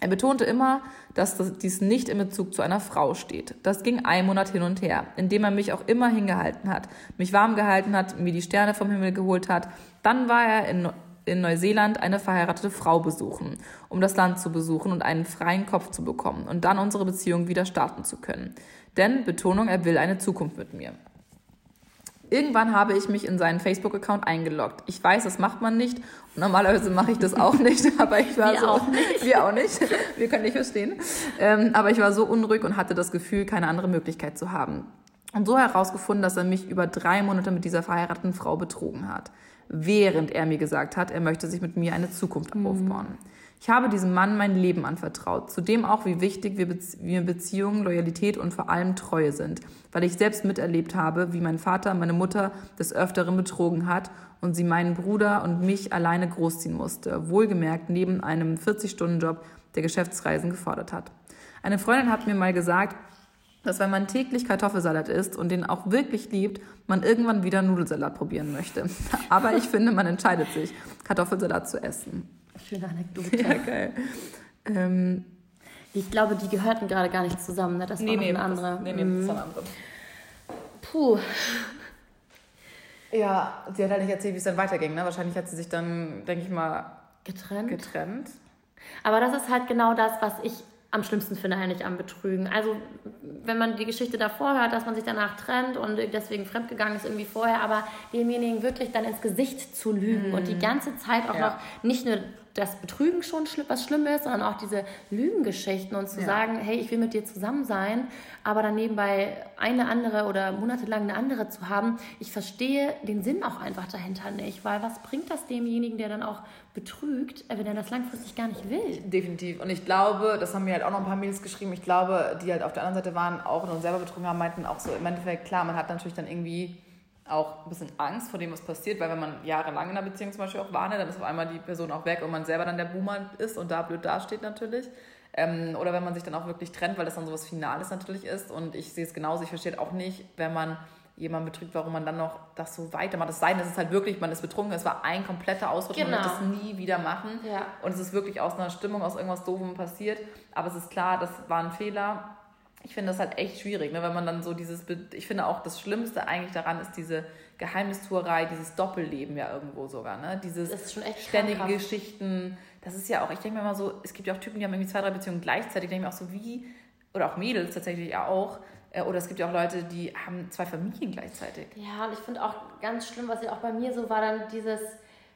Er betonte immer, dass dies nicht in Bezug zu einer Frau steht. Das ging ein Monat hin und her, indem er mich auch immer hingehalten hat, mich warm gehalten hat, mir die Sterne vom Himmel geholt hat. Dann war er in in Neuseeland eine verheiratete Frau besuchen, um das Land zu besuchen und einen freien Kopf zu bekommen und dann unsere Beziehung wieder starten zu können. Denn, Betonung, er will eine Zukunft mit mir. Irgendwann habe ich mich in seinen Facebook-Account eingeloggt. Ich weiß, das macht man nicht. Und normalerweise mache ich das auch nicht, aber ich war wir so. Auch nicht. Wir auch nicht. Wir können nicht verstehen. Ähm, aber ich war so unruhig und hatte das Gefühl, keine andere Möglichkeit zu haben. Und so herausgefunden, dass er mich über drei Monate mit dieser verheirateten Frau betrogen hat während er mir gesagt hat, er möchte sich mit mir eine Zukunft mhm. aufbauen. Ich habe diesem Mann mein Leben anvertraut, zudem auch, wie wichtig wir, Bezie wir Beziehungen, Loyalität und vor allem Treue sind, weil ich selbst miterlebt habe, wie mein Vater meine Mutter des Öfteren betrogen hat und sie meinen Bruder und mich alleine großziehen musste, wohlgemerkt neben einem 40-Stunden-Job, der Geschäftsreisen gefordert hat. Eine Freundin hat mir mal gesagt, dass wenn man täglich Kartoffelsalat isst und den auch wirklich liebt, man irgendwann wieder Nudelsalat probieren möchte. Aber ich finde, man entscheidet sich, Kartoffelsalat zu essen. Schöne Anekdote. Ja, geil. Ähm, ich glaube, die gehörten gerade gar nicht zusammen. Ne? Das nee, war nee, eine andere. Das, nee, nee, das war eine andere. Puh. Ja, sie hat halt nicht erzählt, wie es dann weiterging. Ne? Wahrscheinlich hat sie sich dann, denke ich mal, getrennt. getrennt. Aber das ist halt genau das, was ich am schlimmsten finde eigentlich am Betrügen. Also wenn man die Geschichte davor hört, dass man sich danach trennt und deswegen fremdgegangen ist irgendwie vorher, aber demjenigen wirklich dann ins Gesicht zu lügen mhm. und die ganze Zeit auch ja. noch nicht nur das Betrügen schon was Schlimmes, sondern auch diese Lügengeschichten und zu ja. sagen, hey, ich will mit dir zusammen sein, aber dann nebenbei eine andere oder monatelang eine andere zu haben. Ich verstehe den Sinn auch einfach dahinter nicht, weil was bringt das demjenigen, der dann auch betrügt, äh, wenn er das langfristig gar nicht will? Definitiv. Und ich glaube, das haben mir halt auch noch ein paar Mails geschrieben, ich glaube, die halt auf der anderen Seite waren, auch und selber betrogen haben, meinten auch so im Endeffekt, klar, man hat natürlich dann irgendwie auch ein bisschen Angst vor dem, was passiert, weil wenn man jahrelang in einer Beziehung zum Beispiel auch war, ne, dann ist auf einmal die Person auch weg und man selber dann der Boomer ist und da blöd dasteht natürlich. Ähm, oder wenn man sich dann auch wirklich trennt, weil das dann sowas Finales natürlich ist. Und ich sehe es genauso, ich verstehe auch nicht, wenn man jemand betrügt, warum man dann noch das so weitermacht. Es sei denn, es ist halt wirklich, man ist betrunken, es war ein kompletter Ausrutsch, genau. man wird das nie wieder machen. Ja. Und es ist wirklich aus einer Stimmung, aus irgendwas Doofem passiert. Aber es ist klar, das war ein Fehler. Ich finde das halt echt schwierig, ne? wenn man dann so dieses, ich finde auch das Schlimmste eigentlich daran ist diese Geheimnistuerei, dieses Doppelleben ja irgendwo sogar, ne? Dieses ständige krankhaft. Geschichten. Das ist ja auch, ich denke mir immer so, es gibt ja auch Typen, die haben irgendwie zwei, drei Beziehungen gleichzeitig. Ich denke mir auch so, wie, oder auch Mädels tatsächlich ja auch, äh, oder es gibt ja auch Leute, die haben zwei Familien gleichzeitig. Ja, und ich finde auch ganz schlimm, was ja auch bei mir so war, dann dieses,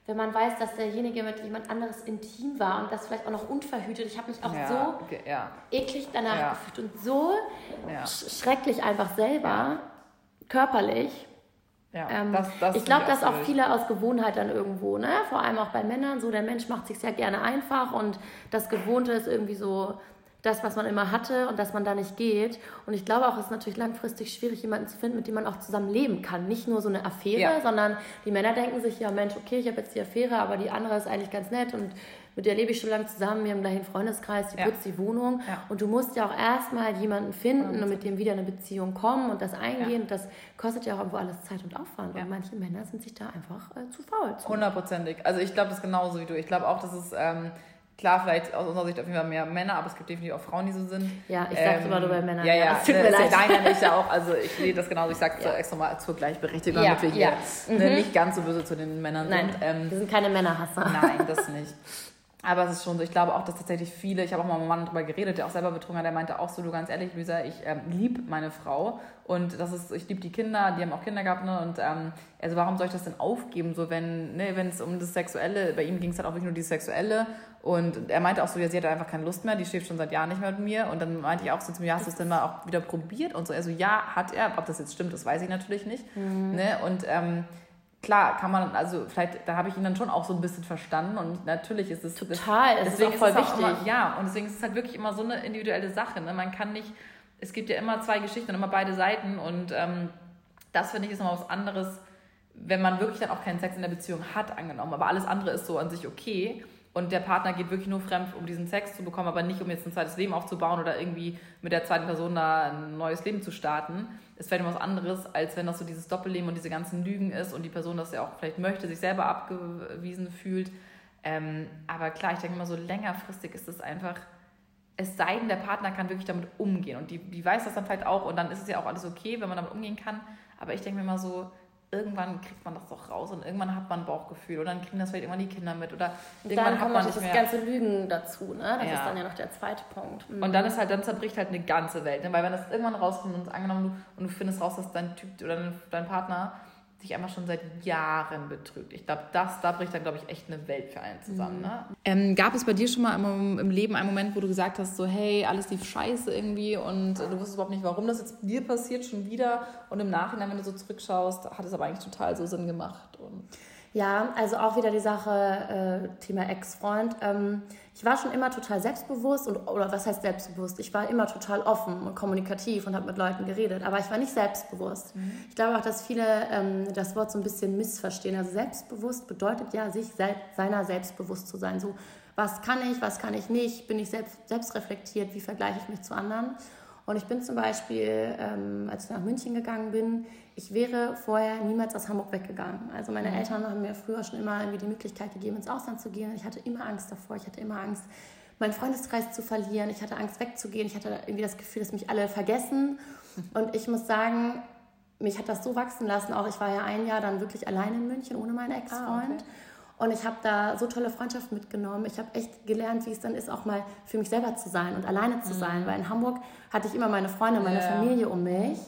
wenn man weiß, dass derjenige mit jemand anderes intim war und das vielleicht auch noch unverhütet. Ich habe mich auch ja, so ja. eklig danach ja. gefühlt und so sch schrecklich einfach selber, körperlich. Ähm, das, das ich glaube, dass auch viele aus Gewohnheit dann irgendwo, ne? vor allem auch bei Männern, so der Mensch macht sich sehr gerne einfach und das Gewohnte ist irgendwie so das, was man immer hatte und dass man da nicht geht. Und ich glaube auch, es ist natürlich langfristig schwierig, jemanden zu finden, mit dem man auch zusammen leben kann. Nicht nur so eine Affäre, ja. sondern die Männer denken sich, ja Mensch, okay, ich habe jetzt die Affäre, aber die andere ist eigentlich ganz nett und mit der lebe ich schon lange zusammen, wir haben gleich einen Freundeskreis, die ja. putzt die Wohnung. Ja. Und du musst ja auch erstmal jemanden finden und mit dem wieder eine Beziehung kommen und das eingehen. Ja. Das kostet ja auch irgendwo alles Zeit und Aufwand. Und manche Männer sind sich da einfach äh, zu faul. Hundertprozentig. Also ich glaube das genauso wie du. Ich glaube auch, dass es... Ähm, Klar, vielleicht aus unserer Sicht auf jeden Fall mehr Männer, aber es gibt definitiv auch Frauen, die so sind. Ja, ich sag's ähm, immer nur bei Männern. Ja, ja, ja. Das tut mir leid. Nein, nein, ich ja auch. Also ich sehe das genauso. Ich sage ja. extra mal zur Gleichberechtigung, ja, damit wir hier ja. ne, mhm. nicht ganz so böse zu den Männern nein, sind. Ähm, wir sind keine Männerhasser. Nein, das nicht. Aber es ist schon so, ich glaube auch, dass tatsächlich viele, ich habe auch mal mit einem Mann darüber geredet, der auch selber betrunken hat, der meinte auch so, du ganz ehrlich, Luisa, ich ähm, liebe meine Frau und das ist, ich liebe die Kinder, die haben auch Kinder gehabt, ne? Und ähm, also warum soll ich das denn aufgeben, so wenn, ne, wenn es um das Sexuelle, bei ihm ging es halt auch wirklich nur die Sexuelle und er meinte auch so, ja, sie hat einfach keine Lust mehr, die schläft schon seit Jahren nicht mehr mit mir und dann meinte ich auch so zu mir, hast du es denn mal auch wieder probiert und so, also ja, hat er, ob das jetzt stimmt, das weiß ich natürlich nicht, mhm. ne? Und ähm, klar kann man, also vielleicht, da habe ich ihn dann schon auch so ein bisschen verstanden und natürlich ist es total, das, deswegen ist, es voll wichtig. Immer, ja, und deswegen ist es halt wirklich immer so eine individuelle Sache. Ne? Man kann nicht, es gibt ja immer zwei Geschichten und immer beide Seiten und ähm, das finde ich ist nochmal was anderes, wenn man wirklich dann auch keinen Sex in der Beziehung hat, angenommen, aber alles andere ist so an sich okay und der Partner geht wirklich nur fremd, um diesen Sex zu bekommen, aber nicht um jetzt ein zweites Leben aufzubauen oder irgendwie mit der zweiten Person da ein neues Leben zu starten. Es fällt immer was anderes, als wenn das so dieses Doppelleben und diese ganzen Lügen ist und die Person das ja auch vielleicht möchte, sich selber abgewiesen fühlt. Ähm, aber klar, ich denke immer so längerfristig ist es einfach, es sei denn, der Partner kann wirklich damit umgehen und die, die weiß das dann vielleicht auch und dann ist es ja auch alles okay, wenn man damit umgehen kann. Aber ich denke mir immer so, irgendwann kriegt man das doch raus und irgendwann hat man ein Bauchgefühl oder dann kriegen das vielleicht irgendwann die Kinder mit oder und irgendwann dann kommt man das ganze Lügen dazu, ne? Das ja. ist dann ja noch der zweite Punkt. Mhm. Und dann ist halt, dann zerbricht halt eine ganze Welt, ne? weil wenn das irgendwann rauskommt und angenommen du, und du findest raus, dass dein Typ oder dein Partner sich einfach schon seit Jahren betrügt. Ich glaube, das, da bricht dann, glaube ich, echt eine Welt für einen zusammen. Mhm. Ne? Ähm, gab es bei dir schon mal im, im, Leben einen Moment, wo du gesagt hast, so, hey, alles lief scheiße irgendwie und du wusstest überhaupt nicht, warum das jetzt dir passiert, schon wieder und im Nachhinein, wenn du so zurückschaust, hat es aber eigentlich total so Sinn gemacht und ja, also auch wieder die Sache äh, Thema Ex-Freund. Ähm, ich war schon immer total selbstbewusst und oder was heißt selbstbewusst? Ich war immer total offen und kommunikativ und habe mit Leuten geredet, aber ich war nicht selbstbewusst. Mhm. Ich glaube auch, dass viele ähm, das Wort so ein bisschen missverstehen. Also selbstbewusst bedeutet ja, sich se seiner selbstbewusst zu sein. So, was kann ich, was kann ich nicht? Bin ich selbst, selbst reflektiert? Wie vergleiche ich mich zu anderen? Und ich bin zum Beispiel, ähm, als ich nach München gegangen bin, ich wäre vorher niemals aus Hamburg weggegangen. Also meine mhm. Eltern haben mir früher schon immer irgendwie die Möglichkeit gegeben, ins Ausland zu gehen. Ich hatte immer Angst davor. Ich hatte immer Angst, meinen Freundeskreis zu verlieren. Ich hatte Angst, wegzugehen. Ich hatte irgendwie das Gefühl, dass mich alle vergessen. Und ich muss sagen, mich hat das so wachsen lassen. Auch ich war ja ein Jahr dann wirklich allein in München ohne meinen Ex-Freund. Ah, okay. Und ich habe da so tolle Freundschaften mitgenommen. Ich habe echt gelernt, wie es dann ist, auch mal für mich selber zu sein und alleine zu mhm. sein. Weil in Hamburg hatte ich immer meine Freunde, meine yeah. Familie um mich.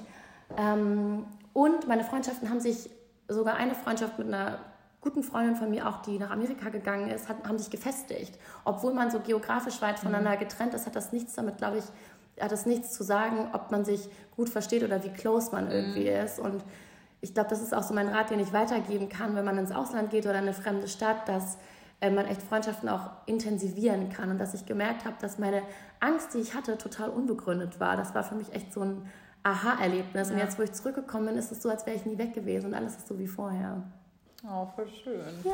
Ähm, und meine Freundschaften haben sich, sogar eine Freundschaft mit einer guten Freundin von mir auch, die nach Amerika gegangen ist, hat, haben sich gefestigt. Obwohl man so geografisch weit voneinander mhm. getrennt ist, hat das nichts damit, glaube ich, hat das nichts zu sagen, ob man sich gut versteht oder wie close man irgendwie mhm. ist. Und ich glaube, das ist auch so mein Rat, den ich weitergeben kann, wenn man ins Ausland geht oder in eine fremde Stadt, dass äh, man echt Freundschaften auch intensivieren kann und dass ich gemerkt habe, dass meine Angst, die ich hatte, total unbegründet war. Das war für mich echt so ein Aha-Erlebnis. Ja. Und jetzt, wo ich zurückgekommen bin, ist es so, als wäre ich nie weg gewesen und alles ist so wie vorher. Oh, voll schön. Ja.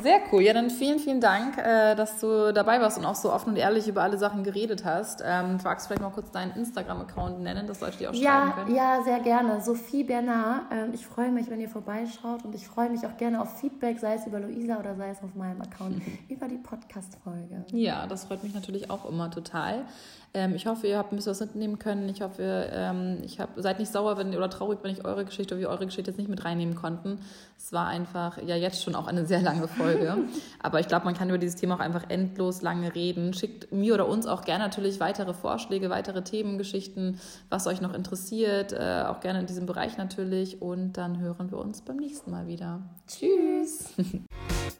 Sehr cool. Ja, dann vielen, vielen Dank, äh, dass du dabei warst und auch so offen und ehrlich über alle Sachen geredet hast. Ähm, magst du vielleicht mal kurz deinen Instagram-Account nennen, dass Leute die auch ja, schreiben können? Ja, sehr gerne. Sophie Bernard. Ähm, ich freue mich, wenn ihr vorbeischaut und ich freue mich auch gerne auf Feedback, sei es über Luisa oder sei es auf meinem Account, über die Podcast-Folge. Ja, das freut mich natürlich auch immer total. Ähm, ich hoffe, ihr habt ein bisschen was mitnehmen können. Ich hoffe, ähm, ich hab, seid nicht sauer wenn, oder traurig, wenn ich eure Geschichte oder wir eure Geschichte jetzt nicht mit reinnehmen konnten. Es war einfach, ja, jetzt schon auch eine sehr lange Folge. Aber ich glaube, man kann über dieses Thema auch einfach endlos lange reden. Schickt mir oder uns auch gerne natürlich weitere Vorschläge, weitere Themengeschichten, was euch noch interessiert. Äh, auch gerne in diesem Bereich natürlich. Und dann hören wir uns beim nächsten Mal wieder. Tschüss!